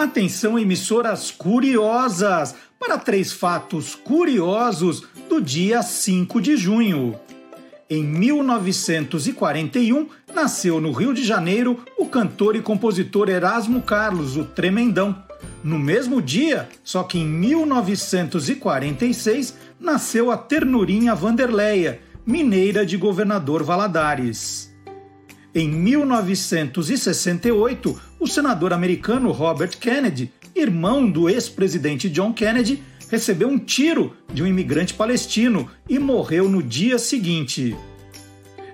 Atenção, emissoras curiosas, para três fatos curiosos do dia 5 de junho. Em 1941, nasceu no Rio de Janeiro o cantor e compositor Erasmo Carlos, o Tremendão. No mesmo dia, só que em 1946, nasceu a ternurinha Vanderleia, mineira de Governador Valadares. Em 1968, o senador americano Robert Kennedy, irmão do ex-presidente John Kennedy, recebeu um tiro de um imigrante palestino e morreu no dia seguinte.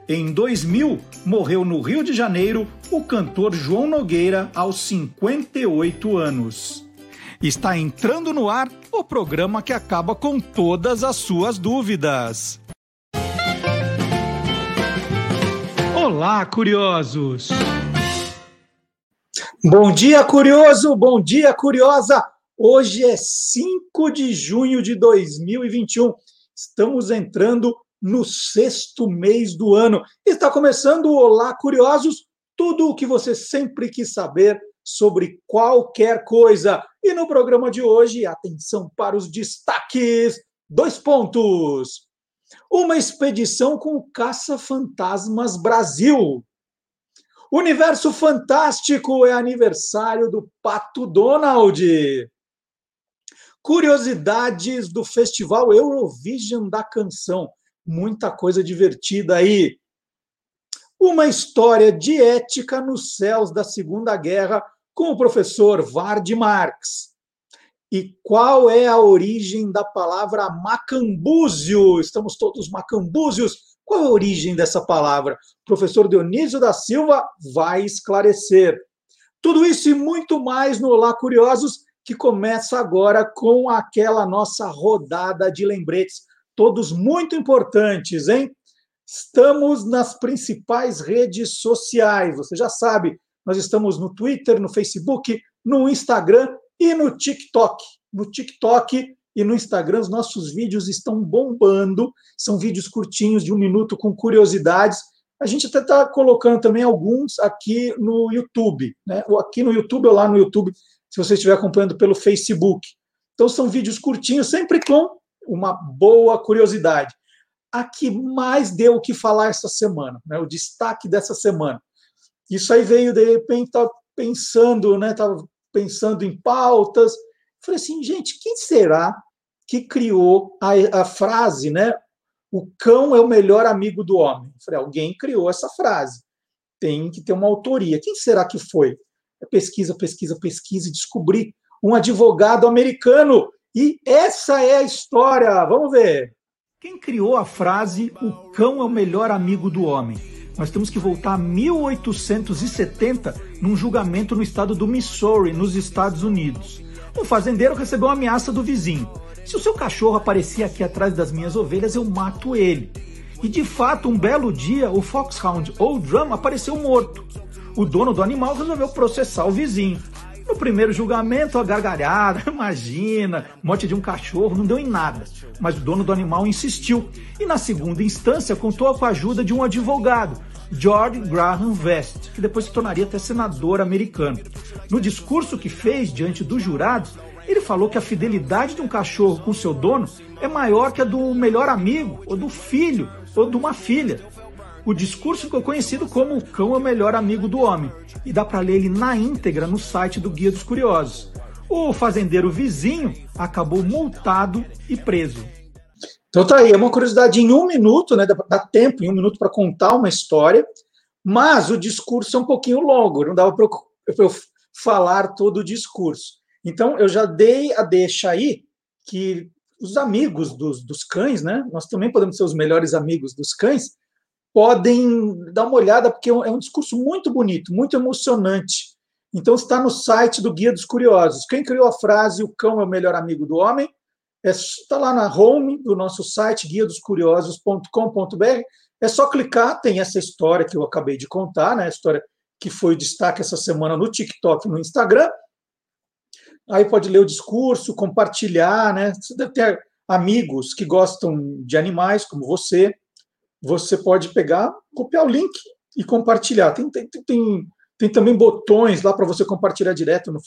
Em 2000, morreu no Rio de Janeiro o cantor João Nogueira aos 58 anos. Está entrando no ar o programa que acaba com todas as suas dúvidas. Olá, curiosos! Bom dia, curioso! Bom dia, curiosa! Hoje é 5 de junho de 2021. Estamos entrando no sexto mês do ano. Está começando o Olá, curiosos! Tudo o que você sempre quis saber sobre qualquer coisa. E no programa de hoje, atenção para os destaques. Dois pontos. Uma expedição com Caça-Fantasmas Brasil. Universo Fantástico é aniversário do Pato Donald. Curiosidades do Festival Eurovision da Canção. Muita coisa divertida aí. Uma história de ética nos céus da Segunda Guerra com o professor Vard Marx. E qual é a origem da palavra macambúzio? Estamos todos macambúzios qual a origem dessa palavra? O professor Dionísio da Silva vai esclarecer. Tudo isso e muito mais no Olá Curiosos, que começa agora com aquela nossa rodada de lembretes, todos muito importantes, hein? Estamos nas principais redes sociais, você já sabe, nós estamos no Twitter, no Facebook, no Instagram e no TikTok. No TikTok e no Instagram os nossos vídeos estão bombando. São vídeos curtinhos de um minuto com curiosidades. A gente até está colocando também alguns aqui no YouTube, né? Ou aqui no YouTube ou lá no YouTube, se você estiver acompanhando pelo Facebook. Então são vídeos curtinhos, sempre com uma boa curiosidade. A que mais deu o que falar essa semana, né? O destaque dessa semana. Isso aí veio de repente, estava pensando, né? Estava pensando em pautas. Falei assim, gente, quem será que criou a, a frase, né? O cão é o melhor amigo do homem. Falei, alguém criou essa frase. Tem que ter uma autoria. Quem será que foi? Pesquisa, pesquisa, pesquisa e descobri um advogado americano. E essa é a história. Vamos ver. Quem criou a frase o cão é o melhor amigo do homem? Nós temos que voltar a 1870 num julgamento no estado do Missouri, nos Estados Unidos. Um fazendeiro recebeu uma ameaça do vizinho. Se o seu cachorro aparecer aqui atrás das minhas ovelhas, eu mato ele. E de fato, um belo dia, o Foxhound ou Drum apareceu morto. O dono do animal resolveu processar o vizinho. No primeiro julgamento, a gargalhada, imagina, morte de um cachorro, não deu em nada. Mas o dono do animal insistiu. E na segunda instância, contou com a ajuda de um advogado, George Graham West, que depois se tornaria até senador americano. No discurso que fez diante dos jurados, ele falou que a fidelidade de um cachorro com seu dono é maior que a do melhor amigo, ou do filho, ou de uma filha. O discurso ficou conhecido como O Cão é o Melhor Amigo do Homem, e dá para ler ele na íntegra no site do Guia dos Curiosos. O fazendeiro vizinho acabou multado e preso. Então tá aí, é uma curiosidade em um minuto, né? Dá tempo em um minuto para contar uma história, mas o discurso é um pouquinho longo, não dava para eu falar todo o discurso. Então eu já dei a deixa aí que os amigos dos, dos cães, né? Nós também podemos ser os melhores amigos dos cães, podem dar uma olhada, porque é um discurso muito bonito, muito emocionante. Então está no site do Guia dos Curiosos. Quem criou a frase O cão é o melhor amigo do homem Está é, lá na home do nosso site, guia dos curiosos.com.br. É só clicar, tem essa história que eu acabei de contar, né? A história que foi destaque essa semana no TikTok e no Instagram. Aí pode ler o discurso, compartilhar, né? Você deve ter amigos que gostam de animais, como você. Você pode pegar, copiar o link e compartilhar. Tem, tem, tem, tem também botões lá para você compartilhar direto no,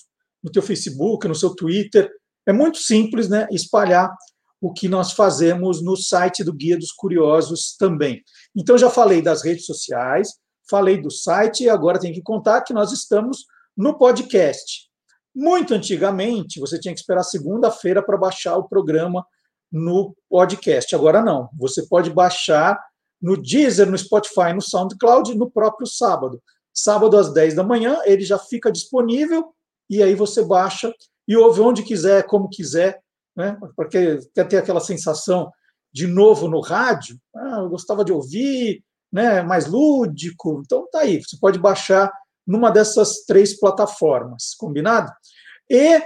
no teu Facebook, no seu Twitter. É muito simples, né? Espalhar o que nós fazemos no site do Guia dos Curiosos também. Então, já falei das redes sociais, falei do site, e agora tem que contar que nós estamos no podcast. Muito antigamente, você tinha que esperar segunda-feira para baixar o programa no podcast. Agora não. Você pode baixar no Deezer, no Spotify, no SoundCloud no próprio sábado. Sábado às 10 da manhã, ele já fica disponível e aí você baixa e ouve onde quiser, como quiser, né? Porque quer ter aquela sensação de novo no rádio, ah, eu gostava de ouvir, né, mais lúdico. Então tá aí, você pode baixar numa dessas três plataformas, combinado? E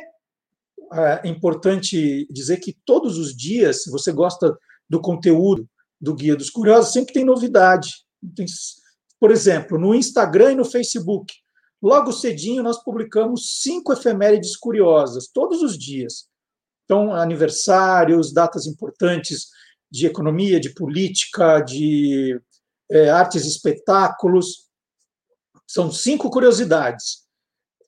é importante dizer que todos os dias, se você gosta do conteúdo do Guia dos Curiosos, sempre tem novidade. Por exemplo, no Instagram e no Facebook, logo cedinho nós publicamos cinco efemérides curiosas, todos os dias. Então, aniversários, datas importantes de economia, de política, de é, artes e espetáculos. São cinco curiosidades.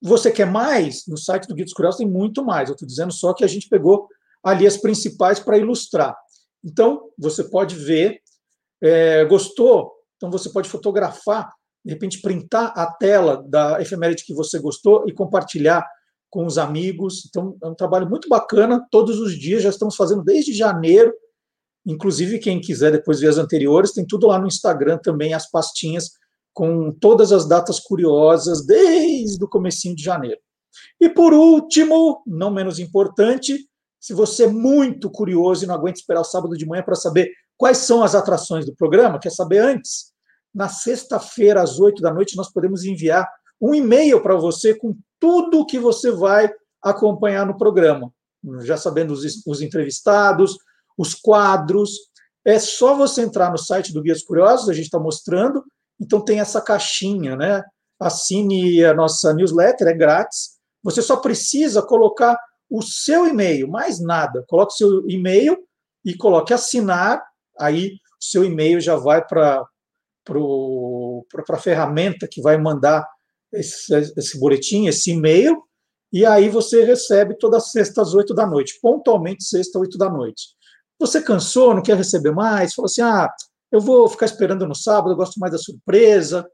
Você quer mais? No site do Guia dos Curiosos tem muito mais. Eu estou dizendo só que a gente pegou ali as principais para ilustrar. Então, você pode ver. É, gostou? Então, você pode fotografar, de repente, printar a tela da efeméride que você gostou e compartilhar com os amigos. Então, é um trabalho muito bacana. Todos os dias, já estamos fazendo desde janeiro. Inclusive, quem quiser depois ver as anteriores, tem tudo lá no Instagram também, as pastinhas com todas as datas curiosas desde o comecinho de janeiro. E por último, não menos importante, se você é muito curioso e não aguenta esperar o sábado de manhã para saber quais são as atrações do programa, quer saber antes? Na sexta-feira, às oito da noite, nós podemos enviar um e-mail para você com tudo o que você vai acompanhar no programa. Já sabendo os, os entrevistados, os quadros. É só você entrar no site do Guias Curiosos, a gente está mostrando, então tem essa caixinha, né? Assine a nossa newsletter, é grátis. Você só precisa colocar o seu e-mail, mais nada. Coloque seu e-mail e coloque assinar, aí o seu e-mail já vai para a ferramenta que vai mandar esse, esse boletim, esse e-mail, e aí você recebe toda sexta às oito da noite, pontualmente sexta, oito da noite. Você cansou, não quer receber mais? Falou assim: ah, eu vou ficar esperando no sábado, eu gosto mais da surpresa.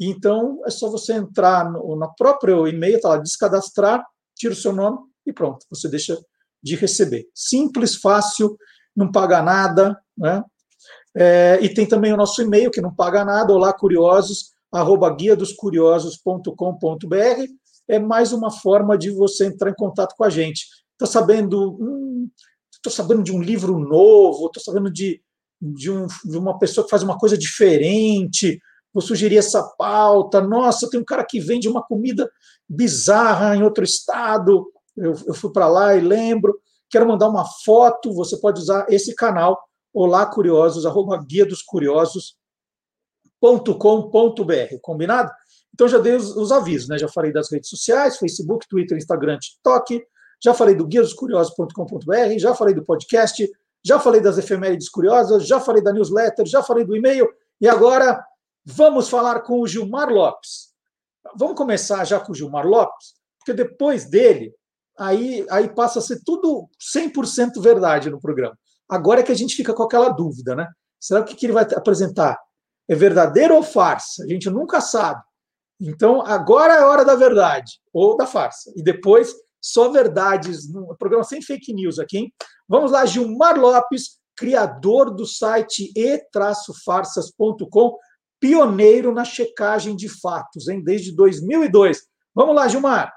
Então, é só você entrar no, na própria e-mail, tá lá, descadastrar, tira o seu nome e pronto, você deixa de receber. Simples, fácil, não paga nada, né? É, e tem também o nosso e-mail, que não paga nada, olá curiosos, arroba guia dos curiosos.com.br. É mais uma forma de você entrar em contato com a gente. Estou sabendo, estou sabendo de um livro novo, estou sabendo de de, um, de uma pessoa que faz uma coisa diferente, vou sugerir essa pauta. Nossa, tem um cara que vende uma comida bizarra em outro estado. Eu, eu fui para lá e lembro. Quero mandar uma foto. Você pode usar esse canal, Olá Curiosos, arroba guia dos curiosos.com.br. Combinado? Então já dei os, os, avisos, né? Já falei das redes sociais, Facebook, Twitter, Instagram, TikTok. Já falei do guia dos curiosos.com.br, já falei do podcast, já falei das efemérides curiosas, já falei da newsletter, já falei do e-mail, e agora vamos falar com o Gilmar Lopes. Vamos começar já com o Gilmar Lopes, porque depois dele, aí, aí passa a ser tudo 100% verdade no programa. Agora é que a gente fica com aquela dúvida, né? Será que o que ele vai apresentar é verdadeiro ou farsa? A gente nunca sabe. Então, agora é a hora da verdade ou da farsa. E depois, só verdades, no programa sem fake news aqui, hein? Vamos lá, Gilmar Lopes, criador do site e-farsas.com, pioneiro na checagem de fatos, hein, desde 2002. Vamos lá, Gilmar.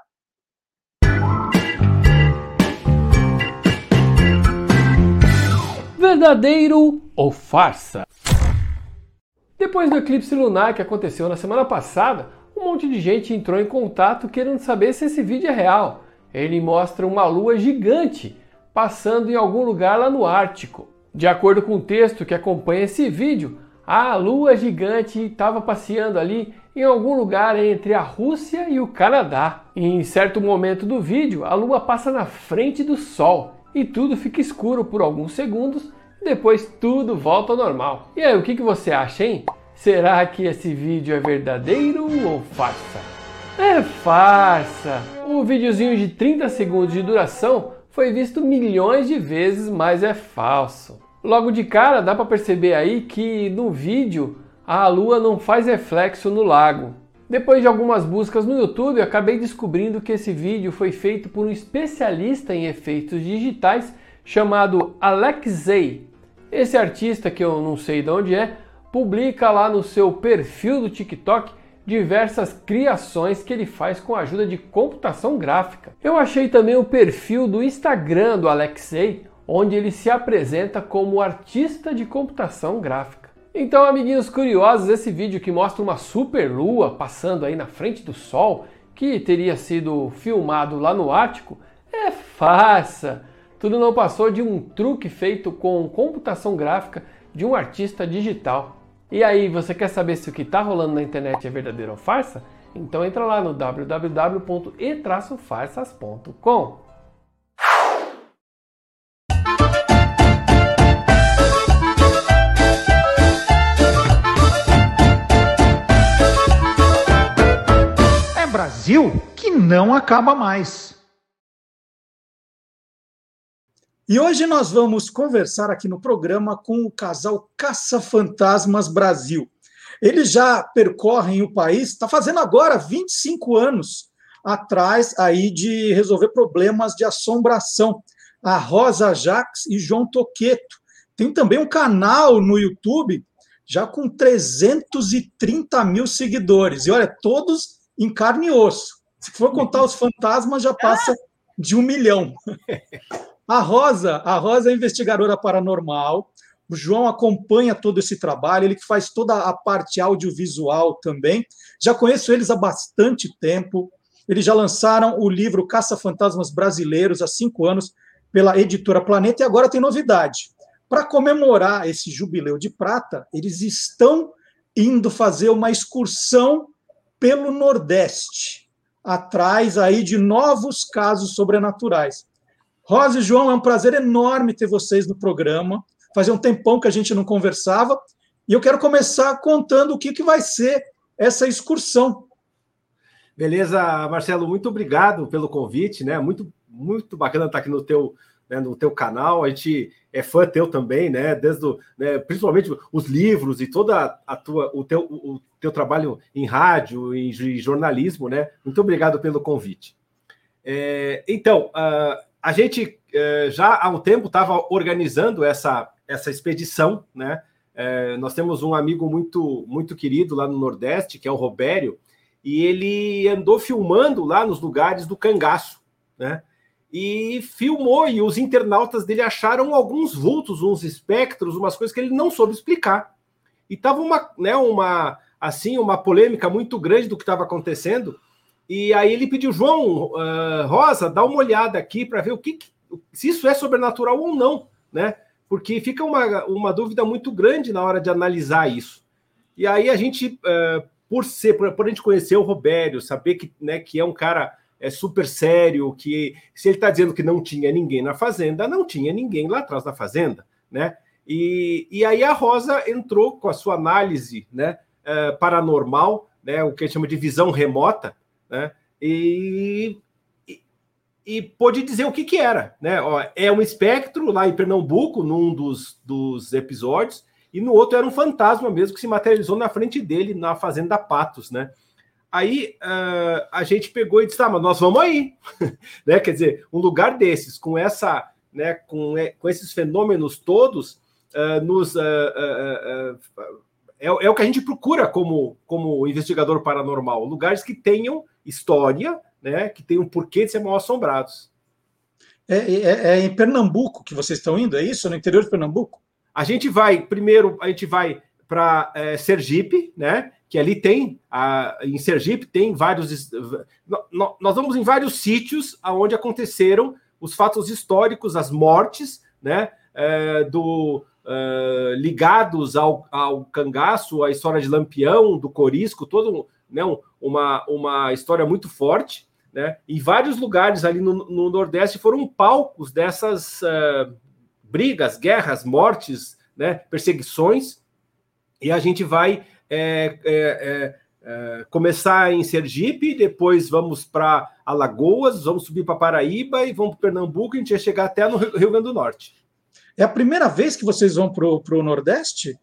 Verdadeiro ou farsa? Depois do eclipse lunar que aconteceu na semana passada, um monte de gente entrou em contato querendo saber se esse vídeo é real. Ele mostra uma lua gigante passando em algum lugar lá no Ártico. De acordo com o texto que acompanha esse vídeo, a lua gigante estava passeando ali em algum lugar entre a Rússia e o Canadá. E em certo momento do vídeo, a lua passa na frente do sol e tudo fica escuro por alguns segundos depois tudo volta ao normal. E aí, o que, que você acha, hein? Será que esse vídeo é verdadeiro ou farsa? É farsa! O videozinho de 30 segundos de duração foi visto milhões de vezes, mas é falso. Logo de cara dá para perceber aí que no vídeo a lua não faz reflexo no lago. Depois de algumas buscas no YouTube, acabei descobrindo que esse vídeo foi feito por um especialista em efeitos digitais chamado Alexei. Esse artista, que eu não sei de onde é, publica lá no seu perfil do TikTok diversas criações que ele faz com a ajuda de computação gráfica. Eu achei também o perfil do Instagram do Alexei, onde ele se apresenta como artista de computação gráfica. Então, amiguinhos curiosos, esse vídeo que mostra uma super lua passando aí na frente do sol, que teria sido filmado lá no Ártico, é farsa. Tudo não passou de um truque feito com computação gráfica de um artista digital. E aí, você quer saber se o que está rolando na internet é verdadeiro ou farsa? Então entra lá no www.e-farsas.com. É Brasil que não acaba mais. E hoje nós vamos conversar aqui no programa com o casal Caça Fantasmas Brasil. Eles já percorrem o país, está fazendo agora 25 anos atrás aí de resolver problemas de assombração. A Rosa Jaques e João Toqueto. Tem também um canal no YouTube já com 330 mil seguidores. E olha, todos em carne e osso. Se for contar os fantasmas, já passa de um milhão. A Rosa, a Rosa é investigadora paranormal. O João acompanha todo esse trabalho, ele que faz toda a parte audiovisual também. Já conheço eles há bastante tempo. Eles já lançaram o livro Caça Fantasmas Brasileiros há cinco anos pela editora Planeta e agora tem novidade. Para comemorar esse jubileu de prata, eles estão indo fazer uma excursão pelo Nordeste, atrás aí de novos casos sobrenaturais. Rosa e João, é um prazer enorme ter vocês no programa. Fazia um tempão que a gente não conversava. E eu quero começar contando o que, que vai ser essa excursão. Beleza, Marcelo, muito obrigado pelo convite, né? Muito, muito bacana estar aqui no teu, né, no teu canal. A gente é fã teu também, né? Desde o, né, principalmente os livros e toda a tua, o teu, o teu trabalho em rádio, em jornalismo, né? Muito obrigado pelo convite. É, então, uh, a gente eh, já há um tempo estava organizando essa, essa expedição, né? Eh, nós temos um amigo muito muito querido lá no Nordeste, que é o Robério, e ele andou filmando lá nos lugares do cangaço, né? E filmou, e os internautas dele acharam alguns vultos, uns espectros, umas coisas que ele não soube explicar. E tava uma, né, uma assim, uma polêmica muito grande do que estava acontecendo. E aí ele pediu, João, uh, Rosa, dá uma olhada aqui para ver o que, se isso é sobrenatural ou não, né? Porque fica uma, uma dúvida muito grande na hora de analisar isso. E aí a gente, uh, por ser, por, por, a gente conhecer o Robério, saber que, né, que é um cara é super sério, que se ele está dizendo que não tinha ninguém na fazenda, não tinha ninguém lá atrás da fazenda, né? E, e aí a Rosa entrou com a sua análise, né, uh, paranormal, né, o que a gente chama de visão remota, né? E, e, e pôde dizer o que, que era. Né? Ó, é um espectro lá em Pernambuco, num dos, dos episódios, e no outro era um fantasma mesmo que se materializou na frente dele, na Fazenda Patos, né? Aí uh, a gente pegou e disse, tá, mas nós vamos aí, né? Quer dizer, um lugar desses, com essa, né, com, com esses fenômenos todos, uh, nos uh, é, é, o que a gente procura como, como investigador paranormal, lugares que tenham história, né, que tem um porquê de ser mal assombrados. É, é, é, em Pernambuco que vocês estão indo, é isso? No interior de Pernambuco? A gente vai, primeiro, a gente vai para é, Sergipe, né? Que ali tem, a, em Sergipe tem vários. Nós vamos em vários sítios onde aconteceram os fatos históricos, as mortes, né? É, do, é, ligados ao, ao cangaço, à história de Lampião, do Corisco, todo né, uma, uma história muito forte, né? E vários lugares ali no, no Nordeste foram palcos dessas uh, brigas, guerras, mortes, né, perseguições, e a gente vai é, é, é, começar em Sergipe, depois vamos para Alagoas, vamos subir para Paraíba e vamos para Pernambuco, e a gente vai chegar até no Rio Grande do Norte. É a primeira vez que vocês vão para o Nordeste?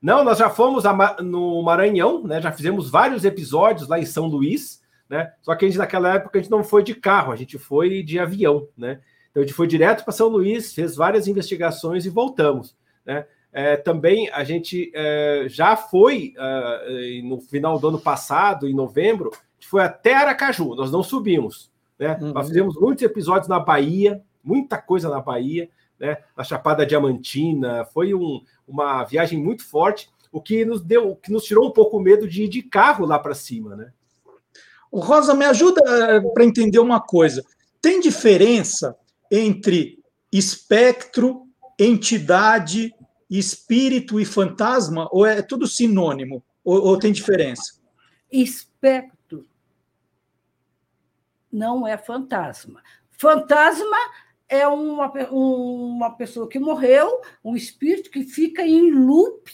Não, nós já fomos no Maranhão, né? Já fizemos vários episódios lá em São Luís, né? Só que a gente, naquela época a gente não foi de carro, a gente foi de avião, né? Então a gente foi direto para São Luís, fez várias investigações e voltamos, né? É, também a gente é, já foi é, no final do ano passado, em novembro, foi até Aracaju, nós não subimos. Né? Uhum. Nós fizemos muitos episódios na Bahia, muita coisa na Bahia, né? na Chapada Diamantina, foi um, uma viagem muito forte, o que nos deu, o que nos tirou um pouco o medo de ir de carro lá para cima. Né? Rosa, me ajuda é, para entender uma coisa. Tem diferença entre espectro, entidade espírito e fantasma, ou é tudo sinônimo? Ou, ou tem diferença? Espectro não é fantasma. Fantasma é uma, uma pessoa que morreu, um espírito que fica em loop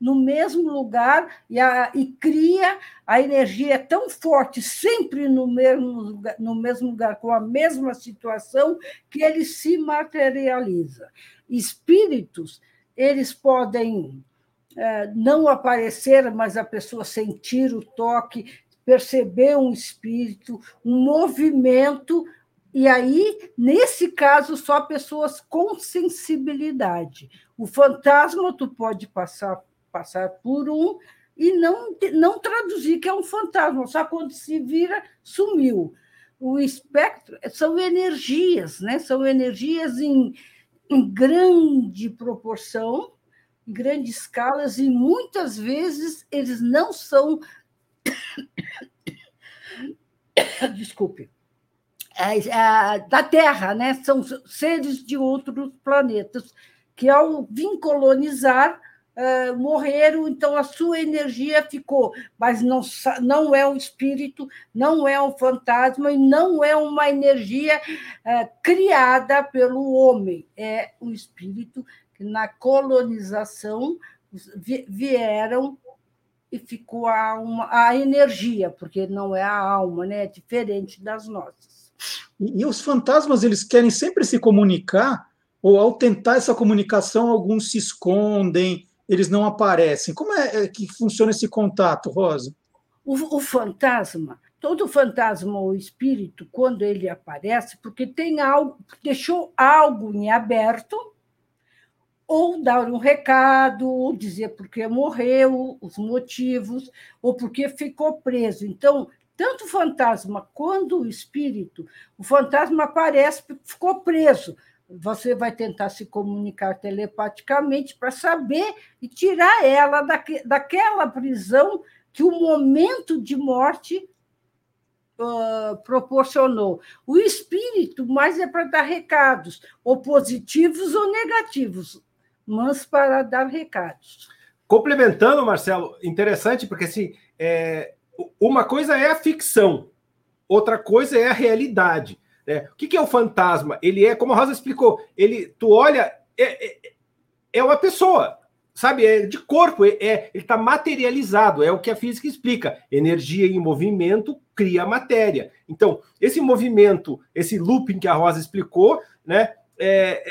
no mesmo lugar e, a, e cria a energia é tão forte, sempre no mesmo, lugar, no mesmo lugar, com a mesma situação, que ele se materializa. Espíritos eles podem é, não aparecer, mas a pessoa sentir o toque, perceber um espírito, um movimento, e aí, nesse caso, só pessoas com sensibilidade. O fantasma, tu pode passar, passar por um e não, não traduzir que é um fantasma, só quando se vira, sumiu. O espectro são energias, né? são energias em em grande proporção, em grandes escalas, e muitas vezes eles não são. Desculpe. Da Terra, né? São seres de outros planetas que, ao vir colonizar, uh, morreram, então a sua energia ficou, mas não, não é um espírito, não é um fantasma e não é uma energia criada pelo homem, é um espírito que na colonização vieram e ficou a, uma, a energia, porque não é a alma, né? é diferente das nossas. E, e os fantasmas, eles querem sempre se comunicar, ou ao tentar essa comunicação, alguns se escondem, eles não aparecem. Como é, é que funciona esse contato, Rosa? O, o fantasma, todo fantasma ou espírito, quando ele aparece, porque tem algo, deixou algo em aberto, ou dar um recado, ou dizer porque morreu, os motivos, ou porque ficou preso. Então, tanto o fantasma quanto o espírito, o fantasma aparece ficou preso você vai tentar se comunicar telepaticamente para saber e tirar ela daque, daquela prisão que o momento de morte uh, proporcionou. O espírito, mais é para dar recados, ou positivos ou negativos, mas para dar recados. Complementando, Marcelo, interessante, porque assim, é, uma coisa é a ficção, outra coisa é a realidade. Né? O que, que, é o fantasma? Ele é, como a Rosa explicou, ele, tu olha, é, é, é uma pessoa, sabe? É de corpo, é, é ele está materializado, é o que a física explica. Energia em movimento cria matéria. Então, esse movimento, esse looping que a Rosa explicou, né? É,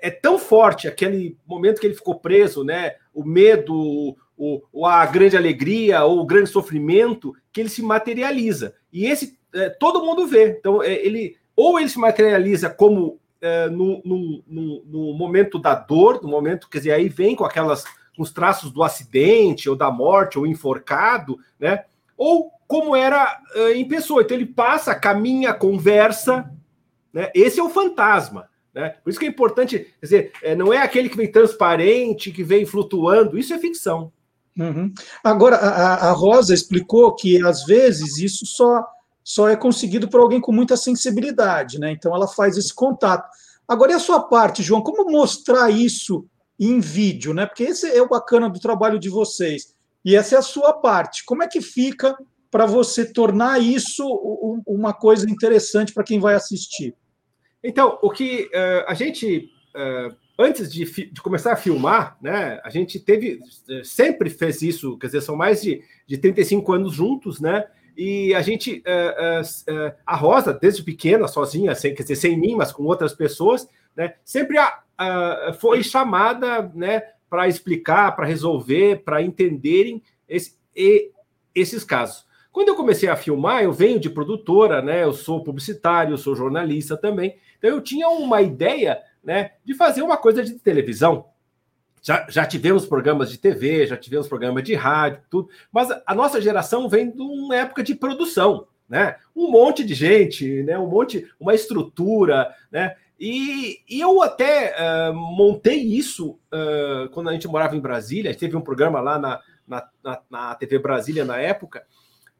é, é, tão forte aquele momento que ele ficou preso, né? O medo, o, a grande alegria ou o grande sofrimento, que ele se materializa. E esse é, todo mundo vê. Então, é, ele ou ele se materializa como é, no, no, no, no, momento da dor, no momento, quer dizer, aí vem com aquelas com os traços do acidente ou da morte ou enforcado, né? Ou como era é, em pessoa. Então ele passa, caminha, conversa, né? Esse é o fantasma. Né? Por isso que é importante, quer dizer, é, não é aquele que vem transparente, que vem flutuando, isso é ficção. Uhum. Agora, a, a Rosa explicou que às vezes isso só só é conseguido por alguém com muita sensibilidade, né? Então ela faz esse contato. Agora, e a sua parte, João? Como mostrar isso em vídeo, né? Porque esse é o bacana do trabalho de vocês. E essa é a sua parte. Como é que fica para você tornar isso uma coisa interessante para quem vai assistir? Então, o que uh, a gente uh, antes de, de, começar a filmar, né, a gente teve, sempre fez isso, quer dizer, são mais de, de 35 anos juntos, né? E a gente, uh, uh, uh, a Rosa, desde pequena, sozinha, sem, quer dizer, sem mim, mas com outras pessoas, né, sempre a, foi chamada né, para explicar, para resolver, para entenderem esse, e, esses casos. Quando eu comecei a filmar, eu venho de produtora, né? Eu sou publicitário, eu sou jornalista também. Então eu tinha uma ideia, né, de fazer uma coisa de televisão. Já, já tivemos programas de TV, já tivemos programas de rádio, tudo. Mas a nossa geração vem de uma época de produção, né? Um monte de gente, né? Um monte, uma estrutura, né? E, e eu até uh, montei isso uh, quando a gente morava em Brasília. Teve um programa lá na, na, na, na, TV Brasília na época.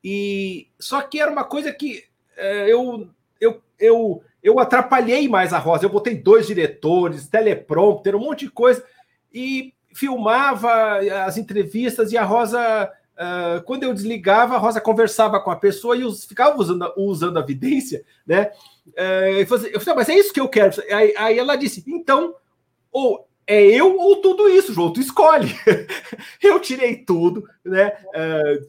E só que era uma coisa que uh, eu, eu, eu, eu atrapalhei mais a Rosa. Eu botei dois diretores, teleprompter, um monte de coisa e filmava as entrevistas e a Rosa Uh, quando eu desligava, a Rosa conversava com a pessoa e os, ficava usando, usando a vidência, né? Uh, eu falei, mas é isso que eu quero. Aí, aí, ela disse: então, ou é eu ou tudo isso, João, tu escolhe. eu tirei tudo, né? Uh,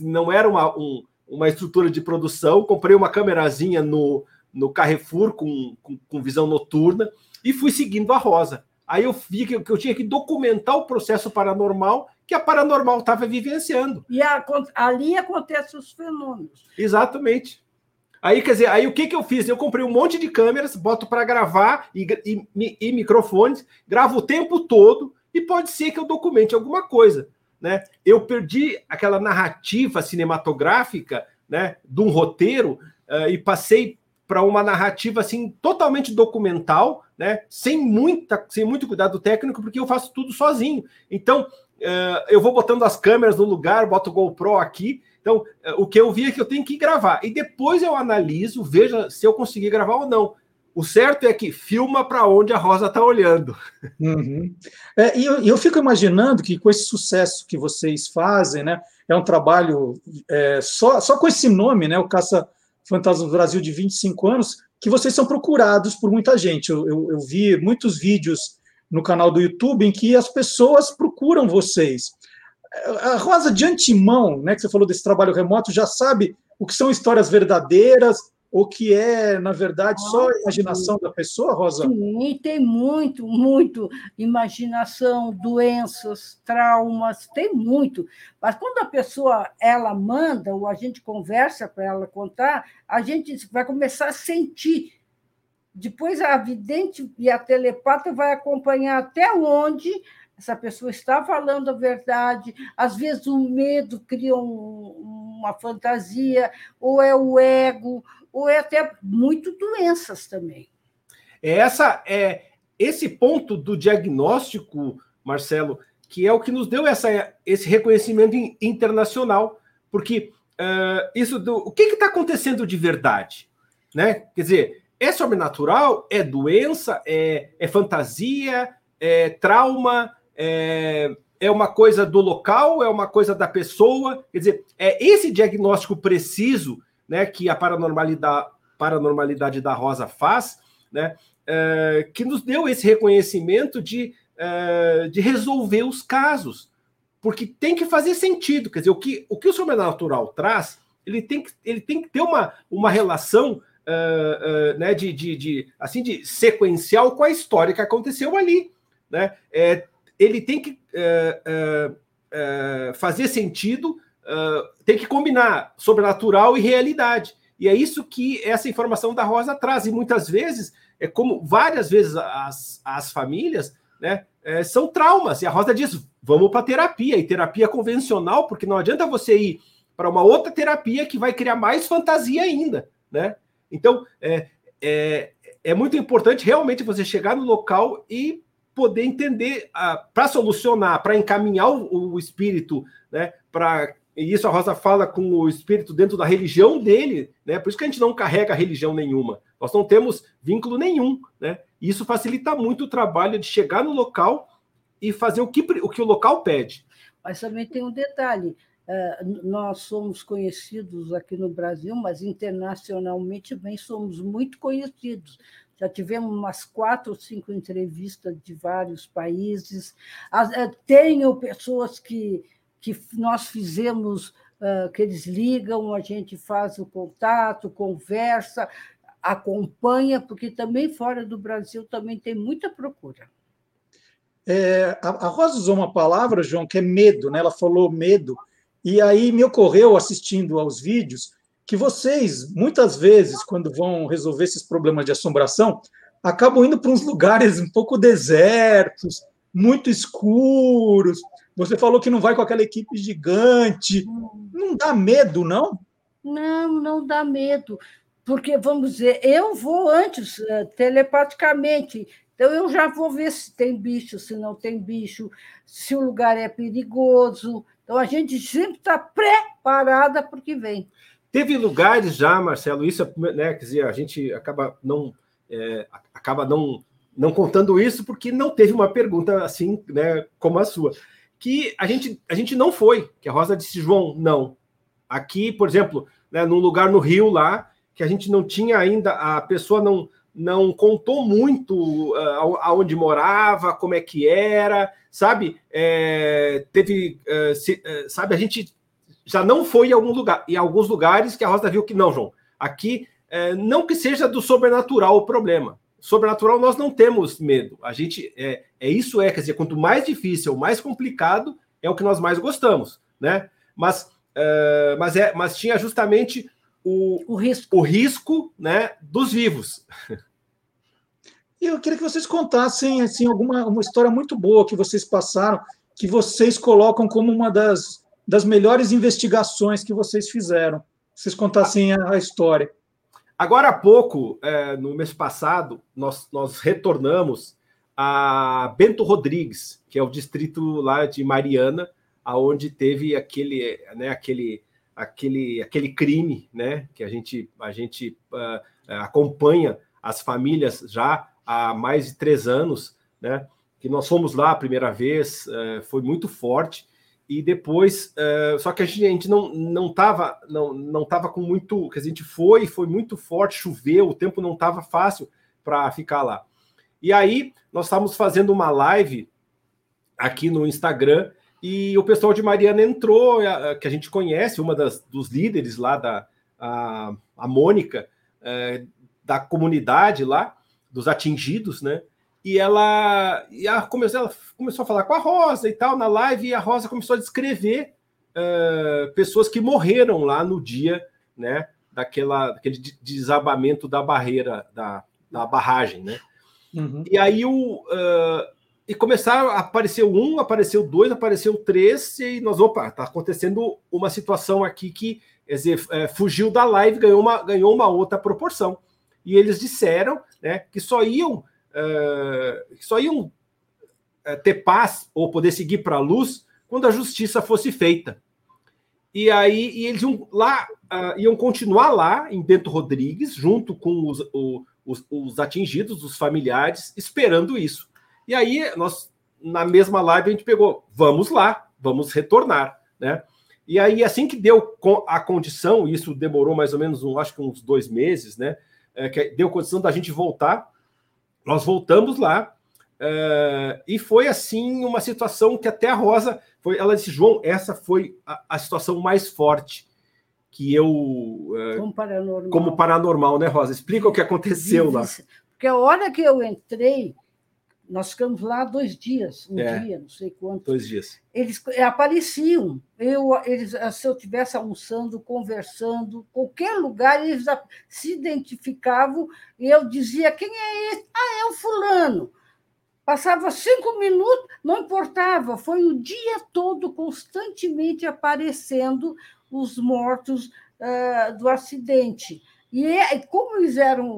não era uma, um, uma estrutura de produção, comprei uma câmerazinha no, no Carrefour com, com, com visão noturna e fui seguindo a Rosa. Aí eu vi que eu tinha que documentar o processo paranormal que a paranormal estava vivenciando. E a, ali acontecem os fenômenos. Exatamente. Aí, quer dizer, aí o que, que eu fiz? Eu comprei um monte de câmeras, boto para gravar e, e, e, microfones, gravo o tempo todo e pode ser que eu documente alguma coisa. Né? Eu perdi aquela narrativa cinematográfica né, de um roteiro uh, e passei para uma narrativa assim totalmente documental, né? Sem muita, sem muito cuidado técnico, porque eu faço tudo sozinho. Então uh, eu vou botando as câmeras no lugar, boto o GoPro aqui. Então uh, o que eu vi é que eu tenho que gravar e depois eu analiso, veja se eu conseguir gravar ou não. O certo é que filma para onde a Rosa está olhando. Uhum. É, e eu, eu, fico imaginando que com esse sucesso que vocês fazem, né, é um trabalho é, só, só com esse nome, né, o Caça Fantasma do Brasil de 25 anos, que vocês são procurados por muita gente. Eu, eu, eu, vi muitos vídeos no canal do YouTube em que as pessoas procuram vocês. A Rosa, de antemão, né, que você falou desse trabalho remoto, já sabe o que são histórias verdadeiras, ou que é, na verdade, só a imaginação da pessoa, Rosa? Sim, tem muito, muito imaginação, doenças, traumas, tem muito. Mas quando a pessoa ela manda, ou a gente conversa para ela contar, a gente vai começar a sentir. Depois a vidente e a telepata vai acompanhar até onde essa pessoa está falando a verdade. Às vezes o medo cria um, uma fantasia, ou é o ego, ou é até muito doenças também. É essa é esse ponto do diagnóstico, Marcelo, que é o que nos deu essa, esse reconhecimento internacional, porque uh, isso do o que está acontecendo de verdade, né? Quer dizer, é sobrenatural, é doença, é, é fantasia, é trauma, é, é uma coisa do local, é uma coisa da pessoa. Quer dizer, é esse diagnóstico preciso né, que a paranormalidade, paranormalidade da Rosa faz, né, é, que nos deu esse reconhecimento de, é, de resolver os casos. Porque tem que fazer sentido. Quer dizer, o que o, que o sobrenatural traz, ele tem que, ele tem que ter uma, uma relação Uh, uh, né, de, de, de, assim, de sequencial com a história que aconteceu ali. Né? É, ele tem que uh, fazer sentido uh, tem que combinar sobrenatural e realidade. E é isso que essa informação da Rosa traz. E muitas vezes, é como várias vezes as, as famílias né, é, são traumas. E a Rosa diz: vamos para terapia, e terapia convencional, porque não adianta você ir para uma outra terapia que vai criar mais fantasia ainda. Né? Então, é, é, é muito importante realmente você chegar no local e poder entender, para solucionar, para encaminhar o, o espírito, né, para e isso a Rosa fala com o espírito dentro da religião dele, né? Por isso que a gente não carrega religião nenhuma. Nós não temos vínculo nenhum, né? E isso facilita muito o trabalho de chegar no local e fazer o que o, que o local pede. Mas também tem um detalhe: uh, nós somos conhecidos aqui no Brasil, mas internacionalmente também somos muito conhecidos. já tivemos umas quatro ou cinco entrevistas de vários países. Eh, tenho pessoas que, que nós fizemos, que eles ligam, a gente faz o contato, conversa, acompanha, porque também fora do Brasil também tem muita procura. É, a, Rosa usou uma palavra, João, que é medo, né? Ela falou medo, e aí me ocorreu, assistindo aos vídeos, que vocês, muitas vezes, quando vão resolver esses problemas de assombração, acabam indo para uns lugares um pouco desertos, muito escuros. Você falou que não vai com aquela equipe gigante. Não dá medo, não? Não, não dá medo. Porque, vamos dizer, eu vou antes, eh, telepaticamente. Então, eu já vou ver se tem bicho, se não tem bicho, se o lugar é perigoso. Então, a gente sempre está preparada para o que vem. Teve lugares já, Marcelo, isso né, quer dizer, a gente acaba não é, acaba não não contando isso porque não teve uma pergunta assim, né, como a sua, que a gente a gente não foi, que a Rosa disse João, não. Aqui, por exemplo, né, num lugar no Rio lá que a gente não tinha ainda a pessoa não não contou muito uh, aonde morava, como é que era, sabe? É, teve, uh, se, uh, sabe? A gente já não foi em algum lugar, em alguns lugares que a Rosa viu que não, João. Aqui, não que seja do sobrenatural o problema. Sobrenatural nós não temos medo. A gente é, é isso é, quer dizer, quanto mais difícil, mais complicado, é o que nós mais gostamos, né? Mas, é, mas é, mas tinha justamente o, o risco, o risco, né, dos vivos. E eu queria que vocês contassem assim alguma uma história muito boa que vocês passaram, que vocês colocam como uma das das melhores investigações que vocês fizeram. Vocês contassem a, a história. Agora há pouco, é, no mês passado, nós, nós retornamos a Bento Rodrigues, que é o distrito lá de Mariana, aonde teve aquele, né, aquele, aquele, aquele crime, né, que a gente, a gente uh, acompanha as famílias já há mais de três anos, né, que nós fomos lá a primeira vez, uh, foi muito forte, e depois, uh, só que a gente, a gente não não estava não, não tava com muito, que a gente foi, foi muito forte, choveu, o tempo não estava fácil para ficar lá. E aí nós estávamos fazendo uma live aqui no Instagram e o pessoal de Mariana entrou, que a gente conhece, uma das dos líderes lá da a, a Mônica uh, da comunidade lá dos atingidos, né? E ela, e ela, começou, ela começou a falar com a Rosa e tal na live, e a Rosa começou a descrever uh, pessoas que morreram lá no dia né, daquela, daquele desabamento da barreira, da, da barragem. Né? Uhum. E aí o. Uh, e começaram a aparecer um, apareceu dois, apareceu três, e nós, opa, tá acontecendo uma situação aqui que quer dizer, é, fugiu da live, ganhou uma, ganhou uma outra proporção. E eles disseram né, que só iam uh, só iam uh, ter paz ou poder seguir para a luz quando a justiça fosse feita. E aí e eles iam lá, uh, iam continuar lá em Bento Rodrigues, junto com os, o, os, os, atingidos, os familiares, esperando isso. E aí nós, na mesma live, a gente pegou, vamos lá, vamos retornar, né? E aí, assim que deu a condição, isso demorou mais ou menos, um, acho que uns dois meses, né? É, que deu condição da gente voltar, nós voltamos lá uh, e foi assim uma situação que até a Rosa foi. Ela disse, João, essa foi a, a situação mais forte que eu. Uh, como paranormal. Como paranormal, né, Rosa? Explica o que aconteceu lá. Porque a hora que eu entrei, nós ficamos lá dois dias, um é, dia, não sei quanto. Dois dias. Eles apareciam. Eu, eles, se eu estivesse almoçando, conversando, qualquer lugar, eles se identificavam e eu dizia: quem é esse? Ah, é o fulano. Passava cinco minutos, não importava, foi o dia todo constantemente aparecendo os mortos uh, do acidente. E é, como eles eram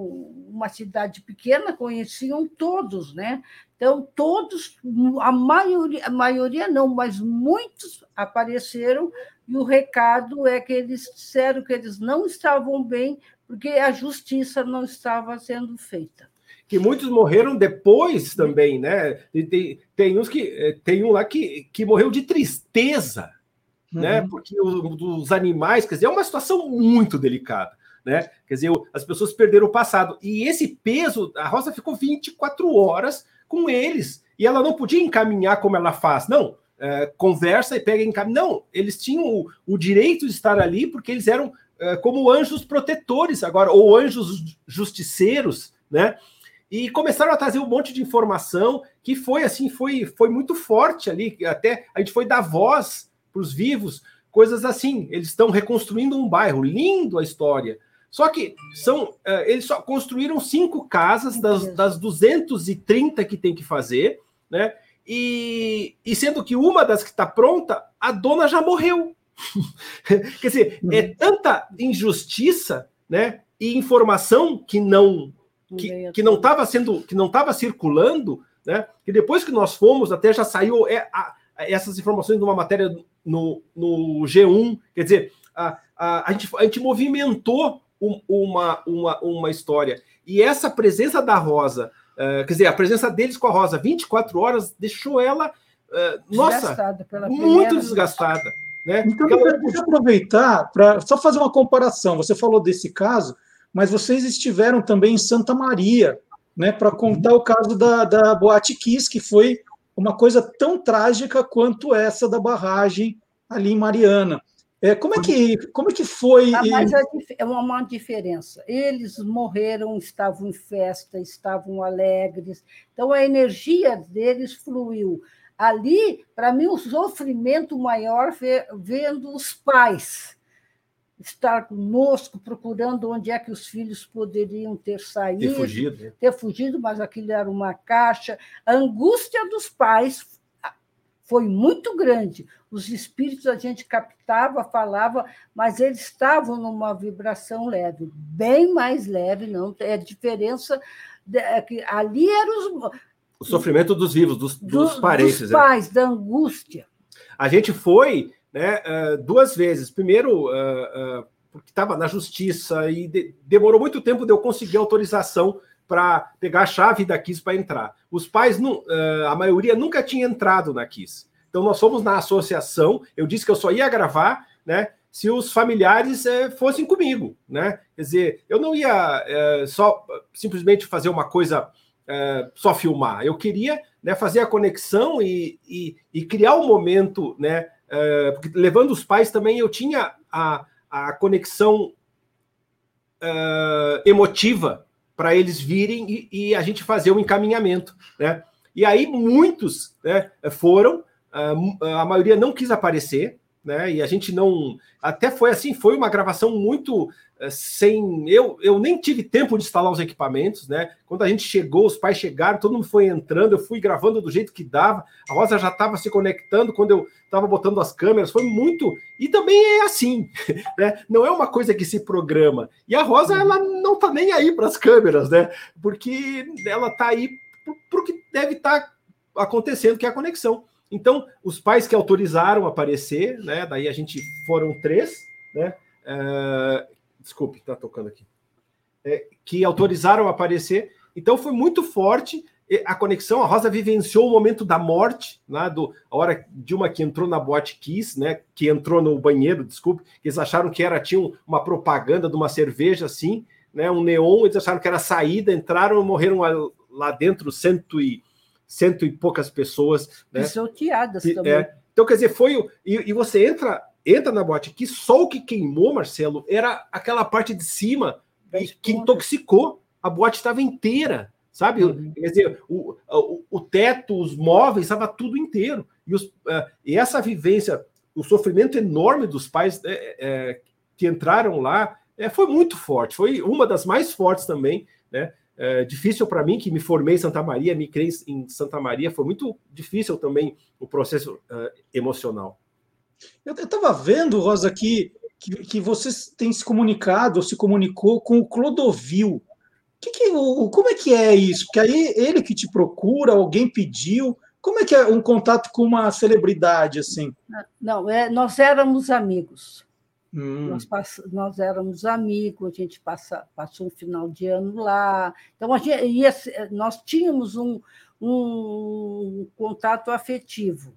uma cidade pequena, conheciam todos, né? Então, todos, a maioria, a maioria não, mas muitos apareceram, e o recado é que eles disseram que eles não estavam bem, porque a justiça não estava sendo feita. Que muitos morreram depois também, né? Tem, tem uns que eh, tem um lá que, que morreu de tristeza, né? uhum. né? Porque os, os animais, quer dizer, é uma situação muito delicada né? Quer dizer, as pessoas perderam o passado. E esse peso, a Rosa ficou 24 horas com eles. E ela não podia encaminhar como ela faz. Não, é, conversa e pega em caminho. Não, eles tinham o, o, direito de estar ali porque eles eram é, como anjos protetores agora, ou anjos justiceiros, né? E começaram a trazer um monte de informação que foi assim, foi, foi muito forte ali. Até a gente foi dar voz para os vivos, coisas assim. Eles estão reconstruindo um bairro, lindo a história. Só que são, uh, eles só construíram cinco casas das, das 230 que tem que fazer, né? E, e sendo que uma das que está pronta, a dona já morreu. Quer dizer, é uhum. tanta injustiça, né? E informação que não que, que não estava sendo que não estava circulando, né? Que depois que nós fomos até já saiu é, a, essas informações numa matéria no, no G1, quer dizer, a, a, a, gente, a gente movimentou um, uma, uma, uma história. E essa presença da Rosa Uh, quer dizer, a presença deles com a Rosa 24 horas deixou ela, uh, nossa, muito desgastada. Né? Então, ela... deixa eu aproveitar para só fazer uma comparação. Você falou desse caso, mas vocês estiveram também em Santa Maria, né, para contar o caso da, da Boate Kiss, que foi uma coisa tão trágica quanto essa da barragem ali em Mariana. É, como, é que, como é que foi? Ah, mas é uma diferença. Eles morreram, estavam em festa, estavam alegres, então a energia deles fluiu. Ali, para mim, o sofrimento maior vendo os pais estar conosco, procurando onde é que os filhos poderiam ter saído, ter fugido, né? ter fugido mas aquilo era uma caixa. A angústia dos pais foi muito grande. Os espíritos a gente captava, falava, mas eles estavam numa vibração leve, bem mais leve, não é diferença é que ali era os o sofrimento dos vivos, dos, dos do, parentes, dos né? pais, né? da angústia. A gente foi, né, eh, duas vezes. Primeiro, eh, eh, porque estava na justiça e demorou muito tempo de eu conseguir autorização para pegar a chave da Kiss para entrar. Os pais, não, a maioria nunca tinha entrado na Kiss. Então nós fomos na associação, eu disse que eu só ia gravar, né? Se os familiares é, fossem comigo, né? Quer dizer, eu não ia é, só simplesmente fazer uma coisa, é, só filmar. Eu queria né, fazer a conexão e, e, e criar um momento, né? porque levando os pais também, eu tinha a, a conexão emotiva para eles virem e, e, a gente fazer o um encaminhamento, né? E aí muitos né, foram, a maioria não quis aparecer, né? E a gente não. Até foi assim, foi uma gravação muito eh, sem. Eu, eu nem tive tempo de instalar os equipamentos, né? Quando a gente chegou, os pais chegaram, todo mundo foi entrando, eu fui gravando do jeito que dava. A Rosa já estava se conectando quando eu estava botando as câmeras, foi muito. E também é assim, né? Não é uma coisa que se programa. E a Rosa, ela não tá nem aí para as câmeras, né? Porque ela tá aí para o que deve estar tá acontecendo, que é a conexão. Então, os pais que autorizaram aparecer, né? Daí a gente foram três, né? Uh, desculpe, tá tocando aqui. É, que autorizaram aparecer. Então foi muito forte a conexão. A Rosa vivenciou o momento da morte, né, do, a hora de uma que entrou na boate Kiss, né, que entrou no banheiro, desculpe, que eles acharam que era tinha uma propaganda de uma cerveja assim, né, um neon, eles acharam que era saída, entraram, morreram lá dentro cento e cento e poucas pessoas. Né? Pisoteadas também. É. Então, quer dizer, foi. O, e, e, você entra entra na boate que só o que queimou, Marcelo, era aquela parte de cima que intoxicou. A boate estava inteira, sabe? Uhum. Quer dizer, o, o, o, teto, os móveis, estava tudo inteiro. E, os, uh, e, essa vivência, o sofrimento enorme dos pais é, é, que entraram lá, é, foi muito forte. Foi uma das mais fortes também, né? É, difícil para mim, que me formei em Santa Maria, me criei em Santa Maria, foi muito difícil também o processo uh, emocional. Eu estava vendo, Rosa, que, que, que vocês têm se comunicado, ou se comunicou com o Clodovil. Que que, o, como é que é isso? Porque aí ele que te procura, alguém pediu. Como é que é um contato com uma celebridade assim? Não, é, nós éramos amigos. Hum. Nós, pass, nós éramos amigos, a gente passa, passou um final de ano lá. Então, a gente ia, nós tínhamos um, um contato afetivo.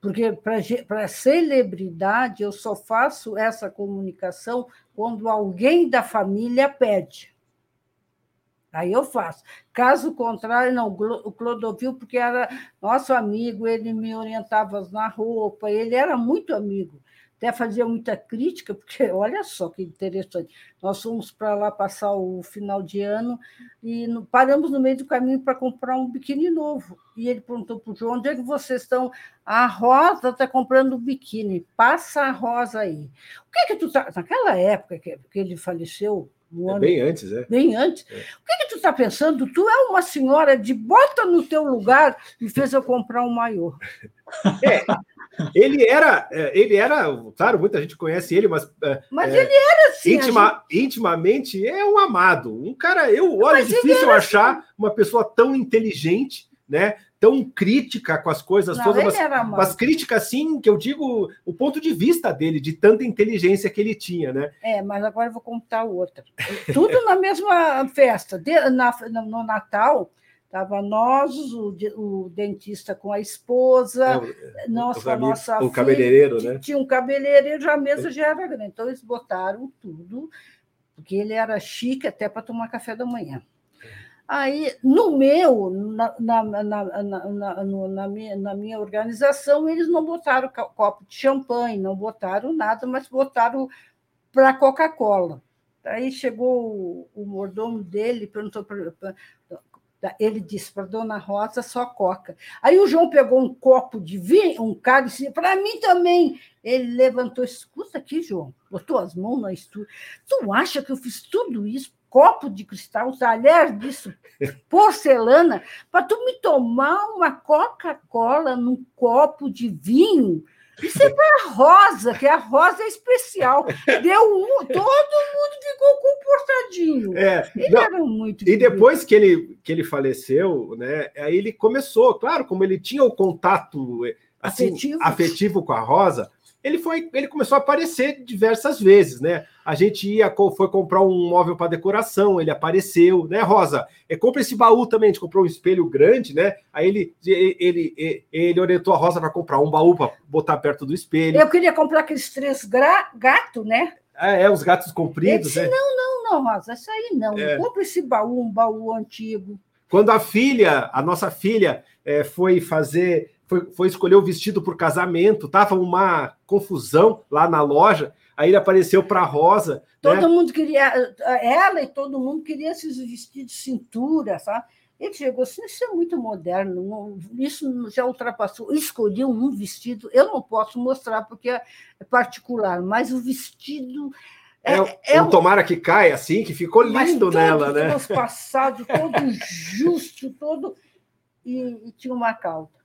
Porque para celebridade eu só faço essa comunicação quando alguém da família pede. Aí eu faço. Caso contrário, não, o Clodovil, porque era nosso amigo, ele me orientava na roupa, ele era muito amigo até fazia muita crítica, porque olha só que interessante. Nós fomos para lá passar o final de ano e paramos no meio do caminho para comprar um biquíni novo. E ele perguntou para o João: onde é que vocês estão? A Rosa está comprando um biquíni, passa a Rosa aí. O que é que tu tá. Naquela época que, ele faleceu, um é bem antes, é. Bem antes. É. O que, é que tu está pensando? Tu é uma senhora de bota no teu lugar e fez eu comprar um maiô. É, ele era, é, ele era, claro, muita gente conhece ele, mas. É, mas é, ele era assim. Intima, gente... Intimamente é um amado. Um cara, eu, olha, é difícil achar assim. uma pessoa tão inteligente, né? Tão crítica com as coisas Não, todas, mas, mas crítica assim, que eu digo no ponto de vista dele, de tanta inteligência que ele tinha, né? É, mas agora eu vou contar outra. Tudo na mesma festa. De, na, no Natal, Estava nós, o, o, dentista com a esposa, é, nós com a nossa filha. cabeleireiro, né? Tinha um cabeleireiro, já a mesa já era grande. Então, eles botaram tudo, porque ele era chique até para tomar café da manhã. Aí, no meu, na, na, na, na, na, minha, na minha organização, eles não botaram copo de champanhe, não botaram nada, mas botaram para Coca-Cola. Aí chegou o, o mordomo dele, perguntou para ele disse para Dona Rosa só coca. Aí o João pegou um copo de vinho, um cálice, para mim também. Ele levantou, escuta aqui, João, botou as mãos na estufa. Tu acha que eu fiz tudo isso? Copo de cristal, talher disso, porcelana, para tu me tomar uma Coca-Cola num copo de vinho? Isso é para a Rosa, que a Rosa é especial. Deu um, todo mundo ficou comportadinho. É, ele não, era muito. E depois que ele, que ele faleceu, né? Aí ele começou, claro, como ele tinha o contato eh, assim, afetivo. afetivo com a Rosa, ele foi, ele começou a aparecer diversas vezes, né? A gente ia, foi comprar um móvel para decoração, ele apareceu, né, Rosa? É, compra esse baú também, a gente comprou um espelho grande, né? Aí ele, ele, ele, ele orientou a Rosa para comprar um baú para botar perto do espelho. Eu queria comprar aqueles três gatos, né? É, é, os gatos compridos, disse, né? Não, não, não, Rosa, isso aí não. É. Compra esse baú, um baú antigo. Quando a filha, a nossa filha, é, foi fazer foi, foi escolher o vestido por casamento, tava uma confusão lá na loja. Aí ele apareceu para Rosa. Né? Todo né? mundo queria, ela e todo mundo queria esses vestidos de cintura, sabe? Ele chegou assim, isso é muito moderno, isso já ultrapassou. Escolhi um vestido, eu não posso mostrar porque é particular, mas o vestido. É, é, é um tomara que caia assim, que ficou lindo nela, né? passado, todo justo, todo. E, e tinha uma cauda.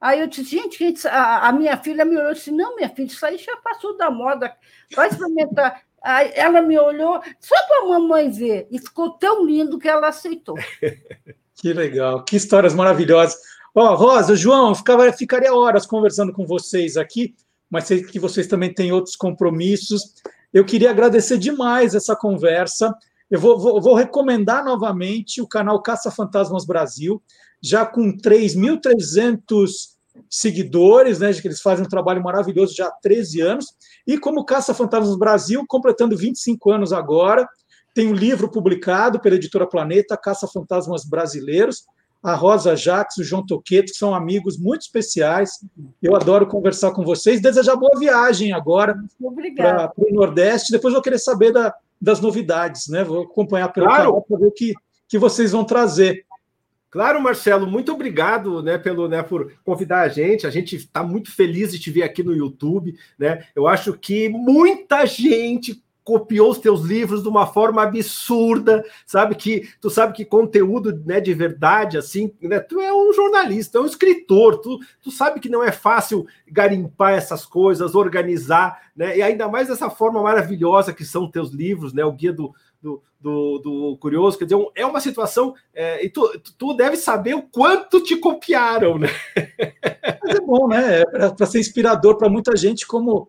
Aí eu disse, gente, a, a minha filha me olhou e disse, não, minha filha, isso aí já passou da moda, vai experimentar. Aí ela me olhou, só para a mamãe ver, e ficou tão lindo que ela aceitou. Que legal, que histórias maravilhosas. Ó, oh, Rosa, João, ficava, ficaria horas conversando com vocês aqui, mas sei que vocês também têm outros compromissos. Eu queria agradecer demais essa conversa. Eu vou, vou, vou recomendar novamente o canal Caça Fantasmas Brasil já com 3.300 seguidores, né, que eles fazem um trabalho maravilhoso já há 13 anos, e como Caça Fantasmas Brasil, completando 25 anos agora, tem um livro publicado pela editora Planeta, Caça Fantasmas Brasileiros, a Rosa Jaques, o João Toqueto, que são amigos muito especiais. Eu adoro conversar com vocês. Desejar boa viagem agora para o Nordeste. Depois vou querer saber da, das novidades, né? Vou acompanhar pelo claro. canal para ver o que, que vocês vão trazer. Claro, Marcelo, muito obrigado, né, pelo, né, por convidar a gente. A gente está muito feliz de te ver aqui no YouTube, né? Eu acho que muita gente copiou os teus livros de uma forma absurda, sabe que tu sabe que conteúdo, né, de verdade assim, né, tu é um jornalista, é um escritor, tu, tu sabe que não é fácil garimpar essas coisas, organizar, né? E ainda mais dessa forma maravilhosa que são teus livros, né? O guia do do, do, do, curioso, quer dizer, é uma situação, é, e tu, tu deve saber o quanto te copiaram, né? Mas é bom, né? É para ser inspirador para muita gente, como.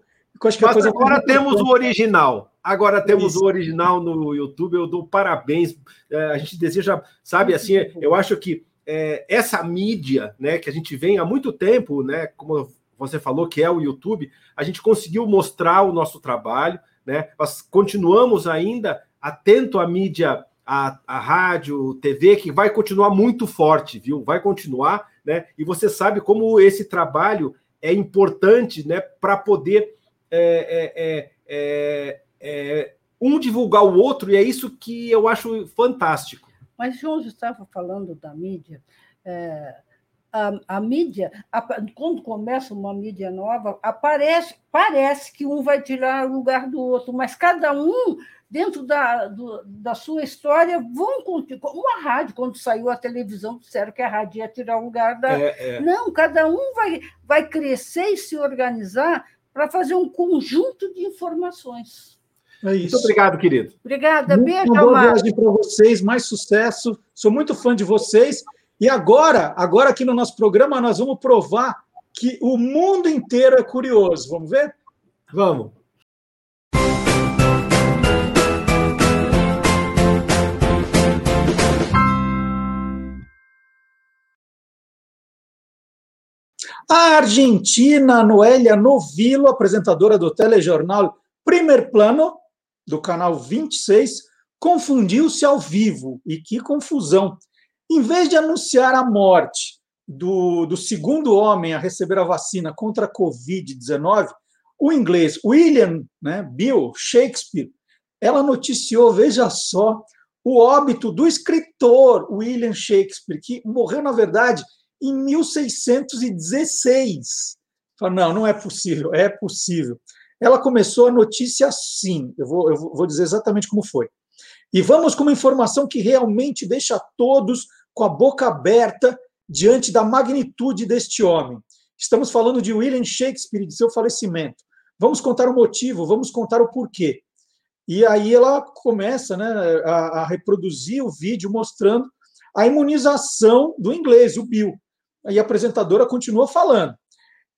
Mas agora temos o original. Agora temos Isso. o original no YouTube. Eu dou parabéns. É, a gente deseja, sabe, assim, eu acho que é, essa mídia, né, que a gente vem há muito tempo, né, como você falou, que é o YouTube, a gente conseguiu mostrar o nosso trabalho, né? Nós continuamos ainda atento à mídia, à, à rádio, TV, que vai continuar muito forte, viu? Vai continuar, né? E você sabe como esse trabalho é importante, né? Para poder é, é, é, é, um divulgar o outro, e é isso que eu acho fantástico. Mas João estava falando da mídia. É, a, a, mídia, a, quando começa uma mídia nova, aparece, parece que um vai tirar o lugar do outro, mas cada um, dentro da, do, da sua história, vão continuar. Uma rádio, quando saiu a televisão, disseram que a rádio ia tirar o lugar da. É, é. Não, cada um vai, vai crescer e se organizar para fazer um conjunto de informações. É isso. Muito obrigado, querido. Obrigada, beijo, Uma boa viagem para vocês, mais sucesso. Sou muito fã de vocês. E agora, agora aqui no nosso programa, nós vamos provar que o mundo inteiro é curioso. Vamos ver? Vamos. A argentina Noélia Novilo, apresentadora do telejornal Primer Plano, do canal 26, confundiu-se ao vivo. E que confusão! Em vez de anunciar a morte do, do segundo homem a receber a vacina contra a Covid-19, o inglês William né, Bill Shakespeare, ela noticiou, veja só, o óbito do escritor William Shakespeare, que morreu, na verdade, em 1616. Fala, não, não é possível, é possível. Ela começou a notícia assim, eu vou, eu vou dizer exatamente como foi. E vamos com uma informação que realmente deixa todos com a boca aberta diante da magnitude deste homem. Estamos falando de William Shakespeare e de seu falecimento. Vamos contar o motivo, vamos contar o porquê. E aí ela começa né, a, a reproduzir o vídeo mostrando a imunização do inglês, o Bill. E a apresentadora continua falando.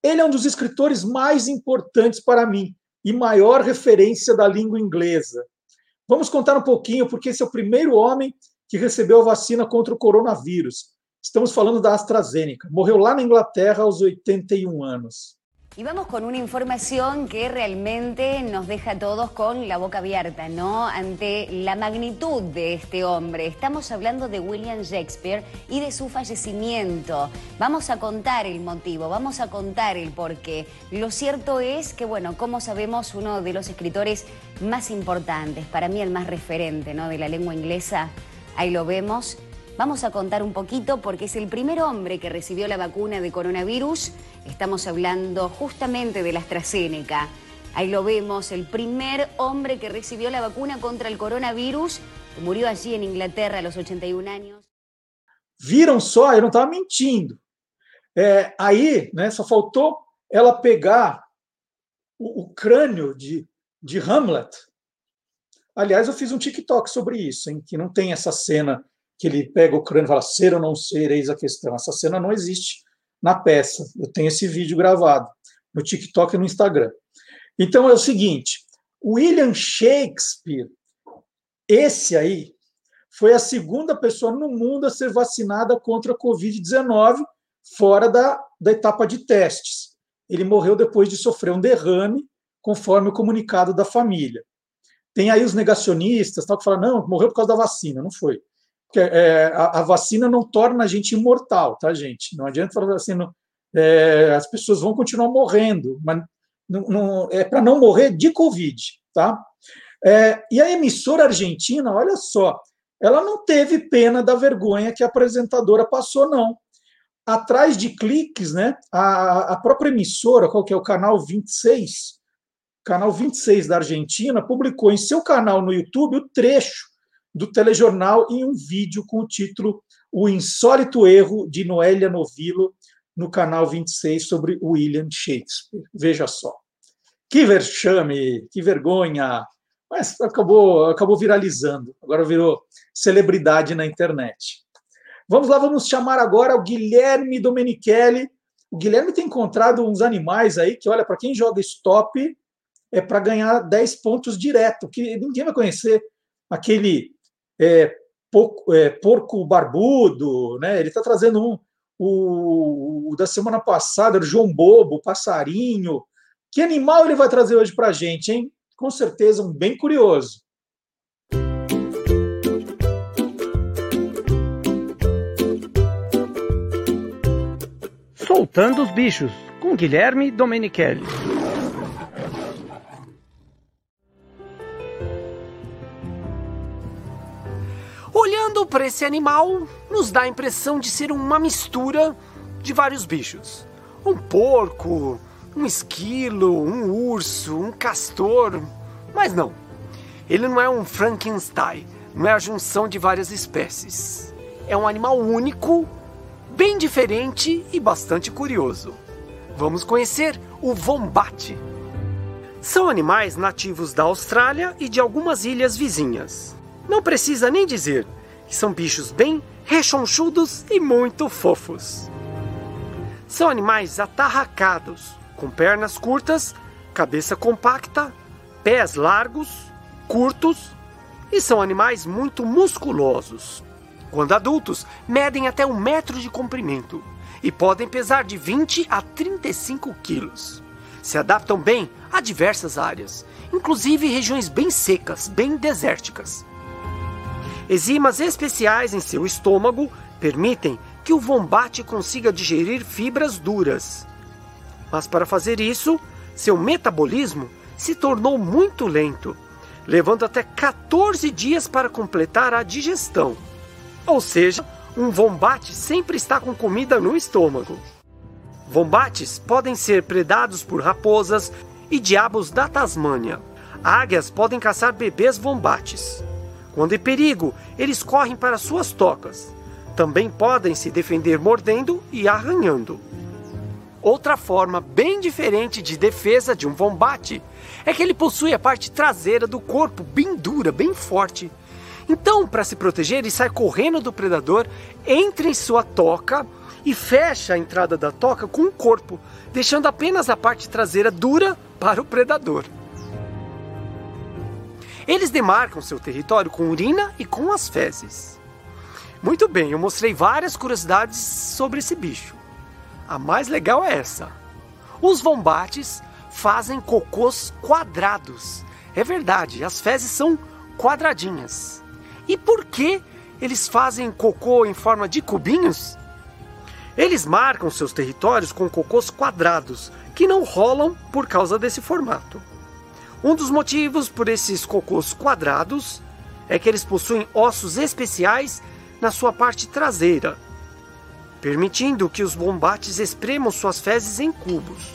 Ele é um dos escritores mais importantes para mim e maior referência da língua inglesa. Vamos contar um pouquinho, porque esse é o primeiro homem que recebeu a vacina contra o coronavírus. Estamos falando da AstraZeneca. Morreu lá na Inglaterra aos 81 anos. Y vamos con una información que realmente nos deja a todos con la boca abierta, ¿no? Ante la magnitud de este hombre. Estamos hablando de William Shakespeare y de su fallecimiento. Vamos a contar el motivo, vamos a contar el porqué. Lo cierto es que, bueno, como sabemos, uno de los escritores más importantes, para mí el más referente, ¿no? De la lengua inglesa, ahí lo vemos. Vamos a contar un poquito porque es el primer hombre que recibió la vacuna de coronavirus. Estamos hablando justamente de la AstraZeneca. Ahí lo vemos, el primer hombre que recibió la vacuna contra el coronavirus, murió allí en Inglaterra a los 81 años. Viram só, eu não estava mentindo. É, aí, né, só faltou ela pegar o, o crânio de, de Hamlet. Aliás, eu fiz um TikTok sobre isso, em que não tem essa cena que ele pega o crânio e fala ser ou não ser, eis a questão. Essa cena não existe na peça. Eu tenho esse vídeo gravado no TikTok e no Instagram. Então é o seguinte: William Shakespeare, esse aí, foi a segunda pessoa no mundo a ser vacinada contra a Covid-19 fora da, da etapa de testes. Ele morreu depois de sofrer um derrame, conforme o comunicado da família. Tem aí os negacionistas tal, que falam, não, morreu por causa da vacina. Não foi é, a, a, vacina não torna a gente imortal, tá, gente? Não adianta falar assim, não, é, as pessoas vão continuar morrendo, mas não, não, é para não morrer de Covid, tá? É, e a emissora argentina, olha só, ela não teve pena da vergonha que a apresentadora passou, não. Atrás de cliques, né? A, a própria emissora, qual que é o canal 26, canal 26 da Argentina, publicou em seu canal no YouTube o trecho do telejornal em um vídeo com o título O Insólito Erro de Noélia Novilo, no canal 26, sobre William Shakespeare. Veja só. Que vexame, que vergonha. Mas acabou, acabou viralizando. Agora virou celebridade na internet. Vamos lá, vamos chamar agora o Guilherme Domenichelli. O Guilherme tem encontrado uns animais aí que, olha, para quem joga stop, é para ganhar 10 pontos direto, que ninguém vai conhecer aquele é, porco, é, porco barbudo, né? Ele está trazendo um, o, o da semana passada, o João Bobo, o passarinho. Que animal ele vai trazer hoje para a gente, hein? Com certeza, um bem curioso. Soltando os bichos, com Guilherme Domenichelli. Olhando para esse animal, nos dá a impressão de ser uma mistura de vários bichos. Um porco, um esquilo, um urso, um castor. Mas não. Ele não é um Frankenstein, não é a junção de várias espécies. É um animal único, bem diferente e bastante curioso. Vamos conhecer o vombate. São animais nativos da Austrália e de algumas ilhas vizinhas. Não precisa nem dizer que são bichos bem rechonchudos e muito fofos. São animais atarracados, com pernas curtas, cabeça compacta, pés largos, curtos e são animais muito musculosos. Quando adultos, medem até um metro de comprimento e podem pesar de 20 a 35 quilos. Se adaptam bem a diversas áreas, inclusive regiões bem secas, bem desérticas. Enzimas especiais em seu estômago permitem que o vombate consiga digerir fibras duras. Mas para fazer isso, seu metabolismo se tornou muito lento, levando até 14 dias para completar a digestão. Ou seja, um vombate sempre está com comida no estômago. Vombates podem ser predados por raposas e diabos da Tasmânia. Águias podem caçar bebês vombates. Quando em perigo, eles correm para suas tocas. Também podem se defender mordendo e arranhando. Outra forma bem diferente de defesa de um vombate é que ele possui a parte traseira do corpo bem dura, bem forte. Então, para se proteger, ele sai correndo do predador, entra em sua toca e fecha a entrada da toca com o corpo, deixando apenas a parte traseira dura para o predador. Eles demarcam seu território com urina e com as fezes. Muito bem, eu mostrei várias curiosidades sobre esse bicho. A mais legal é essa. Os vombates fazem cocôs quadrados. É verdade, as fezes são quadradinhas. E por que eles fazem cocô em forma de cubinhos? Eles marcam seus territórios com cocôs quadrados, que não rolam por causa desse formato. Um dos motivos por esses cocôs quadrados é que eles possuem ossos especiais na sua parte traseira, permitindo que os bombates espremam suas fezes em cubos.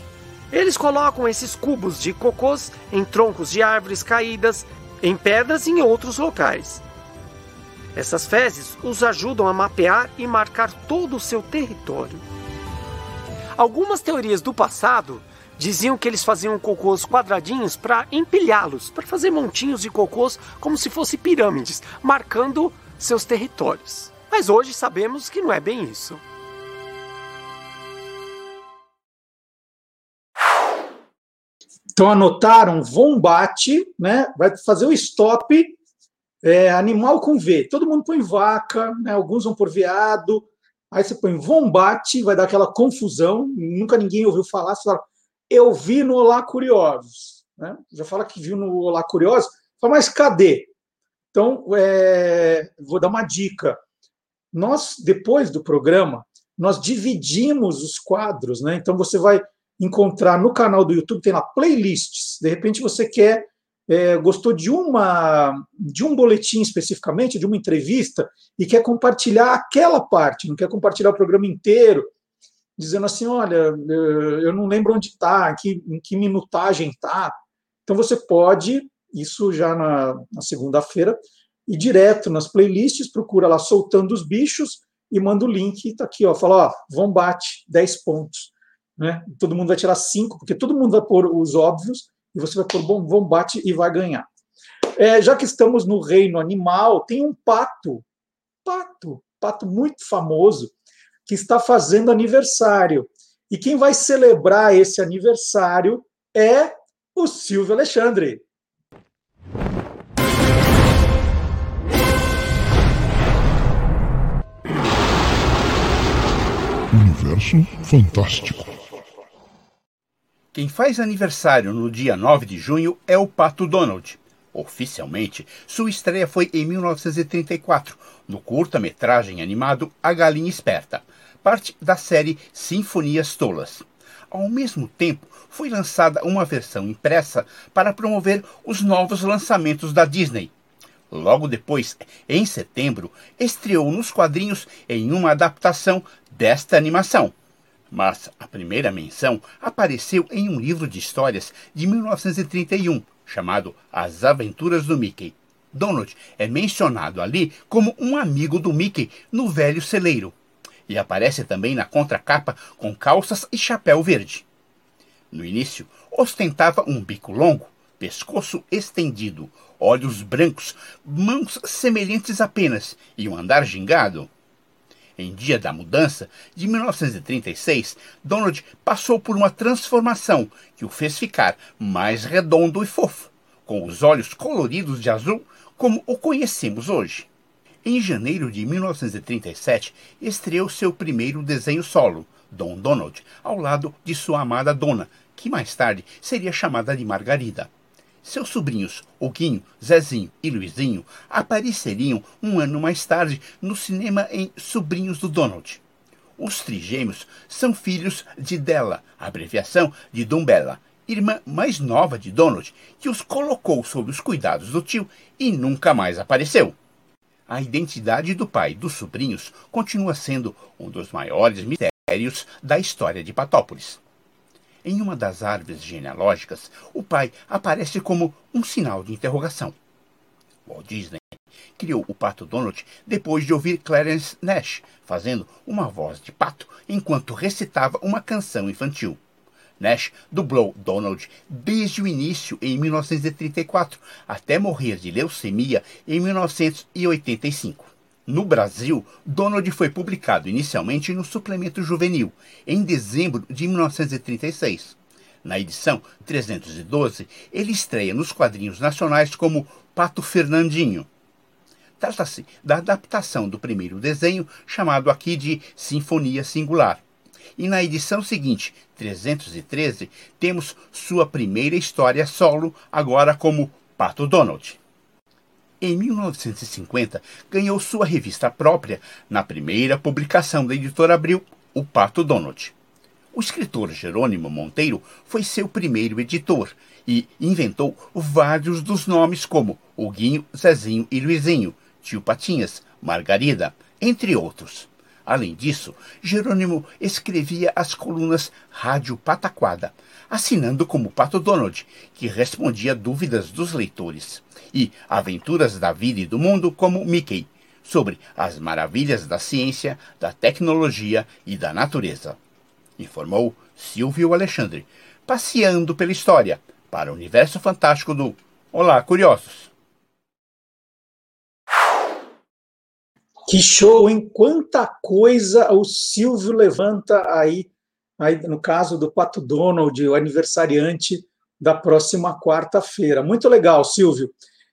Eles colocam esses cubos de cocôs em troncos de árvores caídas, em pedras e em outros locais. Essas fezes os ajudam a mapear e marcar todo o seu território. Algumas teorias do passado Diziam que eles faziam cocôs quadradinhos para empilhá-los, para fazer montinhos de cocôs como se fossem pirâmides, marcando seus territórios. Mas hoje sabemos que não é bem isso. Então anotaram vombate, né? Vai fazer o stop, é, animal com V. Todo mundo põe vaca, né? Alguns vão por veado. Aí você põe vombate, vai dar aquela confusão. Nunca ninguém ouviu falar. Você fala, eu vi no Olá Curiosos. Né? Já fala que viu no Olá Curiosos, fala, mas cadê? Então, é, vou dar uma dica. Nós, depois do programa, nós dividimos os quadros, né? Então você vai encontrar no canal do YouTube, tem lá playlists. De repente você quer, é, gostou de uma de um boletim especificamente, de uma entrevista, e quer compartilhar aquela parte, não quer compartilhar o programa inteiro dizendo assim: olha, eu não lembro onde está, em que, em que minutagem está. Então você pode, isso já na, na segunda-feira, ir direto nas playlists, procura lá Soltando os Bichos e manda o link, está aqui, ó, fala, ó, Vombate, 10 pontos. Né? Todo mundo vai tirar 5, porque todo mundo vai pôr os óbvios, e você vai pôr bom, Vombate e vai ganhar. É, já que estamos no reino animal, tem um pato, pato, pato muito famoso, que está fazendo aniversário. E quem vai celebrar esse aniversário é o Silvio Alexandre. universo fantástico. Quem faz aniversário no dia 9 de junho é o Pato Donald. Oficialmente, sua estreia foi em 1934, no curta-metragem animado A Galinha Esperta, parte da série Sinfonias Tolas. Ao mesmo tempo, foi lançada uma versão impressa para promover os novos lançamentos da Disney. Logo depois, em setembro, estreou nos quadrinhos em uma adaptação desta animação. Mas a primeira menção apareceu em um livro de histórias de 1931, chamado As Aventuras do Mickey. Donald é mencionado ali como um amigo do Mickey no velho celeiro. E aparece também na contracapa com calças e chapéu verde. No início, ostentava um bico longo, pescoço estendido, olhos brancos, mãos semelhantes a penas e um andar gingado. Em dia da mudança, de 1936, Donald passou por uma transformação que o fez ficar mais redondo e fofo, com os olhos coloridos de azul como o conhecemos hoje. Em janeiro de 1937, estreou seu primeiro desenho solo, Don Donald, ao lado de sua amada dona, que mais tarde seria chamada de Margarida. Seus sobrinhos, Oguinho, Zezinho e Luizinho, apareceriam um ano mais tarde no cinema em Sobrinhos do Donald. Os trigêmeos são filhos de Della, abreviação de Dumbella, irmã mais nova de Donald, que os colocou sob os cuidados do tio e nunca mais apareceu. A identidade do pai dos sobrinhos continua sendo um dos maiores mistérios da história de Patópolis. Em uma das árvores genealógicas, o pai aparece como um sinal de interrogação. Walt Disney criou o pato Donald depois de ouvir Clarence Nash fazendo uma voz de pato enquanto recitava uma canção infantil. Nash dublou Donald desde o início em 1934 até morrer de leucemia em 1985. No Brasil, Donald foi publicado inicialmente no suplemento juvenil, em dezembro de 1936. Na edição 312, ele estreia nos quadrinhos nacionais como Pato Fernandinho. Trata-se da adaptação do primeiro desenho, chamado aqui de Sinfonia Singular. E na edição seguinte, 313, temos sua primeira história solo, agora como Pato Donald. Em 1950, ganhou sua revista própria na primeira publicação da editora Abril, O Pato Donald. O escritor Jerônimo Monteiro foi seu primeiro editor e inventou vários dos nomes como Huguinho, Zezinho e Luizinho, Tio Patinhas, Margarida, entre outros. Além disso, Jerônimo escrevia as colunas Rádio Pataquada, assinando como Pato Donald, que respondia dúvidas dos leitores, e Aventuras da Vida e do Mundo como Mickey, sobre as maravilhas da ciência, da tecnologia e da natureza. Informou Silvio Alexandre, passeando pela história, para o universo fantástico do Olá, Curiosos! Que show, hein? Quanta coisa o Silvio levanta aí aí, no caso do Pato Donald, o aniversariante da próxima quarta-feira. Muito legal, Silvio.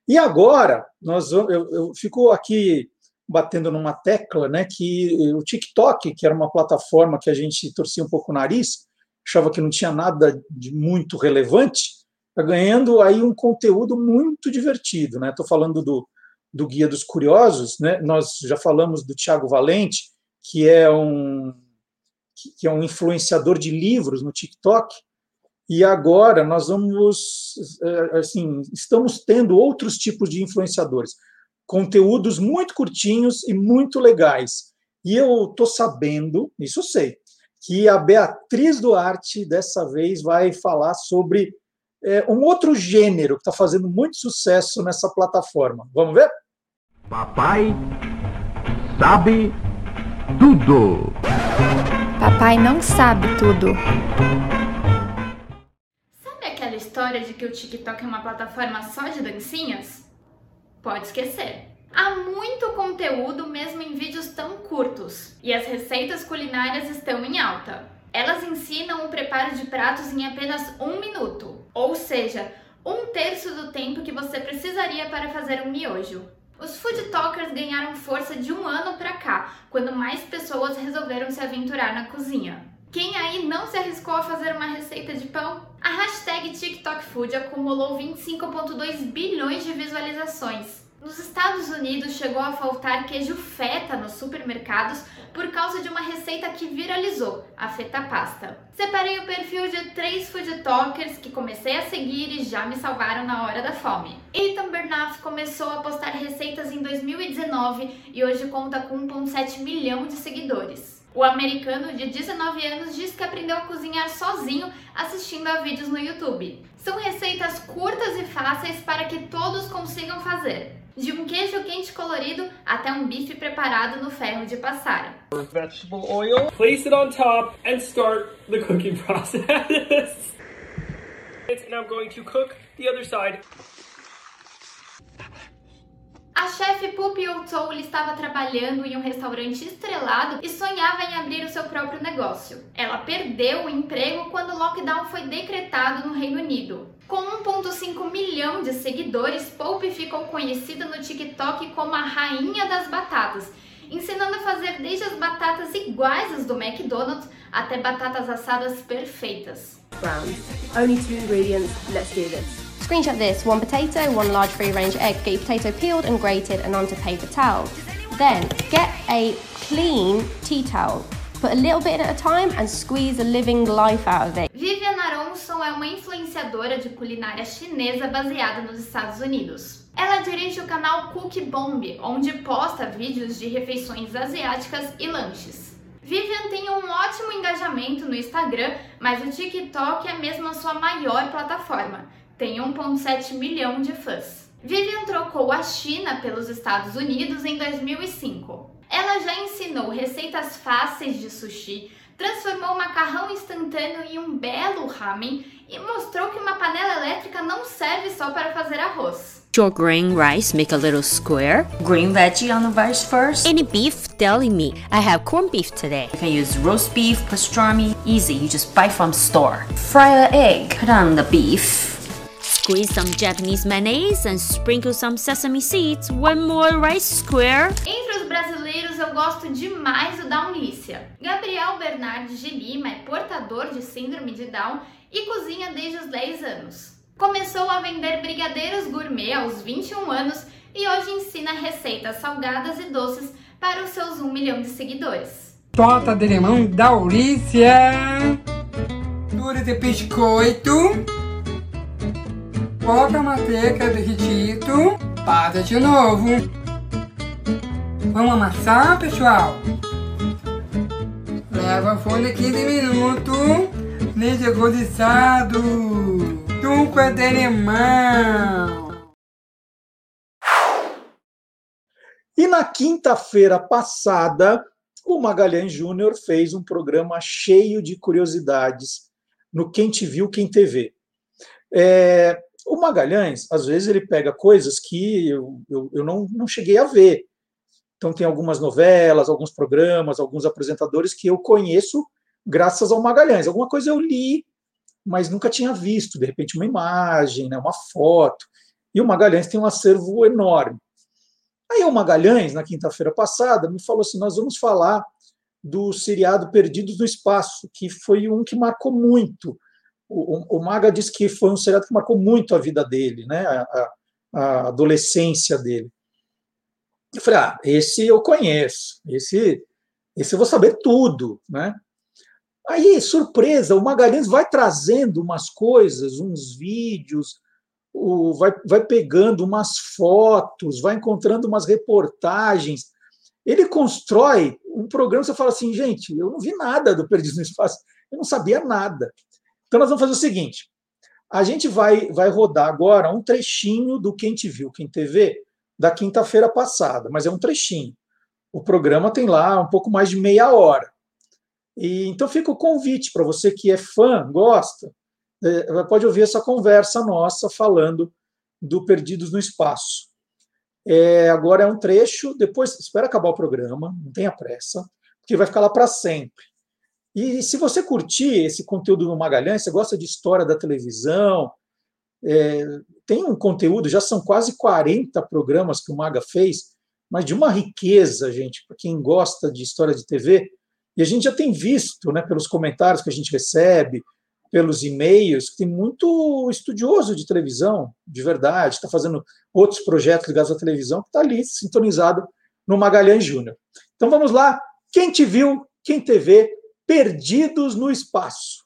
E agora, nós eu, eu fico aqui batendo numa tecla, né, que o TikTok, que era uma plataforma que a gente torcia um pouco o nariz, achava que não tinha nada de muito relevante, está ganhando aí um conteúdo muito divertido, né? Estou falando do, do Guia dos Curiosos, né? Nós já falamos do Tiago Valente, que é um que é um influenciador de livros no TikTok, e agora nós vamos, é, assim, estamos tendo outros tipos de influenciadores, conteúdos muito curtinhos e muito legais. E eu estou sabendo, isso eu sei, que a Beatriz Duarte dessa vez vai falar sobre é, um outro gênero que está fazendo muito sucesso nessa plataforma. Vamos ver? Papai sabe tudo. Papai não sabe tudo. Sabe aquela história de que o TikTok é uma plataforma só de dancinhas? Pode esquecer. Há muito conteúdo mesmo em vídeos tão curtos, e as receitas culinárias estão em alta. Elas ensinam o preparo de pratos em apenas um minuto, ou seja, um terço do tempo que você precisaria para fazer um miojo. Os food talkers ganharam força de um ano para cá, quando mais pessoas resolveram se aventurar na cozinha. Quem aí não se arriscou a fazer uma receita de pão? A hashtag TikTokFood acumulou 25,2 bilhões de visualizações. Nos Estados Unidos chegou a faltar queijo feta nos supermercados por causa de uma receita que viralizou, a feta pasta. Separei o perfil de três food talkers que comecei a seguir e já me salvaram na hora da fome. Ethan Bernath começou a postar receitas em 2019 e hoje conta com 1,7 milhão de seguidores. O americano de 19 anos diz que aprendeu a cozinhar sozinho assistindo a vídeos no YouTube. São receitas curtas e fáceis para que todos consigam fazer de um queijo quente colorido até um bife preparado no ferro de passar. Vegetable oil, place it on top and start the cooking process. and I'm going to cook the other side. A chefe Pupi O'Toole estava trabalhando em um restaurante estrelado e sonhava em abrir o seu próprio negócio. Ela perdeu o emprego quando o lockdown foi decretado no Reino Unido. Com 1,5 milhão de seguidores, Pope ficou conhecida no TikTok como a rainha das batatas, ensinando a fazer desde as batatas iguais às do McDonald's até batatas assadas perfeitas. Brown. Only two ingredients. Let's do this. Screenshot this one potato, one large free range egg. Get your potato peeled and grated and onto paper towel. Then get a clean tea towel. Put a little bit at a time and squeeze the living life out of it. Vivian Aronson é uma influenciadora de culinária chinesa baseada nos Estados Unidos. Ela dirige o canal Cook Bomb, onde posta vídeos de refeições asiáticas e lanches. Vivian tem um ótimo engajamento no Instagram, mas o TikTok é mesmo a sua maior plataforma. Tem 1,7 milhão de fãs. Vivian trocou a China pelos Estados Unidos em 2005. Ela já ensinou receitas fáceis de sushi, transformou o macarrão instantâneo em um belo ramen e mostrou que uma panela elétrica não serve só para fazer arroz. Your green rice, make a little square. Green veggie on the rice first. Any beef, deli meat. I have corned beef today. You can use roast beef, pastrami. Easy, you just buy from store. Fry an egg, put on the beef. Squeeze some Japanese mayonnaise and sprinkle some sesame seeds. One more rice square. Entre os brasileiros, eu gosto demais do Down Lícia. Gabriel Bernardes de Lima é portador de síndrome de Down e cozinha desde os 10 anos. Começou a vender brigadeiros gourmet aos 21 anos e hoje ensina receitas salgadas e doces para os seus 1 milhão de seguidores. Torta de limão da Aurícia. Dura de biscoito. Coloca a manteiga derretido. Passa de novo. Vamos amassar, pessoal. Leva a folha 15 minutos. Leite agudizado. Suco de limão. E na quinta-feira passada, o Magalhães Júnior fez um programa cheio de curiosidades no Quem Te Viu, Quem TV. É, o Magalhães, às vezes, ele pega coisas que eu, eu, eu não, não cheguei a ver. Então, tem algumas novelas, alguns programas, alguns apresentadores que eu conheço graças ao Magalhães. Alguma coisa eu li, mas nunca tinha visto, de repente, uma imagem, né, uma foto. E o Magalhães tem um acervo enorme. Aí o Magalhães, na quinta-feira passada, me falou assim: nós vamos falar do seriado Perdidos no Espaço, que foi um que marcou muito o, o, Maga disse que foi um seriado que marcou muito a vida dele, né? A, a adolescência dele. Eu falei, ah, esse eu conheço, esse, esse eu vou saber tudo, né? Aí, surpresa, o Magalhães vai trazendo umas coisas, uns vídeos, o, vai, vai pegando umas fotos, vai encontrando umas reportagens. Ele constrói um programa, você fala assim, gente, eu não vi nada do Perdido no Espaço, eu não sabia nada. Então, nós vamos fazer o seguinte: a gente vai, vai rodar agora um trechinho do Quem Te Viu, Quem TV, da quinta-feira passada, mas é um trechinho. O programa tem lá um pouco mais de meia hora. E, então, fica o convite para você que é fã, gosta, é, pode ouvir essa conversa nossa falando do Perdidos no Espaço. É, agora é um trecho, depois espera acabar o programa, não tenha pressa, porque vai ficar lá para sempre. E se você curtir esse conteúdo no Magalhães, você gosta de história da televisão, É, tem um conteúdo, já são quase 40 programas que o Maga fez, mas de uma riqueza, gente, para quem gosta de história de TV. E a gente já tem visto, né, pelos comentários que a gente recebe, pelos e-mails, que tem muito estudioso de televisão, de verdade, está fazendo outros projetos ligados à televisão, que está ali sintonizado no Magalhães Júnior. Então vamos lá. Quem te viu, quem te vê, perdidos no espaço.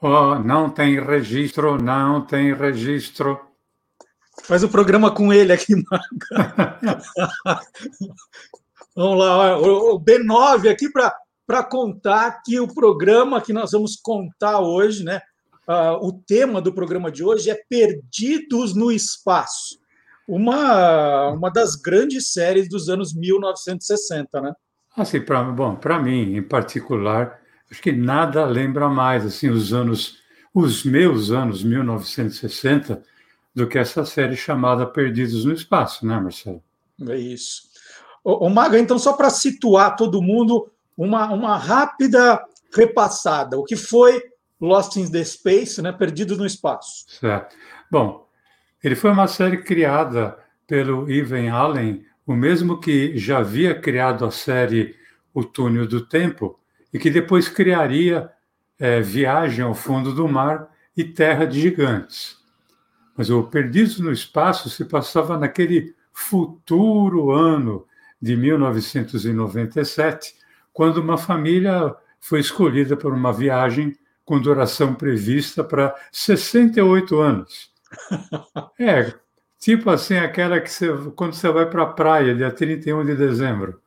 Oh, não tem registro, não tem registro. Faz o programa com ele aqui, Maga. Vamos lá, o B9 aqui para contar que o programa que nós vamos contar hoje, né? Uh, o tema do programa de hoje é Perdidos no Espaço, uma, uma das grandes séries dos anos 1960, né? Assim, pra, bom, para mim, em particular, acho que nada lembra mais assim os anos, os meus anos 1960 do que essa série chamada Perdidos no Espaço, né, Marcelo? É isso. O, o Maga, então, só para situar todo mundo, uma, uma rápida repassada. O que foi Lost in the Space, né, Perdidos no Espaço? Certo. Bom, ele foi uma série criada pelo Ivan Allen, o mesmo que já havia criado a série O Túnel do Tempo, e que depois criaria é, Viagem ao Fundo do Mar e Terra de Gigantes. Mas o Perdidos no Espaço se passava naquele futuro ano de 1997, quando uma família foi escolhida por uma viagem com duração prevista para 68 anos. É, tipo assim, aquela que você, quando você vai para a praia, dia 31 de dezembro.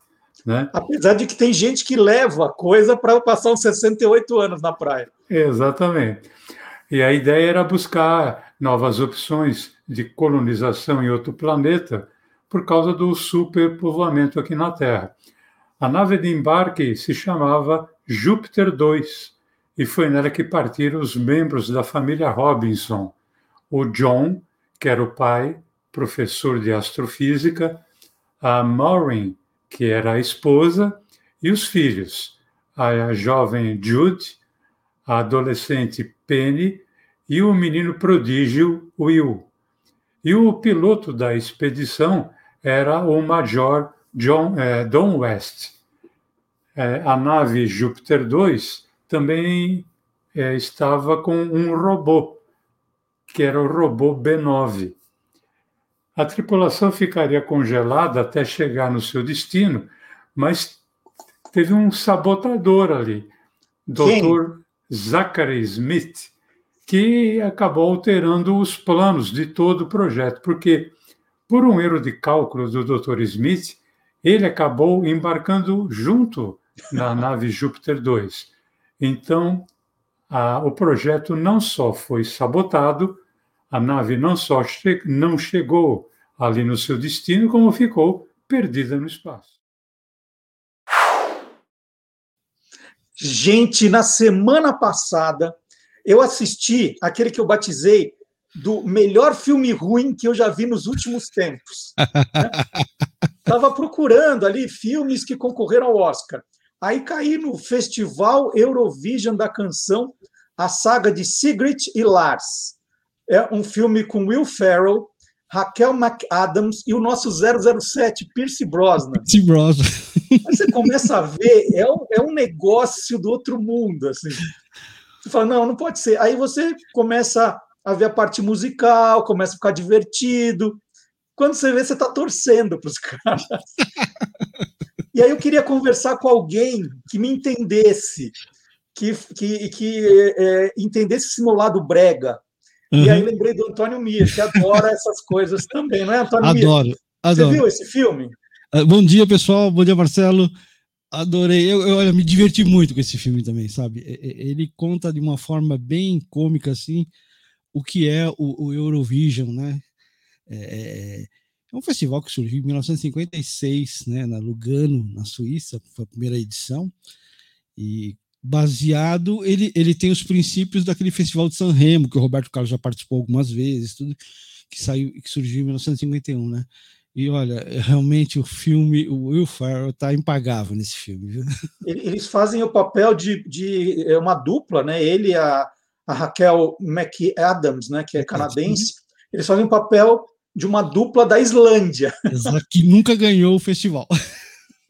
Né? Apesar de que tem gente que leva coisa para passar uns 68 anos na praia. Exatamente. E a ideia era buscar novas opções de colonização em outro planeta por causa do superpovoamento aqui na Terra. A nave de embarque se chamava Júpiter 2 e foi nela que partiram os membros da família Robinson. O John, que era o pai, professor de astrofísica, a Maureen, que era a esposa, e os filhos, a jovem Jude, a adolescente Penny e o menino prodígio Will. E o piloto da expedição era o Major John, eh, Don West. Eh, a nave Júpiter 2 também eh, estava com um robô, que era o robô B9. A tripulação ficaria congelada até chegar no seu destino, mas teve um sabotador ali, Dr. Zachary Smith, que acabou alterando os planos de todo o projeto, porque, por um erro de cálculo do Dr. Smith, ele acabou embarcando junto na nave Júpiter 2. Então, a, o projeto não só foi sabotado, a nave não só che não chegou ali no seu destino, como ficou perdida no espaço. Gente, na semana passada, eu assisti aquele que eu batizei do melhor filme ruim que eu já vi nos últimos tempos. Estava procurando ali filmes que concorreram ao Oscar. Aí caí no Festival Eurovision da Canção, a saga de Sigrid e Lars. É um filme com Will Ferrell, Raquel McAdams e o nosso 007, Pierce Brosnan. Pierce Brosnan. Aí você começa a ver, é um, é um negócio do outro mundo, assim. Você fala, não, não pode ser. Aí você começa a ver a parte musical, começa a ficar divertido. Quando você vê, você está torcendo para os caras. E aí eu queria conversar com alguém que me entendesse, que, que, que é, entendesse esse meu lado brega, Uhum. E aí lembrei do Antônio Mir, que adora essas coisas também, não é, Antônio adoro, Mir? Adoro. Você viu esse filme? Uh, bom dia, pessoal. Bom dia, Marcelo. Adorei. Eu, eu, eu, me diverti muito com esse filme também, sabe? Ele conta de uma forma bem cômica, assim, o que é o, o Eurovision, né? É, é, é um festival que surgiu em 1956, né, na Lugano, na Suíça, foi a primeira edição. E baseado, ele, ele tem os princípios daquele festival de San Remo, que o Roberto Carlos já participou algumas vezes, tudo que saiu, que surgiu em 1951, né? E olha, realmente o filme, o Will Ferrell tá impagável nesse filme, viu? Eles fazem o papel de, de é uma dupla, né? Ele e a, a Raquel McAdams, né? Que é canadense. Eles fazem o papel de uma dupla da Islândia. Exato, que nunca ganhou o festival.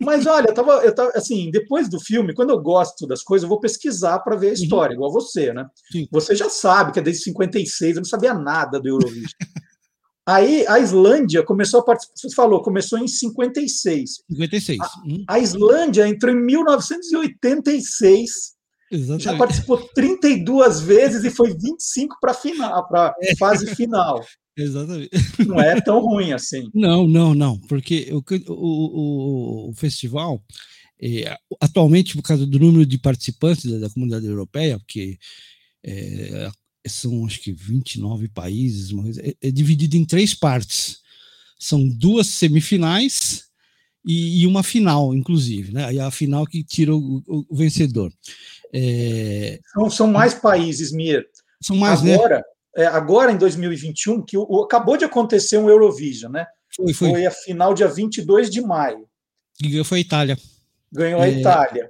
Mas olha, eu tava, eu tava assim, depois do filme, quando eu gosto das coisas, eu vou pesquisar para ver a história, uhum. igual você, né? Sim. Você já sabe que é desde 56, eu não sabia nada do Eurovision. Aí a Islândia começou a participar, você falou, começou em 56. 56. A, uhum. a Islândia entrou em 1986. Exatamente. Já participou 32 vezes e foi 25 para final, para é. fase final. Exatamente. Não é tão ruim assim. Não, não, não, porque o, o, o festival, é, atualmente, por causa do número de participantes da, da comunidade europeia, porque é, são acho que 29 países, é, é, dividido em três partes. São duas semifinais e, e uma final, inclusive, né? E a final que tira o, o vencedor. É... São, são mais países, Mir. São mais, né? Agora, né? É, agora em 2021, que o, o, acabou de acontecer um Eurovision, né? Foi, foi. foi a final dia 22 de maio. E foi a Itália. Ganhou a é... Itália.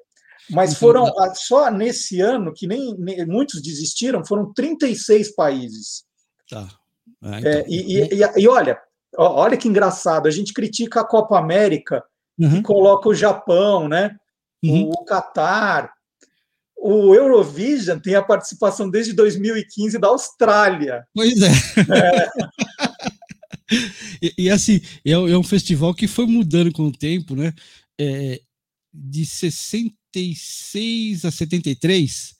Mas foram só nesse ano, que nem, nem, muitos desistiram, foram 36 países. Tá. É, então. é, e, e, e, olha, olha que engraçado, a gente critica a Copa América uhum. e coloca o Japão, né? Uhum. O Catar, o Eurovision tem a participação desde 2015 da Austrália. Pois é. é. e, e, assim, é, é, um festival que foi mudando com o tempo, né? É, de 66 a 73,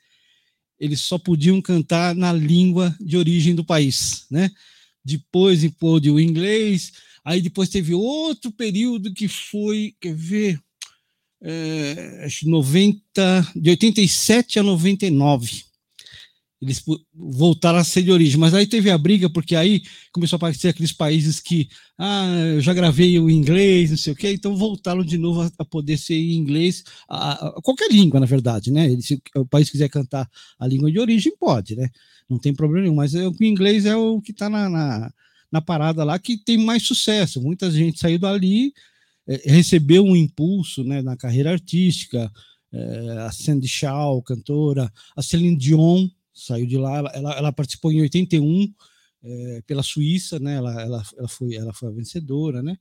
eles só podiam cantar na língua de origem do país, né? Depois pôde o inglês, aí depois teve outro período que foi, quer ver, é, acho 90, de 87 a 99. Eles voltaram a ser de origem, mas aí teve a briga, porque aí começou a aparecer aqueles países que, ah, eu já gravei o inglês, não sei o quê, então voltaram de novo a, a poder ser em inglês, a, a, qualquer língua, na verdade, né? Se o país quiser cantar a língua de origem, pode, né? Não tem problema nenhum, mas é, o inglês é o que está na, na, na parada lá, que tem mais sucesso. Muita gente saiu dali recebeu um impulso né, na carreira artística. É, a Sandy Shaw, cantora, a Celine Dion saiu de lá, ela, ela participou em 81 é, pela Suíça, né? Ela, ela, ela, foi, ela foi a vencedora, né?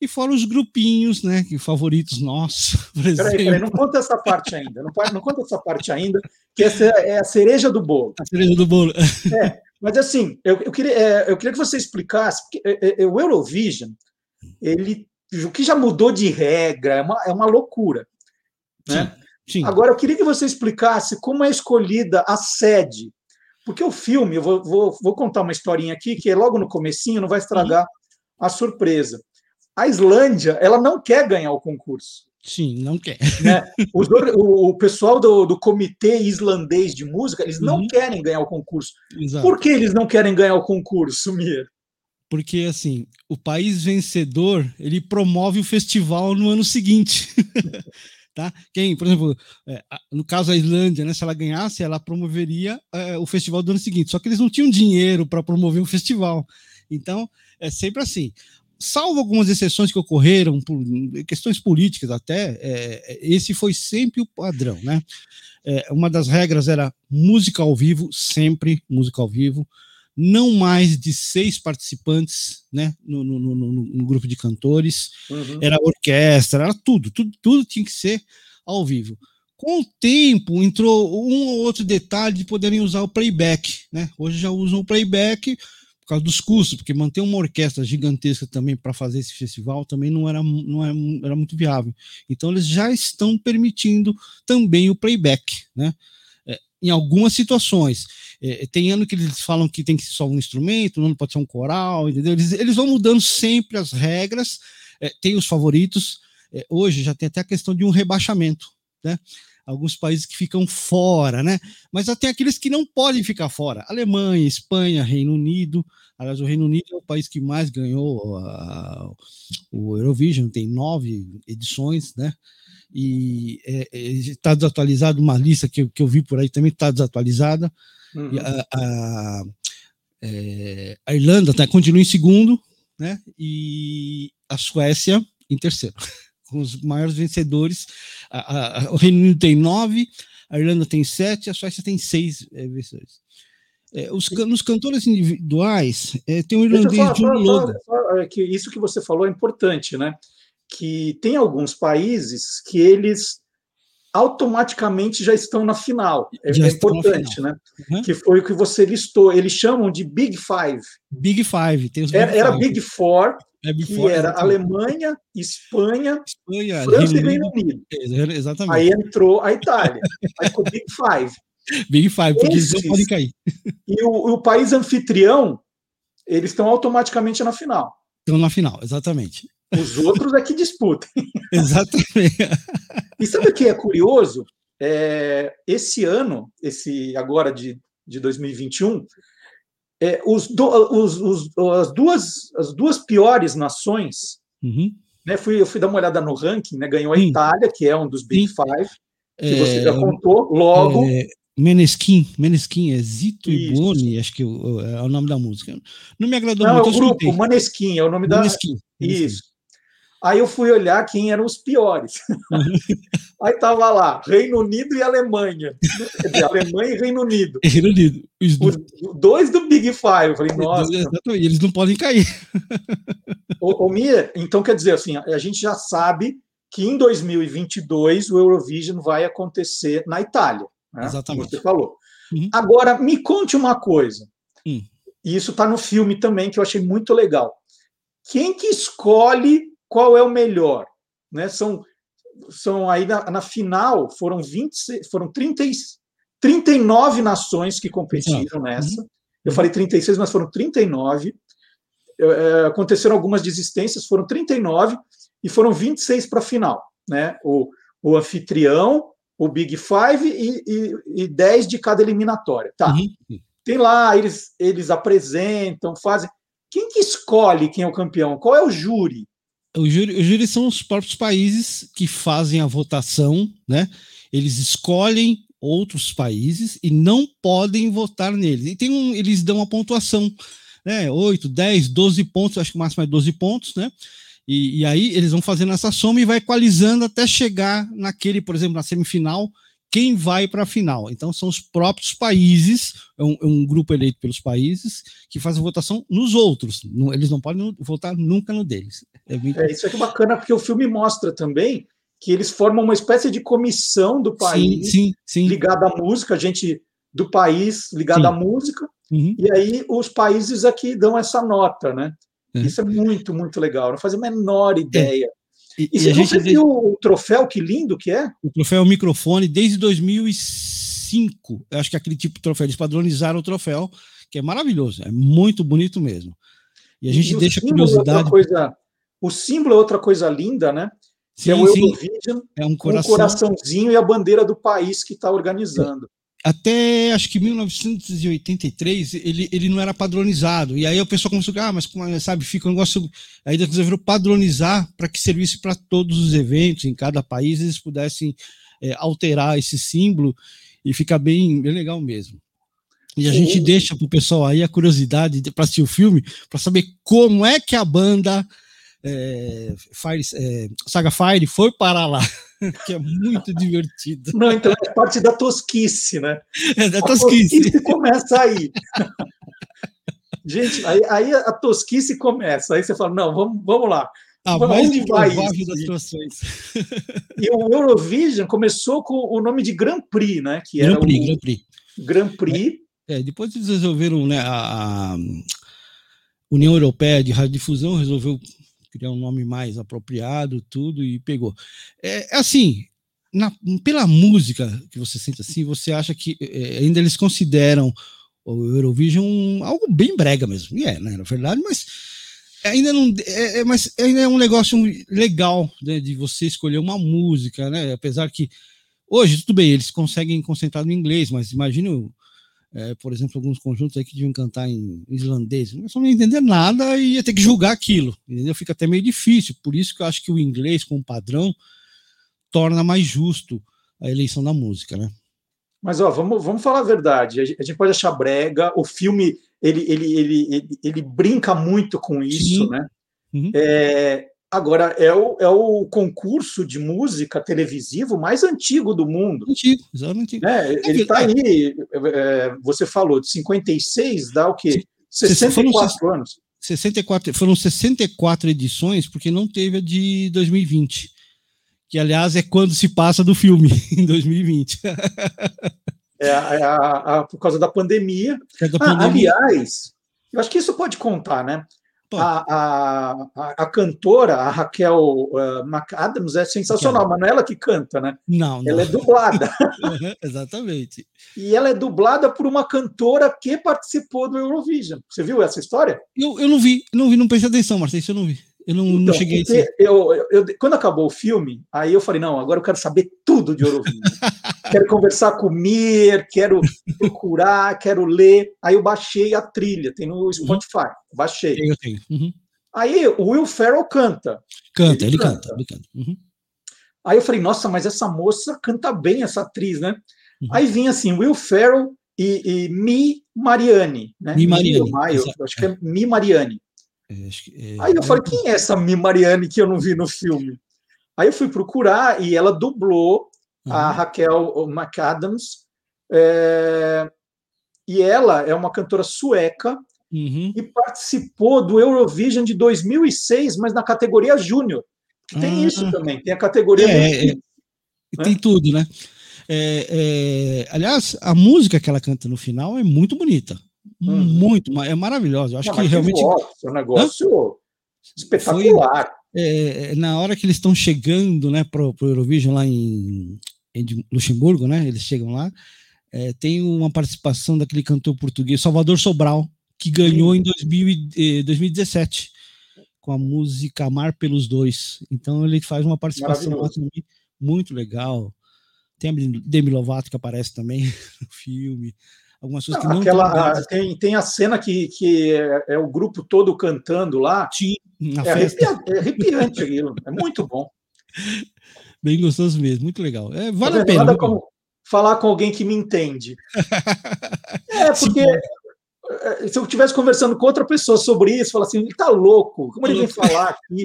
E fora os grupinhos, né? Que favoritos nossos. Peraí, peraí, não conta essa parte ainda, não, não conta essa parte ainda, que essa é a cereja do bolo. A cereja do bolo. É, mas assim, eu, eu, queria, é, eu queria que você explicasse, porque é, é, o Eurovision, ele o que já mudou de regra, é uma, é uma loucura. Né? Sim, sim. Agora, eu queria que você explicasse como é escolhida a sede. Porque o filme, eu vou, vou, vou contar uma historinha aqui, que é logo no comecinho, não vai estragar sim. a surpresa. A Islândia, ela não quer ganhar o concurso. Sim, não quer. Né? o, o, pessoal do, do Comitê Islandês de Música, eles não uhum. querem ganhar o concurso. Exato. Por que eles não querem ganhar o concurso, Mir? Porque assim o país vencedor ele promove o festival no ano seguinte tá? Quem por exemplo é, no caso da Islândia né se ela ganhasse ela promoveria é, o festival do ano seguinte. Só que eles não tinham dinheiro para promover o festival. Então é sempre assim. Salvo algumas exceções que ocorreram por questões políticas até é, esse foi sempre o padrão né? É, uma das regras era música ao vivo sempre música ao vivo não mais de seis participantes né, no, no, no, no grupo de cantores, uhum. era orquestra, era tudo, tudo, tudo tinha que ser ao vivo. Com o tempo, entrou um ou outro detalhe de poderem usar o playback. Né? Hoje já usam o playback por causa dos custos, porque manter uma orquestra gigantesca também para fazer esse festival também não era, não era, era muito viável. Então, eles já estão permitindo também o playback. Né? Em algumas situações. É, tem ano que eles falam que tem que ser só um instrumento, não pode ser um coral, entendeu? Eles, eles vão mudando sempre as regras, é, tem os favoritos. É, hoje já tem até a questão de um rebaixamento, né? Alguns países que ficam fora, né? Mas até aqueles que não podem ficar fora. Alemanha, Espanha, Reino Unido. Aliás, o Reino Unido é o país que mais ganhou a, o Eurovision, tem nove edições, né? E está é, é, desatualizado uma lista que, que eu vi por aí também está desatualizada. Uhum. A, a, é, a, Irlanda tá, continua em segundo, né? E a Suécia em terceiro, com os maiores vencedores. A, o Reino Unido tem nove, a Irlanda tem sete, a Suécia tem seis é, vencedores. É, os, nos cantores individuais, é, tem o irlandês John Logan. Que isso que você falou é importante, né? Que tem alguns países que eles automaticamente já estão na final. É, é importante, né? Uhum. Que foi o que você listou. Eles chamam de Big Five. Big Five, tem os Big era, Five. era Big Four, é Big que Four, era exatamente. Alemanha, Espanha, Espanha França Reino e Reino Unido. Unido. Exatamente. Aí entrou a Itália. Aí ficou Big Five. Big Five, porque Esses, eles não podem cair. E o, o país anfitrião, eles estão automaticamente na final. Estão na final, exatamente. Os outros é que disputem. Exatamente. E sabe o que é curioso? É, esse ano, esse agora de, de 2021, é, os, do, os, os, as, duas, as duas piores nações, uhum. né, fui, eu fui dar uma olhada no ranking, né, ganhou a Itália, que é um dos Big Five, que é, você já contou, logo. É, Menesquim, Menesquim, é Zito Isso. e Boni, acho que é o nome da música. Não me agradou Não, muito. É o grupo, Maneskin, é o nome Maneskin, da. Maneskin. Isso. Aí eu fui olhar quem eram os piores. Aí tava lá, Reino Unido e Alemanha. Quer dizer, Alemanha e Reino Unido. Reino Unido. Os dois do Big Five. Eu falei, nossa. Exatamente, eles não podem cair. Ô, ô Mia, então quer dizer assim, a gente já sabe que em 2022 o Eurovision vai acontecer na Itália. Né? Exatamente. Você falou. Uhum. Agora, me conte uma coisa. Uhum. E isso está no filme também, que eu achei muito legal. Quem que escolhe qual é o melhor? Né? São, são aí na, na final, foram 20, foram 30, 39 nações que competiram nessa. Uhum. Eu falei 36, mas foram 39. É, aconteceram algumas desistências, foram 39 e foram 26 para a final. Né? O, o anfitrião, o Big Five e, e, e 10 de cada eliminatória. Tá. Uhum. Tem lá, eles, eles apresentam, fazem. Quem que escolhe quem é o campeão? Qual é o júri? O júri, o júri são os próprios países que fazem a votação, né? Eles escolhem outros países e não podem votar neles. E tem um, eles dão uma pontuação, né? 8, 10, 12 pontos, acho que o máximo é 12 pontos, né? E, e, aí eles vão fazendo essa soma e vai equalizando até chegar naquele, por exemplo, na semifinal, quem vai para a final. Então são os próprios países, é um, é um, grupo eleito pelos países, que faz a votação nos outros. eles não podem votar nunca no deles. É, muito... é isso é que bacana, porque o filme mostra também que eles formam uma espécie de comissão do país sim, sim, sim. ligada à música, gente do país ligada à música, uhum. e aí os países aqui dão essa nota, né? É. Isso é muito, muito legal. Não fazia a menor ideia. E, e, e você, gente viu o troféu, que lindo que é? O troféu é o microfone desde 2005. Eu acho que é aquele tipo de troféu. Eles padronizaram o troféu, que é maravilhoso. É muito bonito mesmo. E a gente e deixa a é curiosidade. Coisa, o símbolo é outra coisa linda, né? Que sim, é o Eurovision, é um, coração. um coraçãozinho e a bandeira do país que está organizando até acho que 1983 ele, ele não era padronizado. E aí o pessoal começou a ah, mas como, sabe, fica um negócio. Aí eles resolveram padronizar para que servisse para todos os eventos, em cada país, eles pudessem é, alterar esse símbolo e ficar bem, bem legal mesmo. E a Sim. gente deixa para o pessoal aí a curiosidade para assistir o filme, para saber como é que a banda é, Fire, é, Saga Fire foi para lá, que é muito divertido. Não, então é parte da tosquice, né? É da tosquice. A tosquice começa aí. Gente, aí, aí, a tosquice começa. Aí você fala, não, vamos, vamos lá. A mais onde vai isso? das situações. E o Eurovision começou com o nome de Grand Prix, né? Que Grand era Prix, o Grand Prix. Grand Prix. É, é, depois eles resolveram, né, a, a União Europeia de Radiodifusão resolveu criar um nome mais apropriado, tudo, e pegou. É, é assim, na, pela música que você sente assim, você acha que é, ainda eles consideram o Eurovision algo bem brega mesmo. E é, né, na verdade, mas ainda não é, é, mas ainda é um negócio legal né, de você escolher uma música, né? Apesar que hoje tudo bem, eles conseguem concentrar no inglês, mas imagina é, por exemplo, alguns conjuntos aí que deviam cantar em islandês, não não entender nada e ia ter que julgar aquilo, entendeu? Fica até meio difícil, por isso que eu acho que o inglês como padrão torna mais justo a eleição da música, né? Mas ó, vamos, vamos falar a verdade. A gente pode achar brega. O filme ele, ele, ele, ele, ele brinca muito com isso, Sim. né? Uhum. É, agora é o, é o concurso de música televisivo mais antigo do mundo. Antigo, exatamente. É, ele está aí. É, você falou de 56, dá o quê? 64 foram, anos. 64, foram 64 edições, porque não teve a de 2020 que aliás é quando se passa do filme, em 2020. é, a, a, a, por causa da pandemia. É da pandemia. Ah, aliás, eu acho que isso pode contar, né? A, a, a, cantora, a Raquel uh, McAdams, é sensacional, Raquel. mas não é ela que canta, né? Não, não. Ela é dublada. Exatamente. E ela é dublada por uma cantora que participou do Eurovision. Você viu essa história? Eu, eu não vi, não vi, não prestei atenção, Marcelo, isso eu não vi. Eu não, então, não cheguei a eu, eu, eu, Quando acabou o filme, aí eu falei, não, agora eu quero saber tudo de Eurovision. quero conversar com o Mir, quero procurar, quero ler. Aí eu baixei a trilha, tem no Spotify. Uhum. Baixei. Eu tenho. Uhum. Aí o Will Ferrell canta. Canta, ele, ele canta. canta. Ele canta. Uhum. Aí eu falei, nossa, mas essa moça canta bem, essa atriz, né? Uhum. Aí vinha assim, Will Ferrell e, e Mi Mariani, né? Mi Mariani. Maio, acho que é Mi Mariani. É, é, Aí eu falei, quem é essa Mi Mariane que eu não vi no filme? Aí eu fui procurar e ela dublou uhum. a Raquel McAdams. É, e ela é uma cantora sueca uhum. e participou do Eurovision de 2006, mas na categoria Júnior. Tem uhum. isso também, tem a categoria. É, é, né? Tem tudo, né? É, aliás, a música que ela canta no final é muito bonita. Hum. Muito, é maravilhosa. Eu acho Não, que realmente. é um negócio Hã? espetacular. Foi, é, na hora que eles estão chegando né, para o Eurovision lá em, Luxemburgo, né? Eles chegam lá. É, tem uma participação daquele cantor português, Salvador Sobral, que ganhou em 2000, 2017 eh, com a música Amar pelos Dois. Então ele faz uma participação lá também muito legal. Tem a Demi Lovato que aparece também no filme algumas coisas que não aquela, tem, tem a cena que, que é, é, o grupo todo cantando lá. Sim, é, arrepiante, é arrepiante aquilo. É muito bom. Bem gostoso mesmo, muito legal. É, vale tá a pena. Como falar com alguém que me entende. É, porque Sim. É, se eu estivesse conversando com outra pessoa sobre isso, falar assim, ele tá louco, como ele vem falar aqui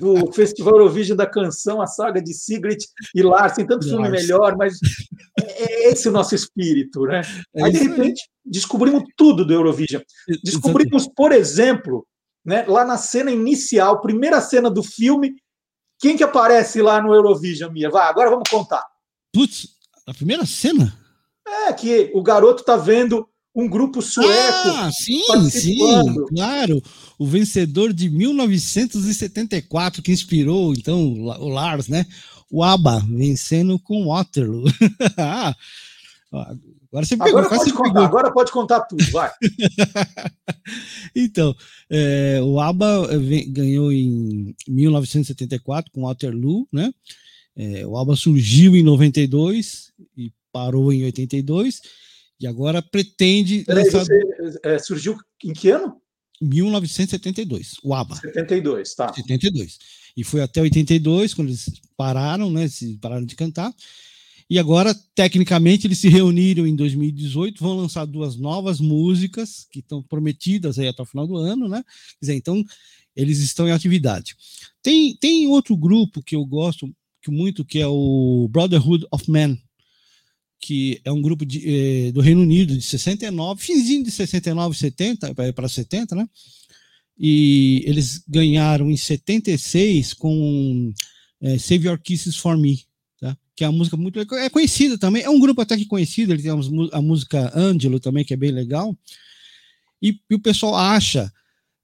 do Festival Eurovision da Canção, a saga de Sigrid e Lars, tem tanto filme melhor, mas é, é esse o nosso espírito, né? É aí, de repente, descobrimos tudo do Eurovision. Descobrimos, por exemplo, né, lá na cena inicial, primeira cena do filme, quem que aparece lá no Eurovision, Mia? Vai, agora vamos contar. Putz, a primeira cena? É, que o garoto tá vendo um grupo sueco. Ah, sim, sim, claro. O vencedor de 1974 que inspirou então o Lars, né? O ABBA vencendo com Waterloo. Agora você pegou, agora pode, contar, pegou. agora pode contar tudo, vai. então, é, o ABBA eh, ganhou em 1974 com Waterloo, né? É, o ABBA surgiu em 92 e parou em 82 e agora pretende. Peraí, lançar... você, é, surgiu em que ano? 1972, o ABBA. 72, tá. 72. E foi até 82, quando eles pararam, né? Se pararam de cantar. E agora, tecnicamente, eles se reuniram em 2018, vão lançar duas novas músicas que estão prometidas aí até o final do ano, né? Quer dizer, então, eles estão em atividade. Tem, tem outro grupo que eu gosto que muito, que é o Brotherhood of Men, que é um grupo de, eh, do Reino Unido de 69, finzinho de 69, 70, para 70, né? E eles ganharam em 76 com eh, Save Your Kisses for Me? Que é uma música muito é conhecida também, é um grupo até que conhecido, ele tem a música Angelo também, que é bem legal. E, e, o pessoal acha,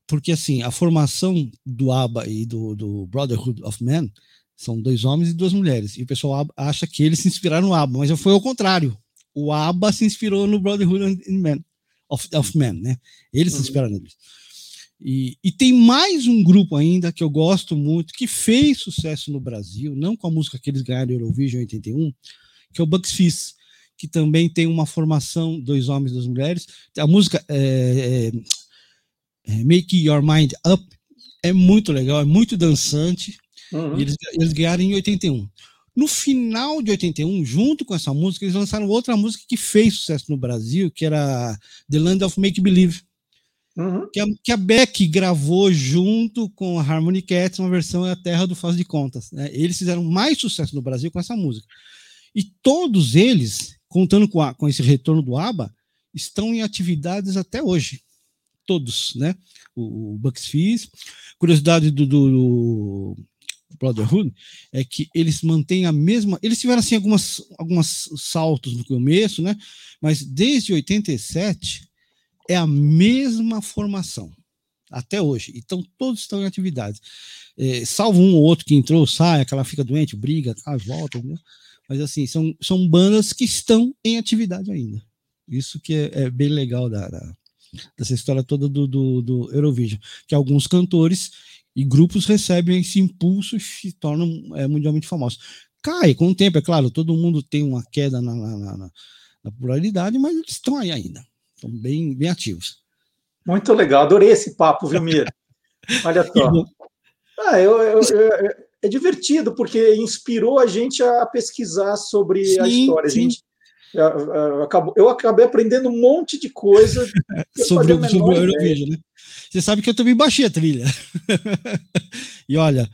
porque assim, a formação do ABBA e do, do Brotherhood of Men são dois homens e duas mulheres. E o pessoal acha que eles se inspiraram no ABBA, mas foi ao contrário. O ABBA se inspirou no Brotherhood of, of Men, né? Eles uhum. se inspiraram neles. E, e, tem mais um grupo ainda que eu gosto muito, que fez sucesso no Brasil, não com a música que eles ganharam no Eurovision em 81, que é o Bugs Fizz, que também tem uma formação, dois homens e duas mulheres. A música é, é, é Make Your Mind Up é muito legal, é muito dançante, Uhum. eles, eles ganharam em 81. No final de 81, junto com essa música, eles lançaram outra música que fez sucesso no Brasil, que era The Land of Make Believe. Uhum. Que, a, Beck gravou junto com a Harmony Cats, uma versão A Terra do Faz de Contas. Né? Eles fizeram mais sucesso no Brasil com essa música. E todos eles, contando com, a, com esse retorno do ABBA, estão em atividades até hoje. Todos, né? O, o Bucks Fizz. Curiosidade do, do, do Brotherhood é que eles mantêm a mesma. Eles tiveram assim algumas, algumas saltos no começo, né? Mas desde 87 é a mesma formação até hoje. Então todos estão em atividade. É, salvo um ou outro que entrou, sai, aquela fica doente, briga, cai, volta, entendeu? Mas assim, são, são bandas que estão em atividade ainda. Isso que é, é bem legal da, da, dessa história toda do, do, do Eurovision. Que alguns cantores e grupos recebem esse impulso e se tornam é, mundialmente famosos. Cai com o tempo, é claro, todo mundo tem uma queda na, na, na, na pluralidade, mas eles estão aí ainda, estão bem, bem ativos. Muito legal, adorei esse papo, viu, Mira? Olha só. Ah, eu, eu, eu, é divertido, porque inspirou a gente a pesquisar sobre sim, a história. A gente, eu acabei aprendendo um monte de coisa sobre, sobre o Eurovision, né? Você sabe que eu também baixei a trilha. e olha,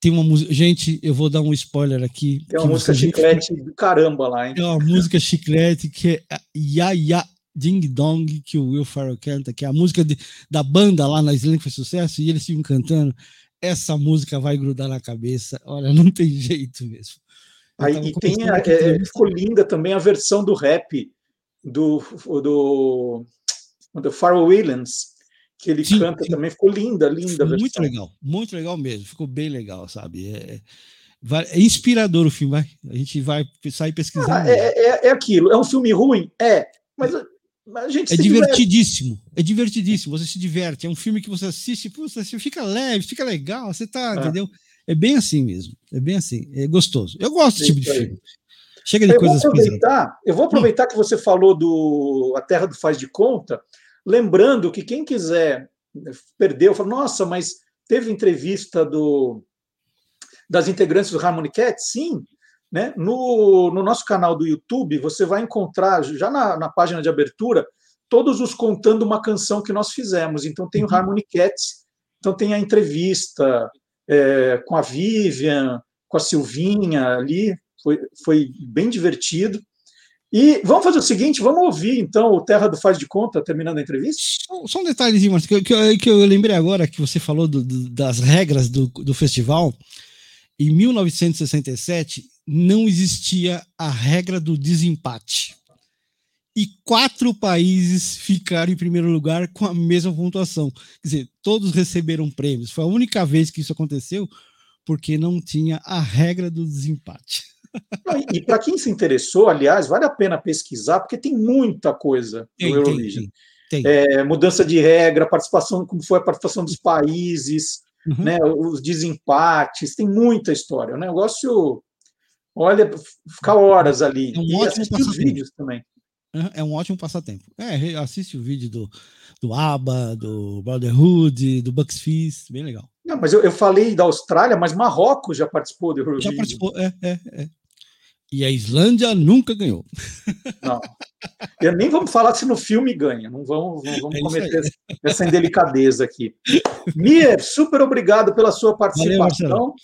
tem uma música. Gente, eu vou dar um spoiler aqui. Tem uma música chiclete do caramba lá, hein? Tem uma música chiclete que é Ya Ya Ding Dong, que o Will Ferrell canta, que é a música de, da banda lá na Islândia que fez sucesso, e eles ficam cantando. Essa música vai grudar na cabeça. Olha, não tem jeito mesmo. Aí, e tem a, é, ficou linda também a versão do rap do, do, do Pharrell Williams, que ele sim, canta sim. também, ficou linda, linda. Muito legal, muito legal mesmo, ficou bem legal, sabe? É, é inspirador o filme, vai. A gente vai sair pesquisando. Ah, é, é, é, aquilo, é um filme ruim? É, mas, gente É divertidíssimo, é divertidíssimo, você se diverte, é um filme que você assiste, pô, você fica leve, fica legal, você tá, é. entendeu? É bem assim mesmo, é bem assim, é gostoso. Eu gosto desse tipo de filme. Chega de eu coisas vou aproveitar, Eu vou aproveitar que você falou do A Terra do Faz de Conta, Lembrando que quem quiser perdeu, fala, nossa, mas teve entrevista do, das integrantes do Harmony Cat? Sim. Né? No, no nosso canal do YouTube, você vai encontrar, já na, na página de abertura, todos os contando uma canção que nós fizemos. Então tem o uhum. Harmony Cats, então tem a entrevista é, com a Vivian, com a Silvinha ali, foi, foi bem divertido. E vamos fazer o seguinte, vamos ouvir então o Terra do Faz de Conta, terminando a entrevista? Só, só um detalhezinho, Marcos, que, que, que, eu lembrei agora que você falou do, do, das regras do, do festival. Em 1967, não existia a regra do desempate. E quatro países ficaram em primeiro lugar com a mesma pontuação. Quer dizer, todos receberam prêmios. Foi a única vez que isso aconteceu, porque não tinha a regra do desempate. E para quem se interessou, aliás, vale a pena pesquisar, porque tem muita coisa tem, no Eurovision. Tem, tem. É, mudança de regra, participação, como foi a participação dos países, uhum. né, os desempates, tem muita história. O negócio, olha, ficar horas ali. É um e assistir os vídeos também. É um ótimo passatempo. É, assiste o vídeo do, do ABBA, do Brotherhood, do Bucks Fizz, bem legal. Não, mas eu, eu falei da Austrália, mas Marrocos já participou do Eurovision. Já participou, é, é, é. E a Islândia nunca ganhou. Não. Eu nem vamos falar se no filme ganha. Não vamos, não vamos é cometer essa indelicadeza aqui. Mier, super obrigado pela sua participação. Valeu,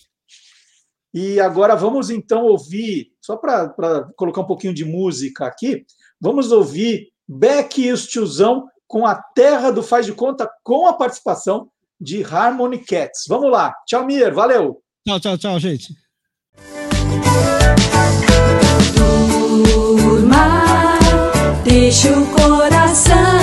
e agora vamos então ouvir, só para colocar um pouquinho de música aqui, vamos ouvir Beck e os Tiozão com a Terra do Faz de Conta, com a participação de Harmony Cats. Vamos lá. Tchau, Mier. Valeu. Tchau, tchau, tchau, gente. Durma, deixa o coração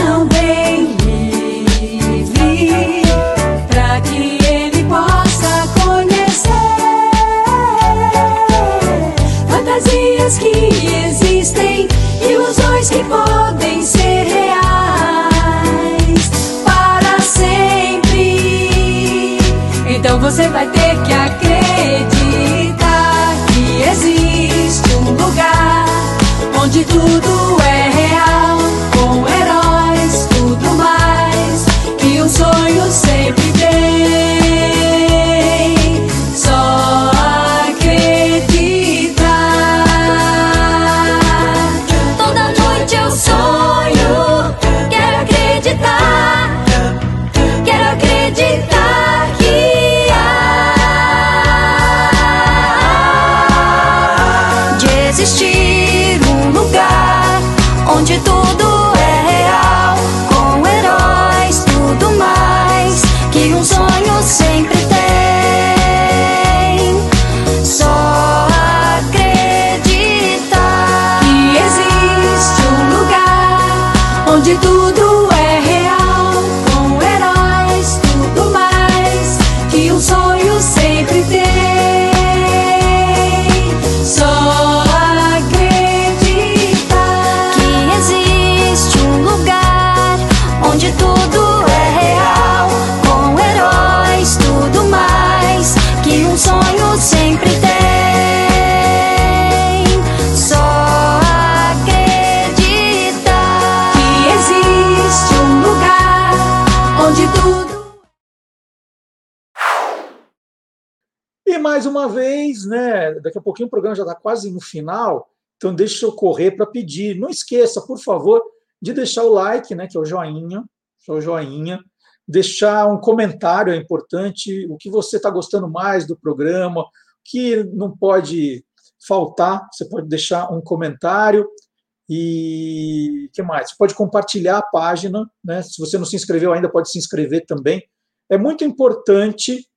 podem ser reais para sempre. Então você vai ter que acreditar que existe um lugar onde tudo daqui a pouquinho o programa já está quase no final, então deixa eu correr para pedir. Não esqueça, por favor, de deixar o like, né, que é o joinha, o joinha, deixar um comentário é importante, o que você está gostando mais do programa, o que não pode faltar, você pode deixar um comentário. E que mais? Você pode compartilhar a página, né? Se você não se inscreveu ainda, pode se inscrever também. É muito importante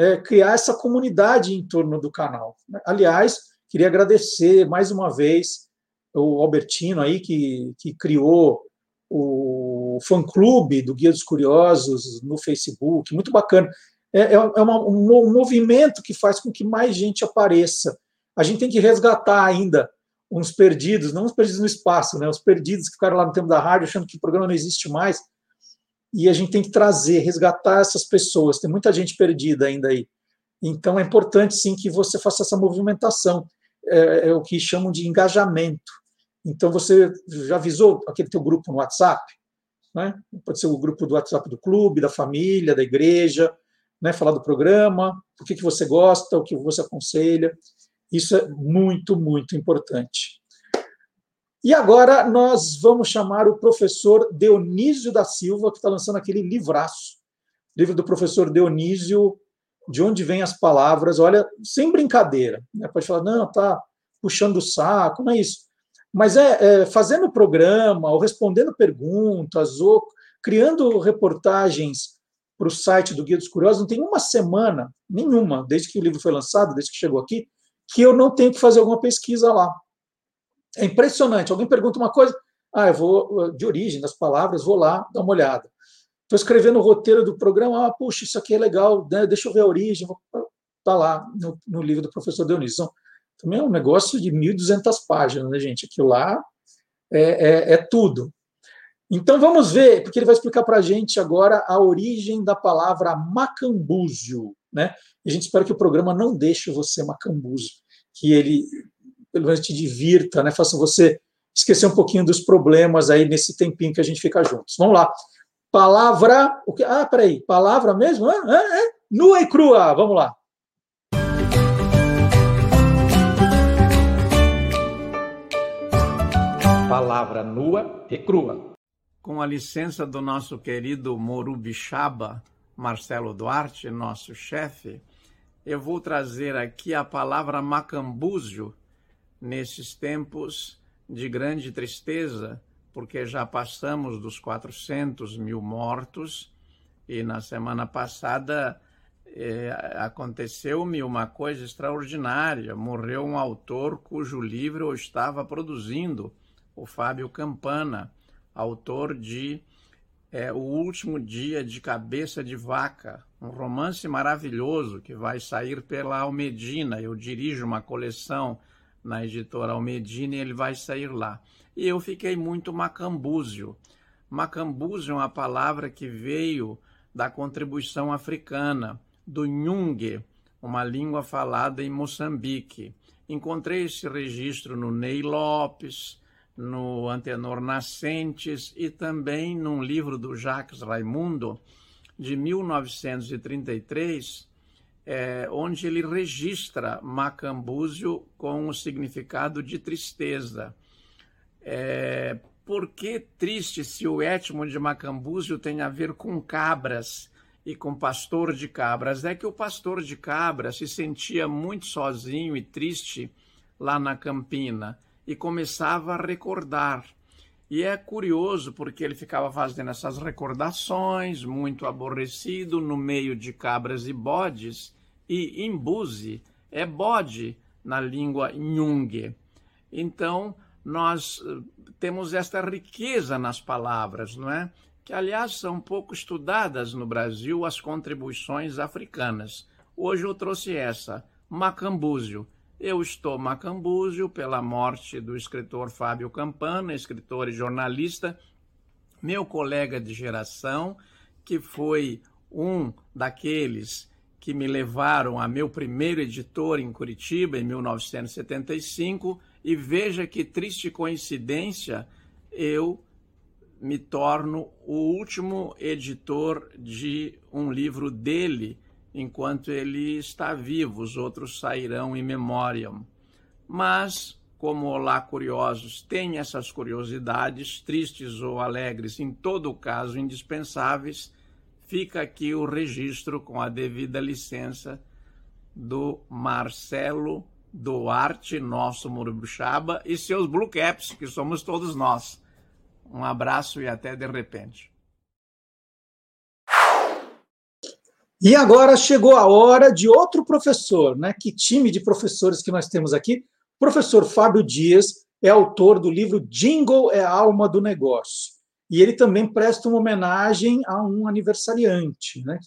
é, criar essa comunidade em torno do canal. Aliás, queria agradecer mais uma vez o Albertino aí que, que criou o fã-clube do Guia dos Curiosos no Facebook, muito bacana. É, é, é uma, um movimento que faz com que mais gente apareça. A gente tem que resgatar ainda uns perdidos, não os perdidos no espaço, né? Os perdidos que ficaram lá no tempo da rádio achando que o programa não existe mais. E a gente tem que trazer, resgatar essas pessoas. Tem muita gente perdida ainda aí. Então é importante sim que você faça essa movimentação. É, é o que chamam de engajamento. Então você já avisou aquele teu grupo no WhatsApp, né? Pode ser o grupo do WhatsApp do clube, da família, da igreja, né? Falar do programa, o que que você gosta, o que você aconselha. Isso é muito, muito importante. E agora nós vamos chamar o professor Dionísio da Silva, que está lançando aquele livraço, livro do professor Dionísio, De Onde Vêm as Palavras. Olha, sem brincadeira. Né? Pode falar, não, tá puxando o saco, não é isso. Mas é, é fazendo programa, ou respondendo perguntas, ou criando reportagens para o site do Guia dos Curiosos, não tem uma semana, nenhuma, desde que o livro foi lançado, desde que chegou aqui, que eu não tenho que fazer alguma pesquisa lá. É impressionante. Alguém pergunta uma coisa, ah, eu vou de origem das palavras, vou lá dar uma olhada. Estou escrevendo o roteiro do programa, ah, puxa, isso aqui é legal, né? deixa eu ver a origem, está lá no, no, livro do professor Dionísio. Então, também é um negócio de 1.200 páginas, né, gente? Aquilo lá é, é, é tudo. Então vamos ver, porque ele vai explicar para a gente agora a origem da palavra macambúzio, né? A gente espera que o programa não deixe você macambúzio, que ele pelo menos te divirta, né? Faça você esquecer um pouquinho dos problemas aí nesse tempinho que a gente fica juntos. Vamos lá. Palavra, o que? Ah, peraí, palavra mesmo? Ah, ah, ah. Nua e crua, vamos lá. Palavra nua e crua. Com a licença do nosso querido Morubixaba, Marcelo Duarte, nosso chefe, eu vou trazer aqui a palavra macambúzio nesses tempos de grande tristeza, porque já passamos dos 400 mil mortos e na semana passada eh, aconteceu-me uma coisa extraordinária. Morreu um autor cujo livro eu estava produzindo, o Fábio Campana, autor de é, O Último Dia de Cabeça de Vaca, um romance maravilhoso que vai sair pela Almedina. Eu dirijo uma coleção na editora Almedina ele vai sair lá. E eu fiquei muito macambúzio. Macambúzio é uma palavra que veio da contribuição africana, do Nhungue, uma língua falada em Moçambique. Encontrei esse registro no Ney Lopes, no Antenor Nascentes e também num livro do Jacques Raimundo, de 1933, é, onde ele registra Macambúzio com o significado de tristeza. É, por que triste se o étimo de Macambúzio tem a ver com cabras e com pastor de cabras? É que o pastor de cabras se sentia muito sozinho e triste lá na Campina e começava a recordar. E é curioso porque ele ficava fazendo essas recordações, muito aborrecido, no meio de cabras e bodes, e imbuzi é bode na língua Nhungue. Então, nós eh, temos esta riqueza nas palavras, não é? Que, aliás, são pouco estudadas no Brasil as contribuições africanas. Hoje eu trouxe essa, macambúzio, eu estou macambúzio pela morte do escritor Fábio Campana, escritor e jornalista, meu colega de geração, que foi um daqueles que me levaram a meu primeiro editor em Curitiba em 1975 e veja que triste coincidência, eu me torno o último editor de um livro dele enquanto ele está vivo, os outros sairão em memória. Mas, como Olá Curiosos tem essas curiosidades, tristes ou alegres, em todo caso indispensáveis, fica aqui o registro com a devida licença do Marcelo Duarte, nosso Murubuxaba, e seus Blue Caps, que somos todos nós. Um abraço e até de repente. E agora chegou a hora de outro professor, né? Que time de professores que nós temos aqui? O professor Fábio Dias é autor do livro Jingle é a alma do negócio. E ele também presta uma homenagem a um aniversariante, né?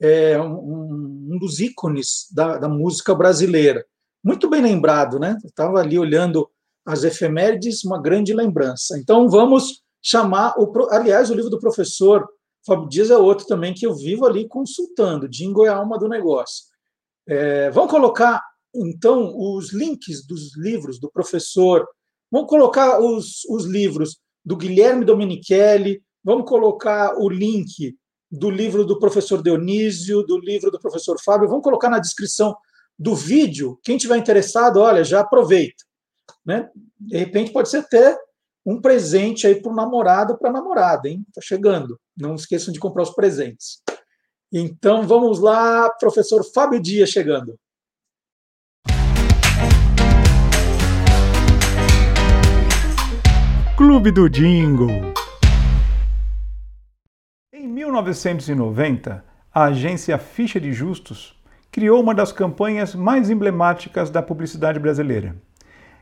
É um, um dos ícones da, da, música brasileira. Muito bem lembrado, né? Estava ali olhando as efemérides, uma grande lembrança. Então vamos chamar o. Aliás, o livro do professor Fábio Dias é outro também que eu vivo ali consultando. Jingle é a alma do negócio. É, vamos colocar, então, os links dos livros do professor. Vamos colocar os, os livros do Guilherme Domenichelli. Vamos colocar o link do livro do professor Dionísio, do livro do professor Fábio. Vamos colocar na descrição do vídeo. Quem tiver interessado, olha, já aproveita. Né? De repente, pode ser até um presente aí para o namorado para a namorada, hein? Está chegando. Não esqueçam de comprar os presentes. Então vamos lá, professor Fábio Dias chegando. Clube do Jingle. Em 1990, a agência Ficha de Justos criou uma das campanhas mais emblemáticas da publicidade brasileira.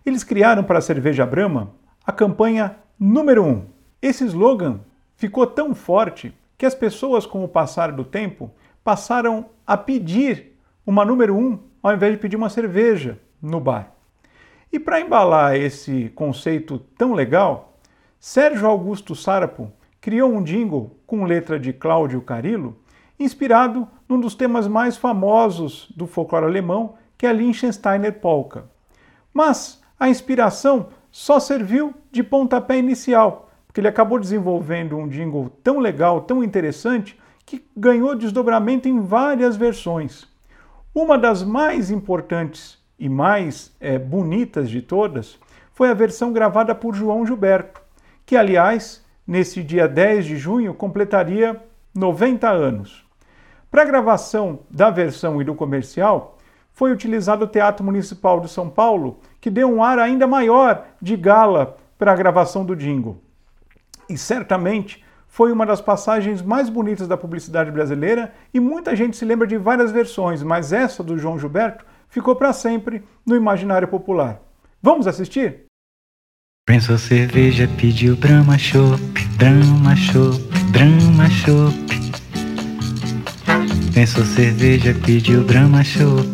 Eles criaram para a cerveja Brahma a campanha número 1. Um. Esse slogan ficou tão forte que as pessoas, com o passar do tempo, passaram a pedir uma número 1 um, ao invés de pedir uma cerveja no bar. E para embalar esse conceito tão legal, Sérgio Augusto Sarapo criou um jingle com letra de Cláudio Carillo, inspirado num dos temas mais famosos do folclore alemão, que é a Liechtensteiner Polka. Mas a inspiração só serviu de pontapé inicial, porque ele acabou desenvolvendo um jingle tão legal, tão interessante, que ganhou desdobramento em várias versões. Uma das mais importantes e mais é, bonitas de todas foi a versão gravada por João Gilberto, que, aliás, nesse dia 10 de junho, completaria 90 anos. Para a gravação da versão e do comercial, foi utilizado o Teatro Municipal de São Paulo que deu um ar ainda maior de gala para a gravação do jingle. E certamente foi uma das passagens mais bonitas da publicidade brasileira e muita gente se lembra de várias versões, mas essa do João Gilberto ficou para sempre no imaginário popular. Vamos assistir? Pensou cerveja, pediu Brahma Chopp, Brahma Chopp, Brahma Chopp. Pensou cerveja, pediu Brahma Chopp,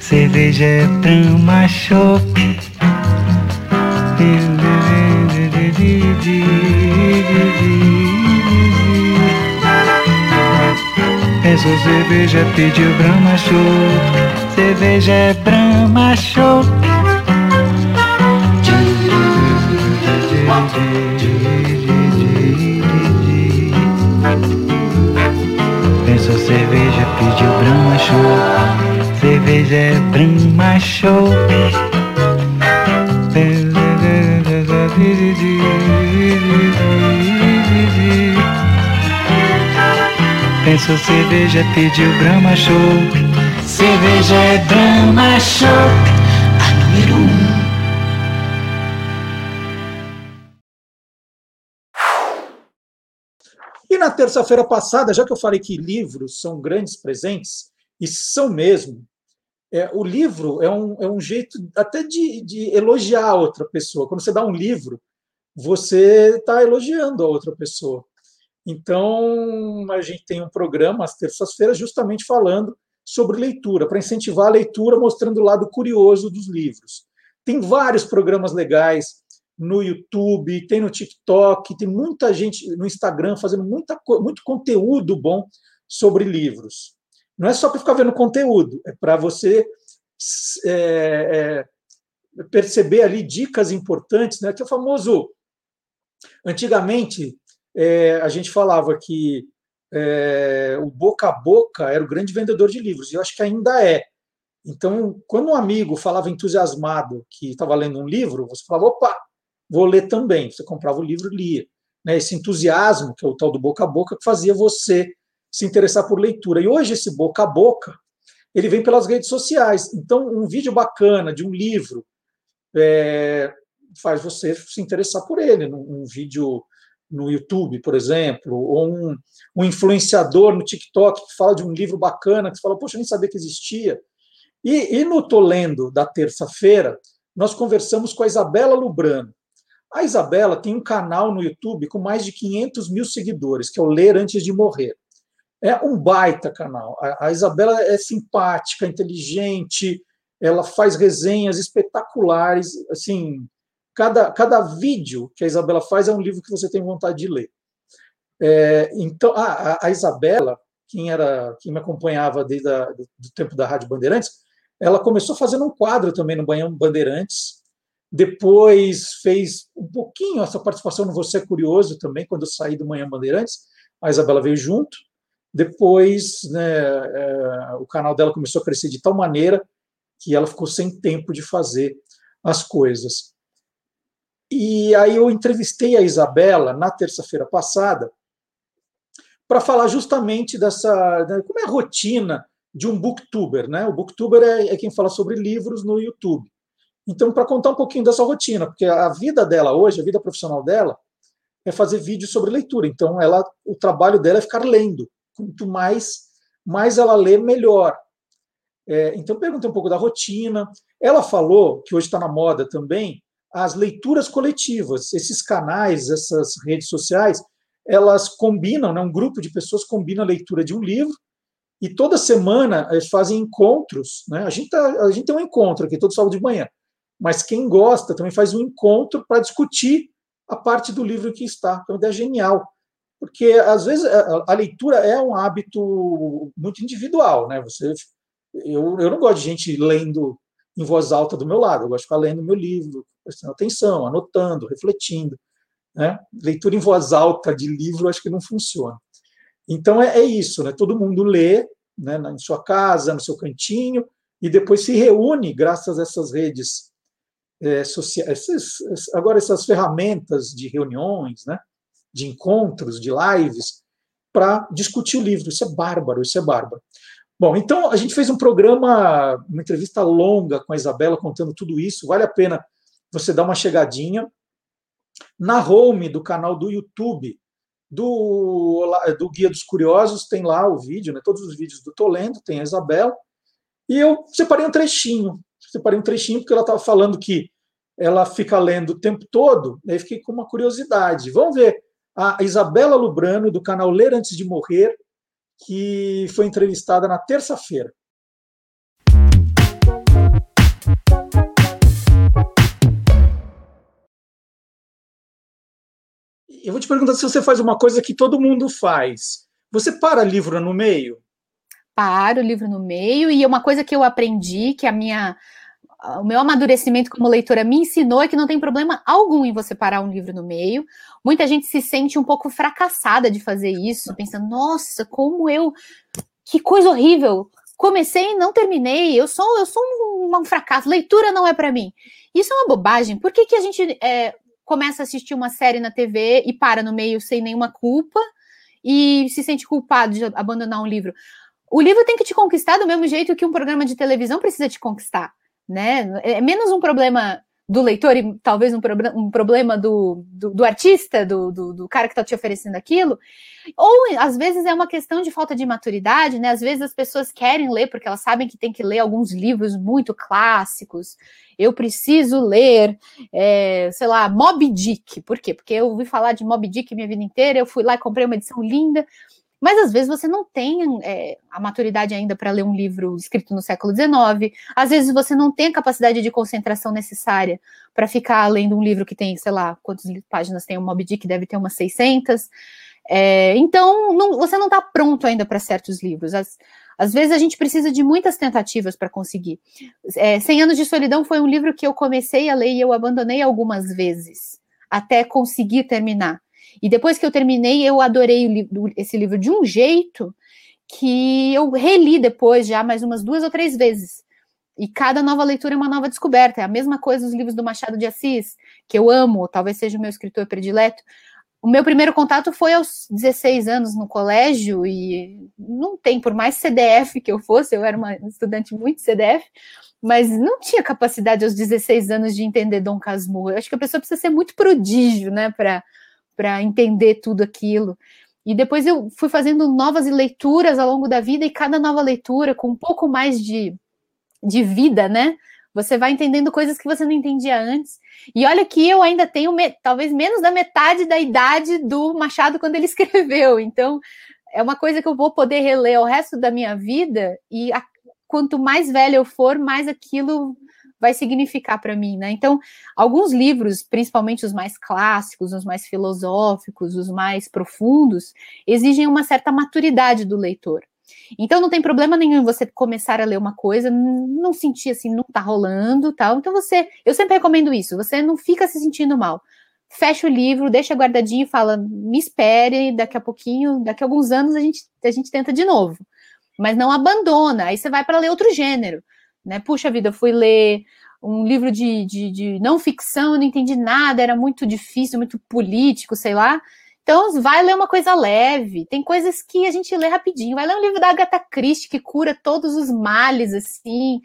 cerveja é Brahma Chopp. Pensou cerveja, pediu Brahma Chopp, cerveja é Brahma Chopp. Pensou cerveja, pediu Brahma Chopp cerveja é Brahma Show. Pensou cerveja, pediu Brahma Show. Cerveja é Brahma Show, a número um. Na terça-feira passada, já que eu falei que livros são grandes presentes, e são mesmo, é, o livro é um, é um jeito até de, de elogiar a outra pessoa. Quando você dá um livro, você está elogiando a outra pessoa. Então, a gente tem um programa às terças-feiras justamente falando sobre leitura, para incentivar a leitura, mostrando o lado curioso dos livros. Tem vários programas legais no YouTube, tem no TikTok, tem muita gente no Instagram fazendo muita, muito conteúdo bom sobre livros. Não é só para ficar vendo conteúdo, é para você é, é, perceber ali dicas importantes, né? Que é o famoso. Antigamente, é, a gente falava que é, o boca a boca era o grande vendedor de livros, e eu acho que ainda é. Então, quando um amigo falava entusiasmado que estava lendo um livro, você falava, opa, vou ler também. Você comprava o livro e lia. Né? Esse entusiasmo, que é o tal do boca a boca, que fazia você se interessar por leitura. E hoje esse boca a boca, ele vem pelas redes sociais. Então, um vídeo bacana de um livro é, faz você se interessar por ele. Um, um vídeo no YouTube, por exemplo, ou um, um, influenciador no TikTok que fala de um livro bacana, que você fala, poxa, eu nem sabia que existia. E, e no Tô Lendo da terça-feira, nós conversamos com a Isabela Lubrano. A Isabela tem um canal no YouTube com mais de 500 mil seguidores, que é o Ler Antes de Morrer. É um baita canal. A, Isabela é simpática, inteligente, ela faz resenhas espetaculares, assim, cada, cada vídeo que a Isabela faz é um livro que você tem vontade de ler. É, então, a, a, Isabela, quem era quem me acompanhava desde do tempo da Rádio Bandeirantes, ela começou fazendo um quadro também no Banhão Bandeirantes, depois fez um pouquinho essa participação no Você é Curioso também, quando eu saí do Manhã Bandeirantes, a Isabela veio junto, depois né, é, o canal dela começou a crescer de tal maneira que ela ficou sem tempo de fazer as coisas. E aí eu entrevistei a Isabela na terça-feira passada para falar justamente dessa, né, como é a rotina de um booktuber, né? O booktuber é, é quem fala sobre livros no YouTube. Então, para contar um pouquinho dessa rotina, porque a vida dela hoje, a vida profissional dela, é fazer vídeos sobre leitura. Então, ela, o trabalho dela é ficar lendo. Quanto mais, mais ela lê, melhor. É, então, perguntei um pouco da rotina. Ela falou que hoje está na moda também as leituras coletivas. Esses canais, essas redes sociais, elas combinam, né, um grupo de pessoas combina a leitura de um livro e toda semana eles fazem encontros. Né? A, gente tá, a gente tem um encontro aqui todo sábado de manhã, mas quem gosta também faz um encontro para discutir a parte do livro que está. É uma ideia genial, porque às vezes a, a leitura é um hábito muito individual. Né? Você, eu, eu não gosto de gente lendo em voz alta do meu lado, eu gosto de ficar lendo meu livro, prestando atenção, anotando, refletindo. Né? Leitura em voz alta de livro acho que não funciona. Então é, é isso, né? todo mundo lê né, em sua casa, no seu cantinho, e depois se reúne, graças a essas redes é, sociais, essas, agora essas ferramentas de reuniões, né, de encontros, de lives, para discutir o livro. Isso é bárbaro, isso é bárbaro. Bom, então a gente fez um programa, uma entrevista longa com a Isabela contando tudo isso. Vale a pena você dar uma chegadinha na home do canal do YouTube do, do Guia dos Curiosos, tem lá o vídeo, né? todos os vídeos do Tolendo, tem a Isabela. E eu separei um trechinho, separei um trechinho porque ela estava falando que ela fica lendo o tempo todo, aí fiquei com uma curiosidade. Vamos ver a Isabela Lubrano, do canal Ler Antes de Morrer, que foi entrevistada na terça-feira. Eu vou te perguntar se você faz uma coisa que todo mundo faz. Você para livro no meio? Paro o livro no meio e uma coisa que eu aprendi, que a minha o meu amadurecimento como leitora me ensinou é que não tem problema algum em você parar um livro no meio. Muita gente se sente um pouco fracassada de fazer isso, pensando, nossa, como eu. Que coisa horrível! Comecei e não terminei, eu sou, eu sou um, um fracasso, leitura não é para mim. Isso é uma bobagem. Por que, que a gente é, começa a assistir uma série na TV e para no meio sem nenhuma culpa e se sente culpado de abandonar um livro. O livro tem que te conquistar do mesmo jeito que um programa de televisão precisa te conquistar, né? É menos um problema do leitor e talvez um, pro, um problema do, do, do artista, do, do, do, cara que está te oferecendo aquilo, ou às vezes é uma questão de falta de maturidade, né? Às vezes as pessoas querem ler porque elas sabem que tem que ler alguns livros muito clássicos. Eu preciso ler, é, sei lá, Moby Dick. Por quê? Porque eu ouvi falar de Moby Dick minha vida inteira, eu fui lá e comprei uma edição linda. Mas às vezes você não tem é, a maturidade ainda para ler um livro escrito no século XIX, às vezes você não tem a capacidade de concentração necessária para ficar lendo um livro que tem, sei lá, quantas páginas tem o Moby Dick, deve ter umas 600. É, então, não, você não está pronto ainda para certos livros. Às, às, vezes a gente precisa de muitas tentativas para conseguir. É, Cem Anos de Solidão foi um livro que eu comecei a ler e eu abandonei algumas vezes, até conseguir terminar. E depois que eu terminei, eu adorei esse livro de um jeito que eu reli depois já mais umas duas ou três vezes. E cada nova leitura é uma nova descoberta. É a mesma coisa os livros do Machado de Assis, que eu amo, talvez seja o meu escritor predileto. O meu primeiro contato foi aos 16 anos no colégio, e não tem, por mais CDF que eu fosse, eu era uma estudante muito CDF, mas não tinha capacidade aos 16 anos de entender Dom Casmurro. Eu acho que a pessoa precisa ser muito prodígio, né, para entender tudo aquilo. E depois eu fui fazendo novas leituras ao longo da vida, e cada nova leitura, com um pouco mais de, de vida, né? Você vai entendendo coisas que você não entendia antes. E olha que eu ainda tenho me, talvez menos da metade da idade do Machado quando ele escreveu. Então, é uma coisa que eu vou poder reler o resto da minha vida, e a, quanto mais velha eu for, mais aquilo vai significar para mim, né? Então, alguns livros, principalmente os mais clássicos, os mais filosóficos, os mais profundos, exigem uma certa maturidade do leitor. Então não tem problema nenhum você começar a ler uma coisa, não sentir assim, não tá rolando, tal. Então você, eu sempre recomendo isso, você não fica se sentindo mal. Fecha o livro, deixa guardadinho e fala, me espere, daqui a pouquinho, daqui a alguns anos a gente, a gente tenta de novo. Mas não abandona, aí você vai para ler outro gênero né? Puxa vida, eu fui ler um livro de, de, de, não ficção, não entendi nada, era muito difícil, muito político, sei lá. Então, vai ler uma coisa leve. Tem coisas que a gente lê rapidinho. Vai ler um livro da Agatha Christie que cura todos os males, assim.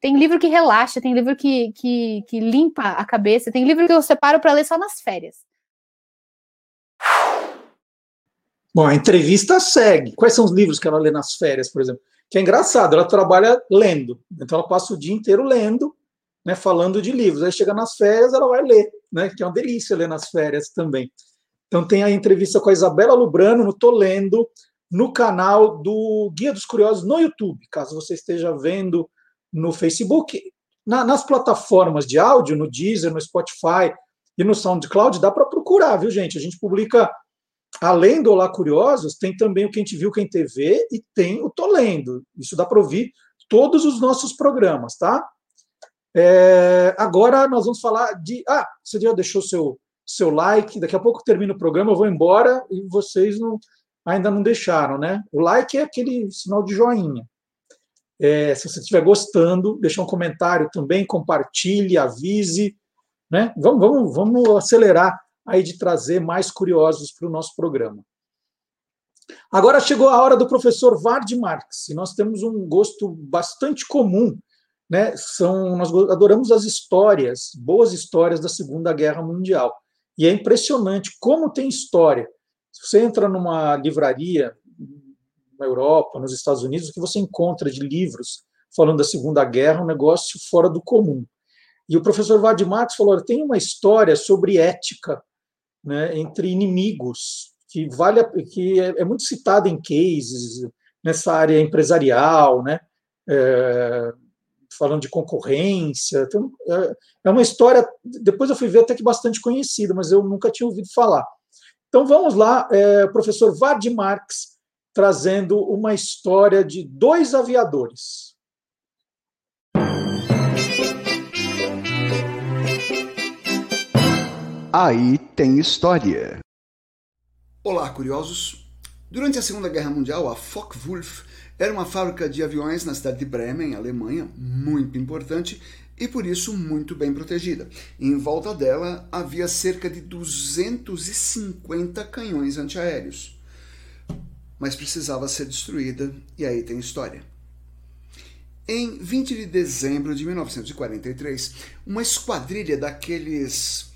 Tem livro que relaxa, tem livro que, que, que limpa a cabeça, tem livro que eu separo para ler só nas férias. Bom, a entrevista segue. Quais são os livros que ela lê nas férias, por exemplo? Que é engraçado, ela trabalha lendo, então ela passa o dia inteiro lendo, né, falando de livros. Aí chega nas férias, ela vai ler, né, que é uma delícia ler nas férias também. Então tem a entrevista com a Isabela Lubrano no Tô Lendo, no canal do Guia dos Curiosos no YouTube, caso você esteja vendo no Facebook. Na, nas plataformas de áudio, no Deezer, no Spotify e no SoundCloud, dá para procurar, viu, gente? A gente publica além do Olá Curiosos, tem também o Quem Te Viu, Quem TV e tem o Tô Lendo. Isso dá para ouvir todos os nossos programas, tá? É, agora nós vamos falar de. Ah, você já deixou seu, seu like, daqui a pouco termina o programa, eu vou embora e vocês não, ainda não deixaram, né? O like é aquele sinal de joinha. É, se você estiver gostando, deixa um comentário também, compartilhe, avise. Né? Vamos, vamos, vamos acelerar aí de trazer mais curiosos para o nosso programa. Agora chegou a hora do professor Vard Marx, e nós temos um gosto bastante comum, né? São nós adoramos as histórias, boas histórias da Segunda Guerra Mundial. E é impressionante como tem história. Se você entra numa livraria na Europa, nos Estados Unidos, o que você encontra de livros falando da Segunda Guerra é um negócio fora do comum. E o professor Vard Marx falou: tem uma história sobre ética né, entre inimigos, que vale que é, é, muito citado em cases nessa área empresarial, né, é, falando de concorrência. Então, é, é uma história. Depois eu fui ver até que bastante conhecida, mas eu nunca tinha ouvido falar. Então vamos lá, é, professor Vard Marx trazendo uma história de dois aviadores. Aí tem história. Olá, curiosos. Durante a Segunda Guerra Mundial, a Focke-Wulf era uma fábrica de aviões na cidade de Bremen, Alemanha, muito importante e por isso muito bem protegida. Em volta dela havia cerca de 250 canhões antiaéreos. Mas precisava ser destruída, e aí tem história. Em 20 de dezembro de 1943, uma esquadrilha daqueles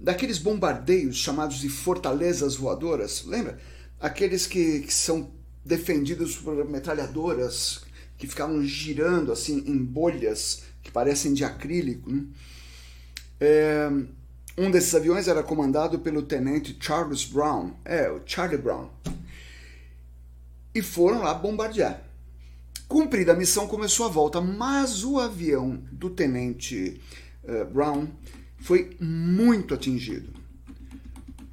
daqueles bombardeios chamados de fortalezas voadoras, lembra? Aqueles que, que são defendidos por metralhadoras que ficavam girando assim em bolhas que parecem de acrílico. Né? É, um desses aviões era comandado pelo tenente Charles Brown, é, o Charlie Brown. E foram lá bombardear. Cumprida a missão, começou a volta, mas o avião do tenente uh, Brown foi muito atingido.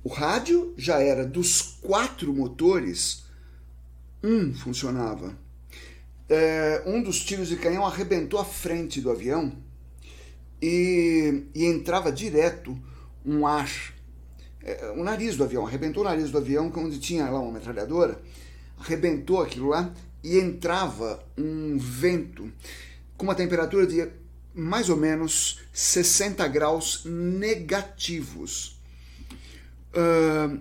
O rádio já era dos quatro motores, um funcionava. É, um dos tiros de canhão arrebentou a frente do avião e, e entrava direto um ar é, o nariz do avião, arrebentou o nariz do avião, onde tinha lá uma metralhadora, arrebentou aquilo lá e entrava um vento com uma temperatura de mais ou menos 60 graus negativos. Uh,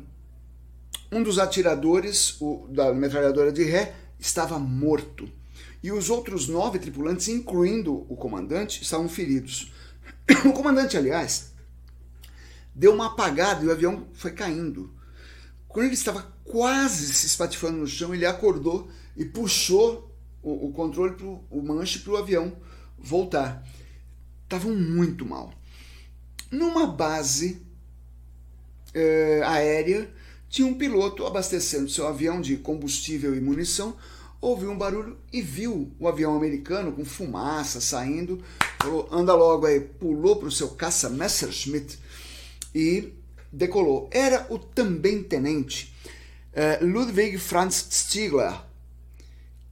um dos atiradores o, da metralhadora de ré estava morto e os outros nove tripulantes, incluindo o comandante, estavam feridos. O comandante, aliás, deu uma apagada e o avião foi caindo. Quando ele estava quase se espatifando no chão, ele acordou e puxou o, o controle, pro, o manche para o avião voltar. Estavam muito mal. Numa base é, aérea, tinha um piloto abastecendo seu avião de combustível e munição, ouviu um barulho e viu o avião americano com fumaça saindo, falou, anda logo aí, pulou para o seu caça Messerschmitt e decolou. Era o também tenente uh, Ludwig Franz Stiegler,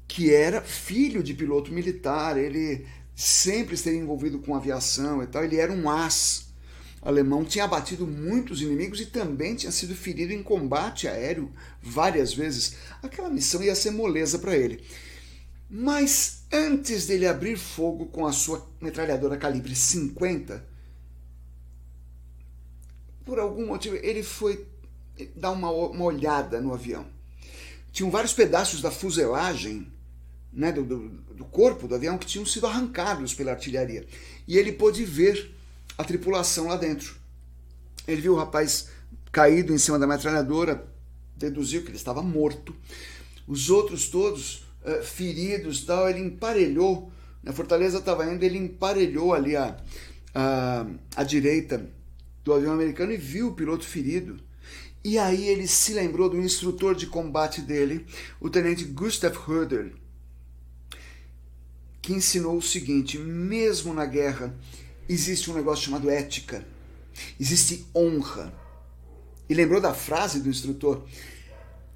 que era filho de piloto militar, ele sempre esteve envolvido com aviação e tal, ele era um as alemão, tinha abatido muitos inimigos e também tinha sido ferido em combate aéreo várias vezes. Aquela missão ia ser moleza para ele. Mas antes dele abrir fogo com a sua metralhadora calibre 50, por algum motivo, ele foi dar uma, uma olhada no avião. Tinham vários pedaços da fuselagem, né, do, do, do corpo do avião, que tinham sido arrancados pela artilharia. E ele pôde ver a tripulação lá dentro. Ele viu o rapaz caído em cima da metralhadora, deduziu que ele estava morto. Os outros todos uh, feridos, tal, ele emparelhou. Na fortaleza estava indo, ele emparelhou ali a, a, a direita do avião americano e viu o piloto ferido. E aí ele se lembrou do instrutor de combate dele, o tenente Gustav Höder, que ensinou o seguinte: mesmo na guerra, existe um negócio chamado ética, existe honra. E lembrou da frase do instrutor: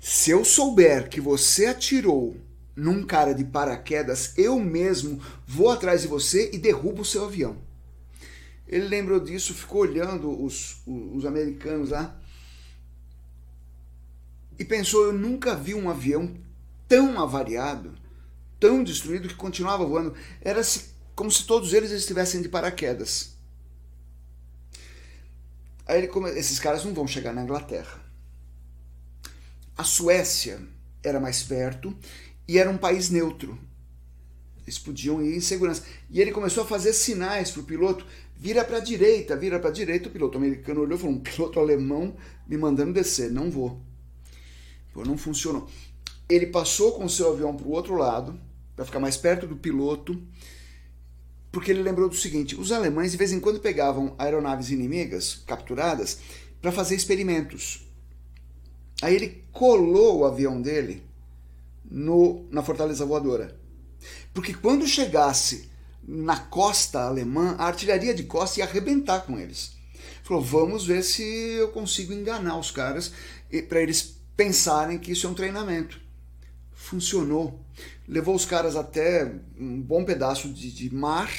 se eu souber que você atirou num cara de paraquedas, eu mesmo vou atrás de você e derrubo o seu avião. Ele lembrou disso, ficou olhando os, os americanos lá e pensou: eu nunca vi um avião tão avariado, tão destruído que continuava voando. Era como se todos eles estivessem de paraquedas. Aí ele come... esses caras não vão chegar na Inglaterra. A Suécia era mais perto e era um país neutro. Eles podiam ir em segurança. E ele começou a fazer sinais para o piloto vira para a direita, vira para a direita. O piloto americano olhou e falou: um piloto alemão me mandando descer, não vou. Pô, não funcionou. Ele passou com o seu avião para o outro lado, para ficar mais perto do piloto, porque ele lembrou do seguinte: os alemães de vez em quando pegavam aeronaves inimigas capturadas para fazer experimentos. Aí ele colou o avião dele no, na fortaleza voadora. Porque quando chegasse na costa alemã, a artilharia de costa ia arrebentar com eles. Falou: vamos ver se eu consigo enganar os caras para eles pensarem que isso é um treinamento. Funcionou. Levou os caras até um bom pedaço de, de mar,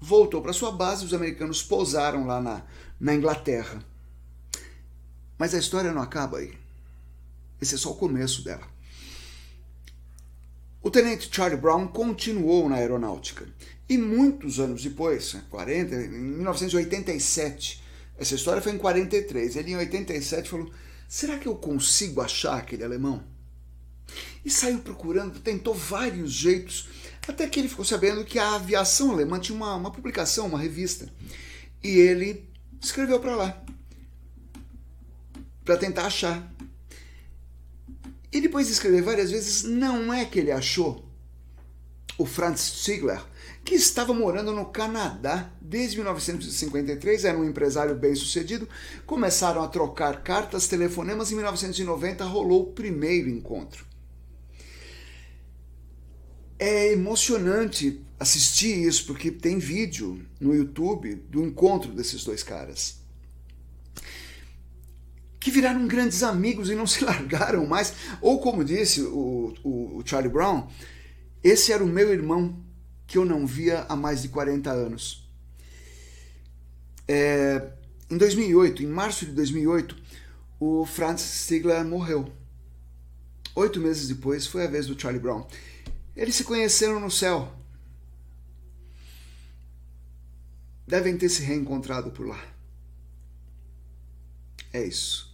voltou para sua base, os americanos pousaram lá na, na Inglaterra. Mas a história não acaba aí. Esse é só o começo dela. O tenente Charlie Brown continuou na aeronáutica e muitos anos depois, 40, em 1987, essa história foi em 43, ele em 87 falou: será que eu consigo achar aquele alemão? E saiu procurando, tentou vários jeitos, até que ele ficou sabendo que a aviação alemã tinha uma, uma publicação, uma revista, e ele escreveu para lá, para tentar achar. E depois de escrever várias vezes, não é que ele achou o Franz Ziegler, que estava morando no Canadá desde 1953, era um empresário bem-sucedido. Começaram a trocar cartas, telefonemas. Em 1990 rolou o primeiro encontro. É emocionante assistir isso, porque tem vídeo no YouTube do encontro desses dois caras. Que viraram grandes amigos e não se largaram mais. Ou, como disse o, o, o Charlie Brown, esse era o meu irmão que eu não via há mais de 40 anos. É, em 2008, em março de 2008, o Franz Stigler morreu. Oito meses depois foi a vez do Charlie Brown. Eles se conheceram no céu. Devem ter se reencontrado por lá. É isso.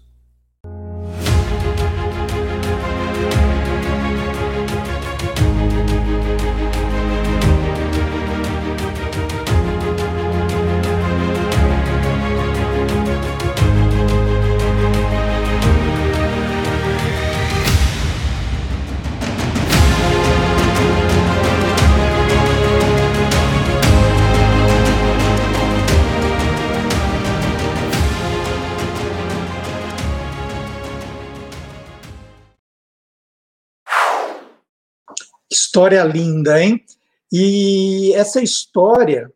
História linda, hein? E essa história,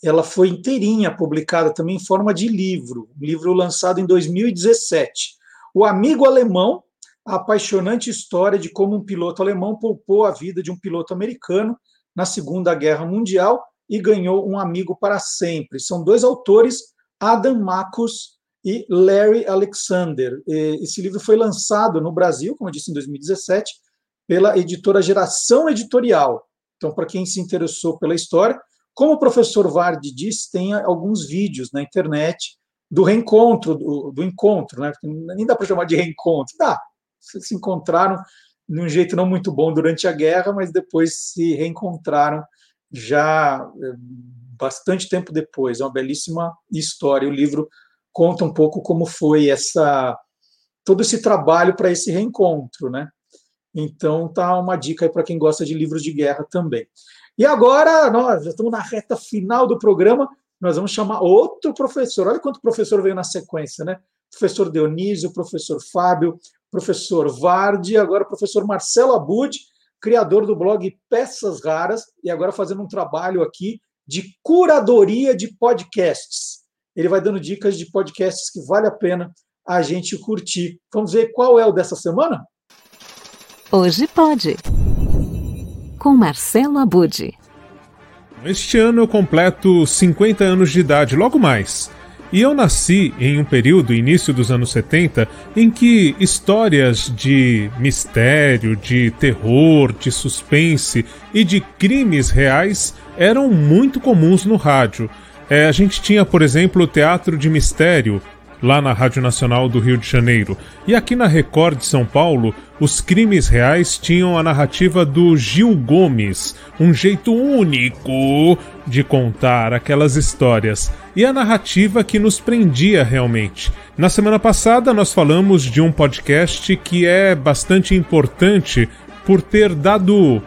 ela foi inteirinha publicada também em forma de livro, um livro lançado em 2017. O Amigo Alemão, a apaixonante história de como um piloto alemão poupou a vida de um piloto americano na Segunda Guerra Mundial e ganhou um amigo para sempre. São dois autores, Adam Marcus e Larry Alexander. Esse livro foi lançado no Brasil, como eu disse, em 2017, pela editora Geração Editorial. Então, para quem se interessou pela história, como o professor Vardi disse, tem alguns vídeos na internet do reencontro, do, do encontro, né? nem dá para chamar de reencontro, dá. Se encontraram de um jeito não muito bom durante a guerra, mas depois se reencontraram já eh, bastante tempo depois. É uma belíssima história. O livro conta um pouco como foi essa todo esse trabalho para esse reencontro, né? Então tá uma dica aí para quem gosta de livros de guerra também. E agora nós já estamos na reta final do programa, nós vamos chamar outro professor. Olha quanto professor veio na sequência, né? Professor Dionísio, professor Fábio, professor Vardi, agora professor Marcelo Abud, criador do blog Peças Raras, e agora fazendo um trabalho aqui de curadoria de podcasts. Ele vai dando dicas de podcasts que vale a pena a gente curtir. Vamos ver qual é o dessa semana? Hoje pode. Com Marcelo Abude. Este ano eu completo 50 anos de idade, logo mais. E eu nasci em um período, início dos anos 70, em que histórias de mistério, de terror, de suspense e de crimes reais eram muito comuns no rádio. É, a gente tinha, por exemplo, o Teatro de Mistério, lá na Rádio Nacional do Rio de Janeiro. E aqui na Record de São Paulo, os crimes reais tinham a narrativa do Gil Gomes, um jeito único de contar aquelas histórias, e a narrativa que nos prendia realmente. Na semana passada, nós falamos de um podcast que é bastante importante por ter dado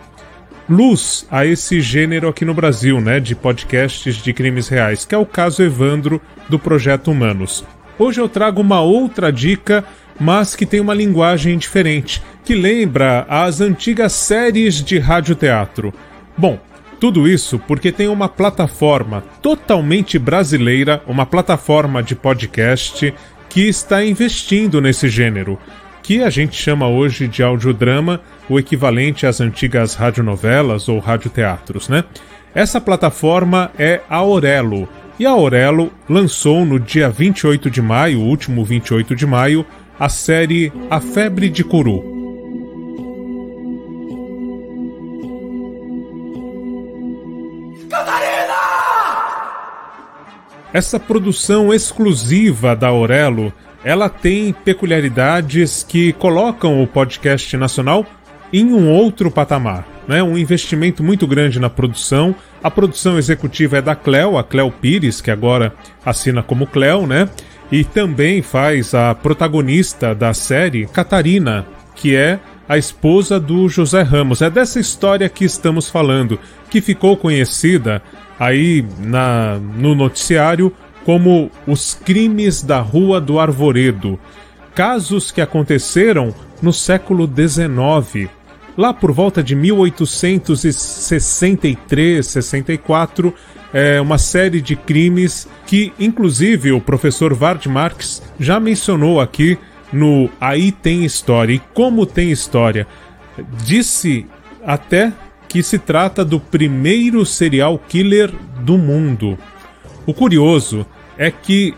luz a esse gênero aqui no Brasil, né, de podcasts de crimes reais, que é o caso Evandro do Projeto Humanos. Hoje eu trago uma outra dica, mas que tem uma linguagem diferente, que lembra as antigas séries de radioteatro. Bom, tudo isso porque tem uma plataforma totalmente brasileira, uma plataforma de podcast que está investindo nesse gênero, que a gente chama hoje de audiodrama, o equivalente às antigas radionovelas ou radioteatros, né? Essa plataforma é a Aurelo e a Aurelo lançou no dia 28 de maio, último 28 de maio, a série A Febre de Curu. Catarina! Essa produção exclusiva da Aurelo, ela tem peculiaridades que colocam o podcast nacional em um outro patamar né, um investimento muito grande na produção. A produção executiva é da Cleo, a Cleo Pires, que agora assina como Cleo, né? E também faz a protagonista da série, Catarina, que é a esposa do José Ramos. É dessa história que estamos falando, que ficou conhecida aí na, no noticiário como os crimes da Rua do Arvoredo. Casos que aconteceram no século XIX Lá por volta de 1863, 64, é uma série de crimes que, inclusive, o professor Vard Marx já mencionou aqui no Aí Tem História. E como tem história? Disse até que se trata do primeiro serial killer do mundo. O curioso é que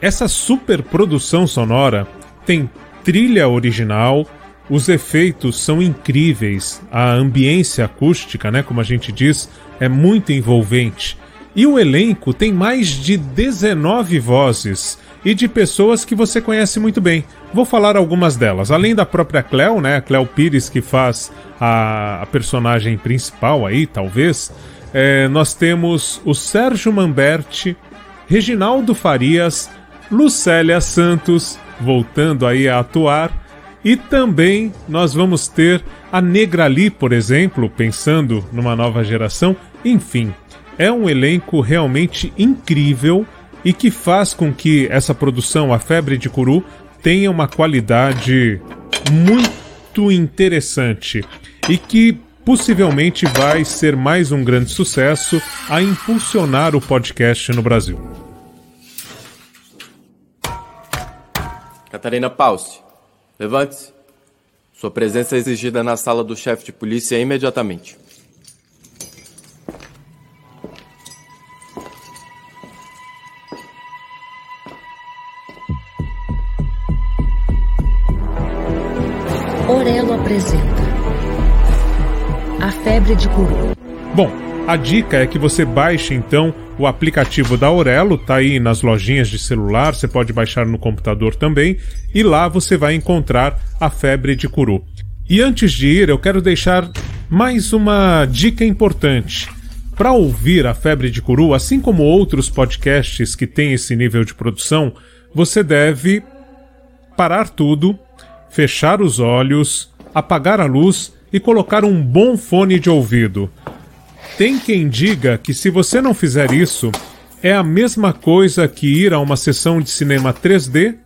essa superprodução sonora tem trilha original, os efeitos são incríveis, a ambiência acústica, né, como a gente diz, é muito envolvente. E o elenco tem mais de 19 vozes e de pessoas que você conhece muito bem. Vou falar algumas delas. Além da própria Cleo, né? A Cleo Pires, que faz a, a personagem principal aí, talvez. É, nós temos o Sérgio Mamberti, Reginaldo Farias, Lucélia Santos, voltando aí a atuar. E também nós vamos ter a Negrali, por exemplo, pensando numa nova geração. Enfim, é um elenco realmente incrível e que faz com que essa produção, A Febre de Curu, tenha uma qualidade muito interessante e que possivelmente vai ser mais um grande sucesso a impulsionar o podcast no Brasil. Catarina Pause, levante-se. Sua presença é exigida na sala do chefe de polícia imediatamente. Orelo apresenta A Febre de Curu. Bom, a dica é que você baixe então o aplicativo da Aurelo, tá aí nas lojinhas de celular, você pode baixar no computador também, e lá você vai encontrar a febre de curu. E antes de ir, eu quero deixar mais uma dica importante. Para ouvir a febre de curu, assim como outros podcasts que têm esse nível de produção, você deve parar tudo, fechar os olhos, apagar a luz e colocar um bom fone de ouvido. Tem quem diga que se você não fizer isso, é a mesma coisa que ir a uma sessão de cinema 3D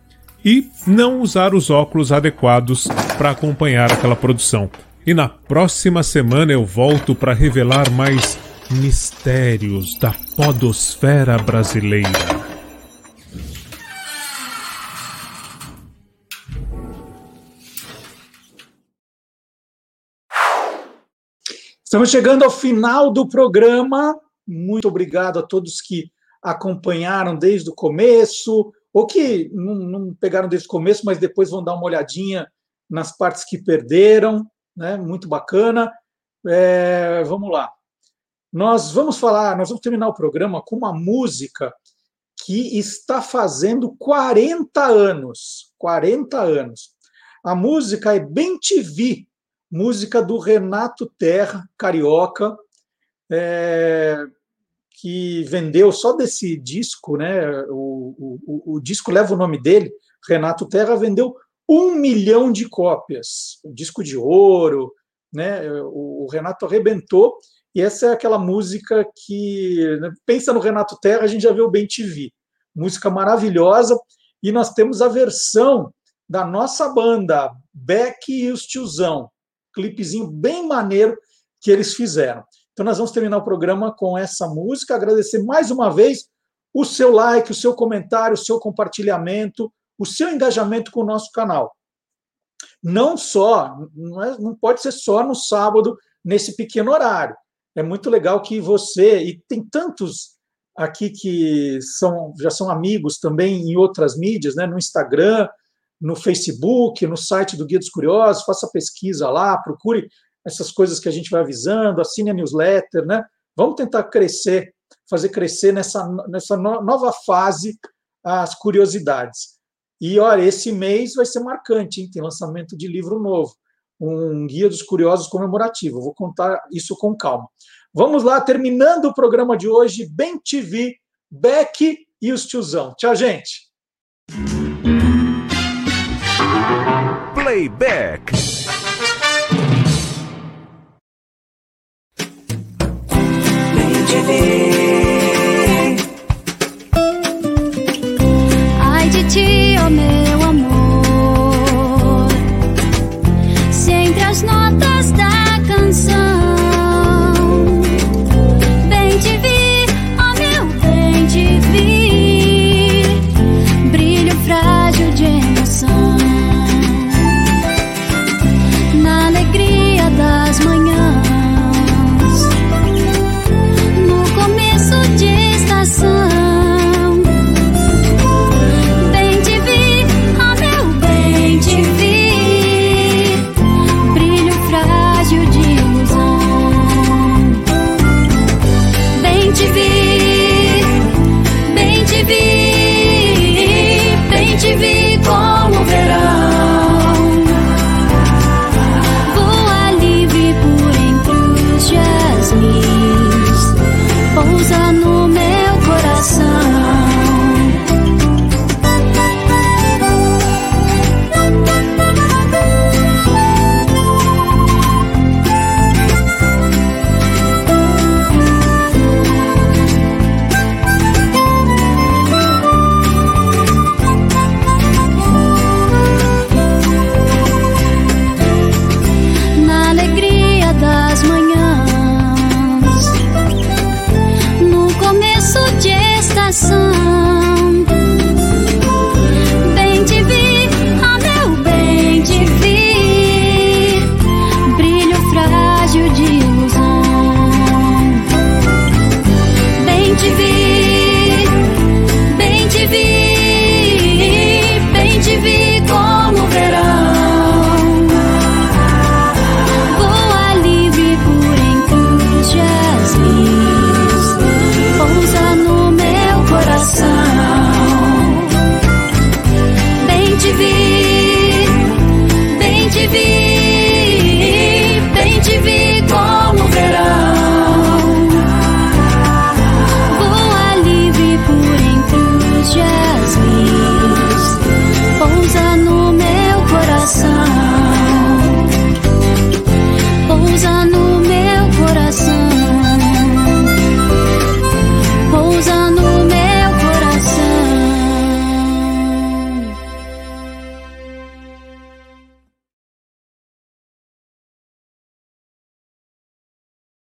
e não usar os óculos adequados para acompanhar aquela produção. E na próxima semana eu volto para revelar mais mistérios da podosfera brasileira. Estamos chegando ao final do programa. Muito obrigado a todos que acompanharam desde o começo, ou que não, não, pegaram desde o começo, mas depois vão dar uma olhadinha nas partes que perderam. Né? Muito bacana. É, vamos lá. Nós vamos falar, nós vamos terminar o programa com uma música que está fazendo 40 anos. 40 anos. A música é Bem TV, música do Renato Terra, carioca, é, que vendeu só desse disco, né? O, o, o, disco leva o nome dele, Renato Terra, vendeu um milhão de cópias, disco de ouro, né? O, o Renato arrebentou, e essa é aquela música que né, pensa no Renato Terra, a gente já vê o Bem TV, música maravilhosa, e nós temos a versão da nossa banda, Beck e os Tiozão, clipezinho bem maneiro que eles fizeram. Então, nós vamos terminar o programa com essa música. Agradecer mais uma vez o seu like, o seu comentário, o seu compartilhamento, o seu engajamento com o nosso canal. Não só, não, é, não pode ser só no sábado, nesse pequeno horário. É muito legal que você, e tem tantos aqui que são, já são amigos também em outras mídias, né, no Instagram, no Facebook, no site do Guia dos Curiosos, faça pesquisa lá, procure essas coisas que a gente vai avisando, assine a newsletter, né? Vamos tentar crescer, fazer crescer nessa, nessa nova fase as curiosidades. E olha, esse mês vai ser marcante, hein? tem lançamento de livro novo, um Guia dos Curiosos comemorativo. vou contar isso com calma. Vamos lá, terminando o programa de hoje, Bem TV, Beck e os tiozão. Tchau, gente. Playback. Made